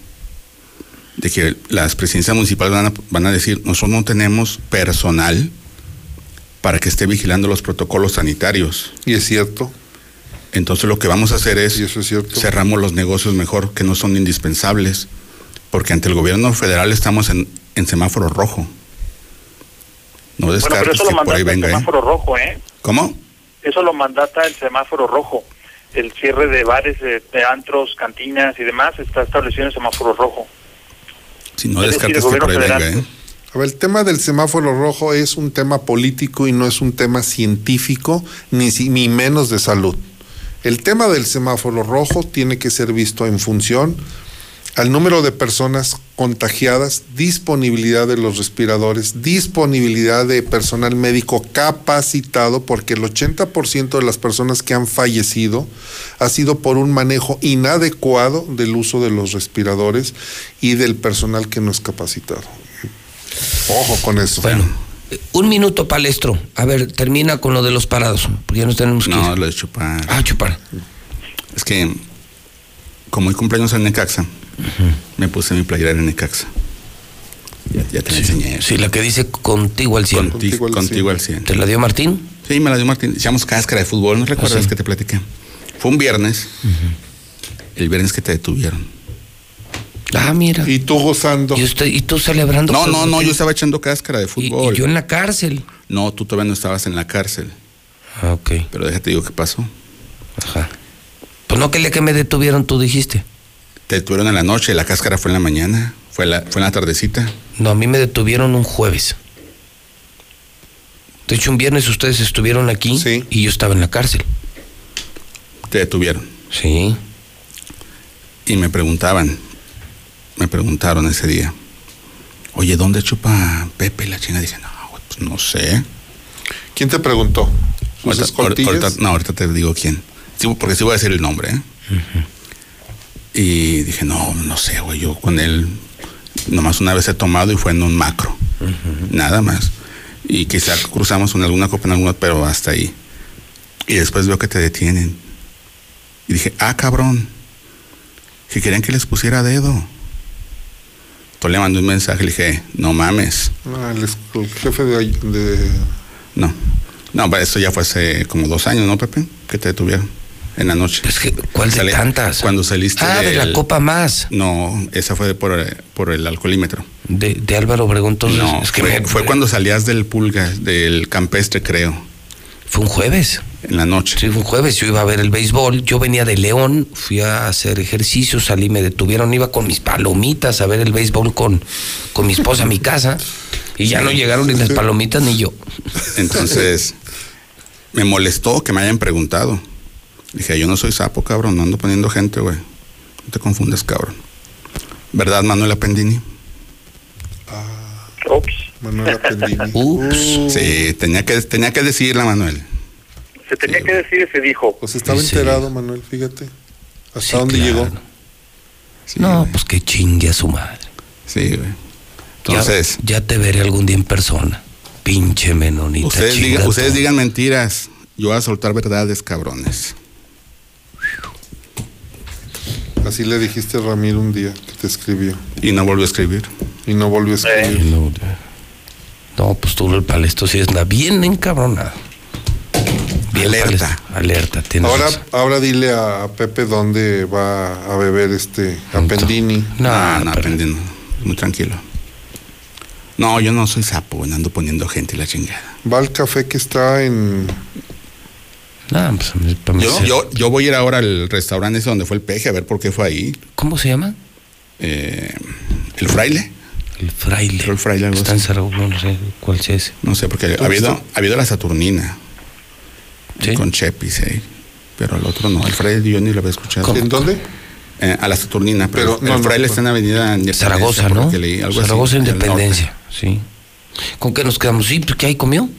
de que las presidencias municipales van a, van a decir, nosotros no tenemos personal para que esté vigilando los protocolos sanitarios. Y es cierto. Entonces lo que vamos a hacer es, Y eso es cierto. cerramos los negocios mejor que no son indispensables, porque ante el gobierno federal estamos en, en semáforo rojo. No Bueno, pero descartes eso lo que por ahí venga. ¿eh? semáforo rojo, ¿eh? ¿Cómo? Eso lo mandata el semáforo rojo. El cierre de bares, de, de antros, cantinas y demás está establecido en el semáforo rojo. Si no Es decir, descartes el que por ahí gobierno venga, federal. ¿eh? A ver, el tema del semáforo rojo es un tema político y no es un tema científico, ni, si- ni menos de salud. El tema del semáforo rojo tiene que ser visto en función al número de personas contagiadas, disponibilidad de los respiradores, disponibilidad de personal médico capacitado, porque el 80% de las personas que han fallecido ha sido por un manejo inadecuado del uso de los respiradores y del personal que no es capacitado. Ojo con eso. Bueno, un minuto, palestro. A ver, termina con lo de los parados, porque ya nos tenemos que No, ir. lo de chupar. Ah, chupar. Es que, como hoy cumpleaños en Necaxa, me puse mi playera en Necaxa. Ya, ya te la enseñé. Sí, la que dice contigo al 100. Contigo, al contigo al 100. ¿Te la dio Martín? Sí, me la dio Martín. Echamos cáscara de fútbol, ¿no recuerdas Ah, sí. que te platiqué? Fue un viernes. El viernes que te detuvieron. Ah, mira. Y tú gozando. Y, usted, y tú celebrando. No, no, no, yo estaba echando cáscara de Y, fútbol. y yo en la cárcel. No, tú todavía no estabas en la cárcel. Ah, ok. Pero déjate digo qué pasó. Ajá. Pues no que le que me detuvieron, tú dijiste. Te detuvieron en la noche, la cáscara fue en la mañana, fue, la, fue en la tardecita. No, a mí me detuvieron un jueves. De hecho, un viernes ustedes estuvieron aquí Sí. y yo estaba en la cárcel. Te detuvieron. Sí. Y me preguntaban, me preguntaron ese día, oye, ¿dónde chupa Pepe? Y la china dije, no, pues no sé. ¿Quién te preguntó? ¿Sus Ahorita, escoltillas? ahorita- no, ahorita te digo quién. Sí, porque sí voy a decir el nombre, ¿eh? Y dije, no, no sé, güey, yo con él nomás una vez he tomado y fue en un macro. Nada más. Y quizá cruzamos en alguna copa en alguna, pero hasta ahí. Y después veo que te detienen. Y dije, ah, cabrón. Que querían que les pusiera dedo. Entonces le mandé un mensaje, le dije, no mames. Ah, el, jefe de, de- No. No, pero eso ya fue hace como dos años, ¿no, Pepe? Que te detuvieron en la noche. Es que, ¿cuál de Sale- tantas? Cuando saliste Ah, de la Copa Más. No, esa fue por, eh, por el alcoholímetro. De, de Álvaro Obregón, entonces. no, es que fue, me- fue cuando salías del pulga, del campestre, creo, Fue un jueves. en la noche. Sí, fue un jueves. Yo iba a ver el béisbol. Yo venía de León, fui a hacer ejercicio, salí, me detuvieron. Iba con mis palomitas a ver el béisbol con, con mi esposa a mi casa. Y ya no llegaron ni las palomitas ni yo. Entonces, me molestó que me hayan preguntado. Dije, yo no soy sapo, cabrón, no ando poniendo gente, güey. No te confundas, cabrón. ¿Verdad, Manuel Appendini? Ups. Manuel Appendini. [laughs] Ups. Sí, tenía que, tenía que decirla, Manuel. Se tenía que decir y se dijo. Pues estaba Sí. enterado, Manuel, fíjate. ¿Hasta Sí, dónde claro. llegó? Sí, no, güey. pues que chingue a su madre. Sí, güey. Entonces, Ya, te veré algún día en persona. Pinche menonita. Ustedes, tú. ustedes digan mentiras. Yo voy a soltar verdades, cabrones. Así le dijiste a Ramiro un día que te escribió. Y no volvió a escribir. Y no volvió a escribir. No, no, pues tú el palestro sí está bien encabronado. Bien Alerta. Alerta. tienes Ahora, ahora dile a Pepe dónde va a beber este Appendini. No, no, aprendí, no. Muy tranquilo. No, yo no soy sapo, ando poniendo gente y la chingada. Va al café que está en. No, pues, para Yo, sí. yo, yo voy a ir ahora al restaurante ese donde fue el peje a ver por qué fue ahí. ¿Cómo se llama? Eh, el fraile. El fraile. Creo el fraile algo Está en. Zaragoza, no sé cuál sea ese. No sé, porque ha ¿Dónde habido, ha habido la Saturnina. Con Chepis, eh. Pero el otro no. El fraile yo ni lo había escuchado. ¿En dónde? Eh, a la Saturnina, pero, Pero, no, el no, fraile no. está en la avenida Zaragoza, ¿no? leí, algo Zaragoza. Independencia, sí. ¿Con qué nos quedamos? Sí, pues, ¿qué ahí comió?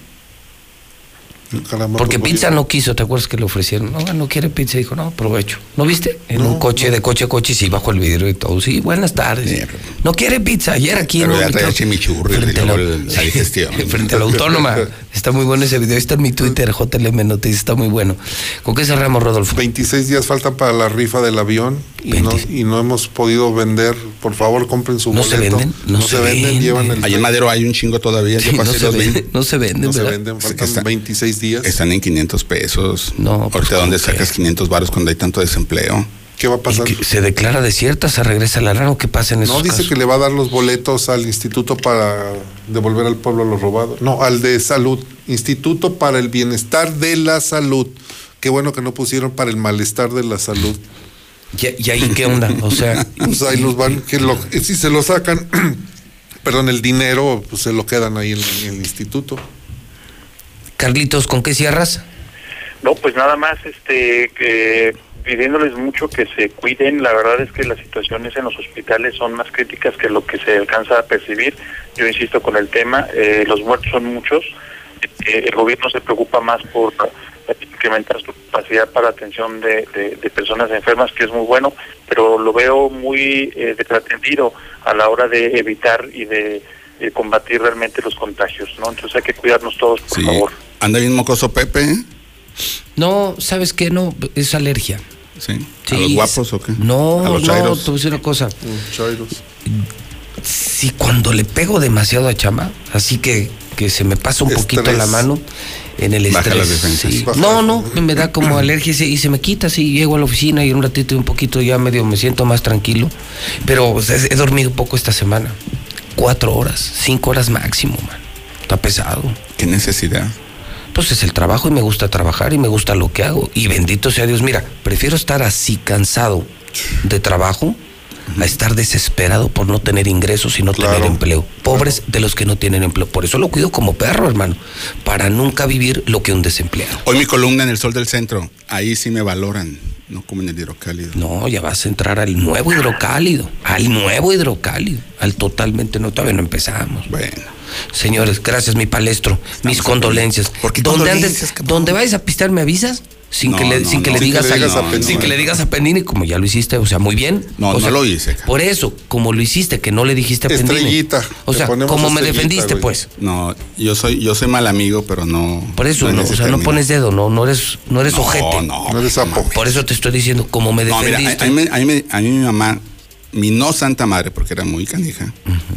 Porque pizza no quiso, ¿te acuerdas que le ofrecieron? No, no quiere pizza. Dijo, no, provecho. ¿No viste? En no, un coche, no. de coche a coche, sí, bajo el vidrio y todo. Sí, buenas tardes. No quiere pizza. Ayer aquí pero en ya trae chimichurri, frente, la, la digestión. [laughs] frente a la autónoma. Está muy bueno ese video. Está en mi Twitter, JLM Noticias. Está muy bueno. ¿Con qué cerramos, Rodolfo? 26 días faltan para la rifa del avión y no, y no, hemos podido vender. Por favor, compren su ¿No boleto. Se venden? No, no se, se venden. No, se, venden. Llevan Allá en Madero hay un chingo todavía. Sí, no, se venden, no se venden. No se venden. Faltan 26 días. Están en 500 pesos. No, pues, ¿De dónde sacas 500 varos cuando hay tanto desempleo? ¿Qué va a pasar? ¿Se declara desierta? ¿Se regresa la raro? ¿Qué pasa en esos No, dice que le va a dar los boletos al instituto para devolver al pueblo lo robado. No, al de salud. Instituto para el bienestar de la salud. Qué bueno que no pusieron para el malestar de la salud. ¿Y, ahí qué onda? O sea. [laughs] pues ahí los van. Que lo, si se lo sacan, [clears throat] perdón, el dinero, pues se lo quedan ahí en el instituto. Carlitos, ¿con qué cierras? No, pues nada más, este, que pidiéndoles mucho que se cuiden. La verdad es que las situaciones en los hospitales son más críticas que lo que se alcanza a percibir. Yo insisto con el tema, eh, los muertos son muchos. Eh, el gobierno se preocupa más por incrementar su capacidad para atención de, de- de personas enfermas, que es muy bueno, pero lo veo muy eh, desatendido a la hora de evitar y de, de combatir realmente los contagios, ¿no? Entonces hay que cuidarnos todos, por Sí. favor. Anda bien mocoso Pepe, ¿eh? No, ¿sabes qué? No, es alergia. Sí. Sí, ¿A los guapos o qué? No, ¿A los no, te voy a decir una cosa. Chairos. Sí, cuando le pego demasiado a Chama, así que, que se me pasa un poquito la mano en el Baja estrés. las defensas. sí. Baja No, no, me da como alergia y se, y se me quita, sí, llego a la oficina y en un ratito y un poquito ya medio me siento más tranquilo. Pero o sea, he dormido poco esta semana. Cuatro horas, cinco horas máximo, man. Está pesado. ¿Qué necesidad? Pues es el trabajo y me gusta trabajar y me gusta lo que hago. Y bendito sea Dios, mira, prefiero estar así cansado de trabajo a estar desesperado por no tener ingresos y no tener empleo. Pobres de los que no tienen empleo. Por eso lo cuido como perro, hermano, para nunca vivir lo que un desempleado. Hoy mi columna en el Sol del Centro, ahí sí me valoran, no como en el hidrocálido. No, ya vas a entrar al nuevo hidrocálido, al nuevo hidrocálido, al totalmente no, todavía no empezamos. Bueno. Señores, gracias mi palestro, mis condolencias. ¿Por qué donde condolencias, andes, donde vayas a pistear me avisas. Sin No, que le, no, sin que no. le digas que le a, digas a Penini. sin que le digas a Penini, como ya lo hiciste, o sea, muy bien. No, O no lo hice. Por eso, como lo hiciste, que no le dijiste a Penini. Estrellita. O sea, como me defendiste, güey. pues. No, yo soy, yo soy mal amigo, pero no. Por eso, no, o sea, no pones dedo, no, no eres, no eres No, ojete. no, No eres sapo. Por eso te estoy diciendo, como me No, mira, a, defendiste. a mí, a mí a mí mi mamá, mi no santa madre, porque era muy canija,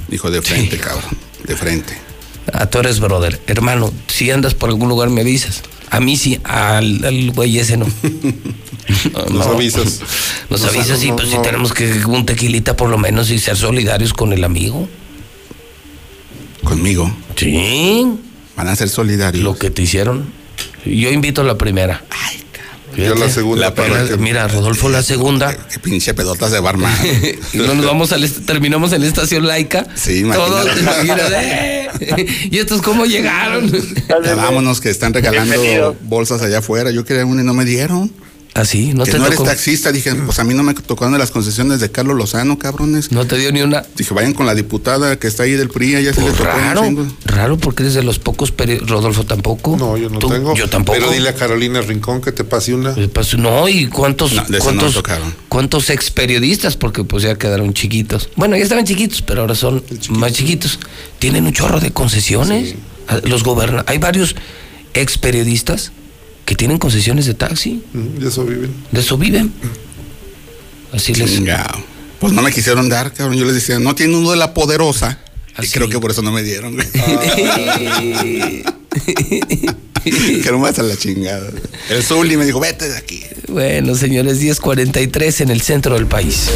dijo de frente, cabrón, de frente. A tú eres brother. Hermano, si andas por algún lugar me avisas. A mí sí, al, al güey ese no. [laughs] No, Nos no. avisas. Nos Nos- avisas y no, pues si tenemos que un tequilita por lo menos y ser solidarios con el amigo. Conmigo. Sí. Van a ser solidarios. Lo que te hicieron. Yo invito a la primera. Yo la segunda La para primera- que- Mira, Rodolfo la [laughs] segunda. Qué pinche pedotas de barman. y [laughs] no nos vamos al terminamos en la estación laica. Sí, imagínate. Todos, imagínate, eh, [laughs] ¿Y estos cómo llegaron? Ya vámonos, que están regalando Bienvenido. bolsas allá afuera. Yo quería una y no me dieron. Así, no que te no eres tocó. taxista. Dije, pues a mí no me tocó de las concesiones de Carlos Lozano, cabrones. No te dio ni una. Dije, vayan con la diputada que está ahí del PRI, ya se le Pues tocó un raro, raro porque eres de los pocos peri- Rodolfo tampoco. No, yo no ¿Tú? tengo. Yo tampoco. Pero dile a Carolina Rincón que te pase una. Pues, no, y cuántos, No, de ese no cuántos, tocaron. cuántos ex periodistas, porque pues ya quedaron chiquitos. Bueno, ya estaban chiquitos, pero ahora son más chiquitos. Tienen un chorro de concesiones. Los goberna hay varios ex periodistas que tienen concesiones de taxi. De eso viven. De eso viven. Así les. Chingao. Pues no me quisieron dar, cabrón. Yo les decía, no tiene uno de la poderosa. Y creo que por eso no me dieron. [laughs] que no me a la chingada. El Zuli me dijo, vete de aquí. Bueno, señores, 10.43 en el centro del país.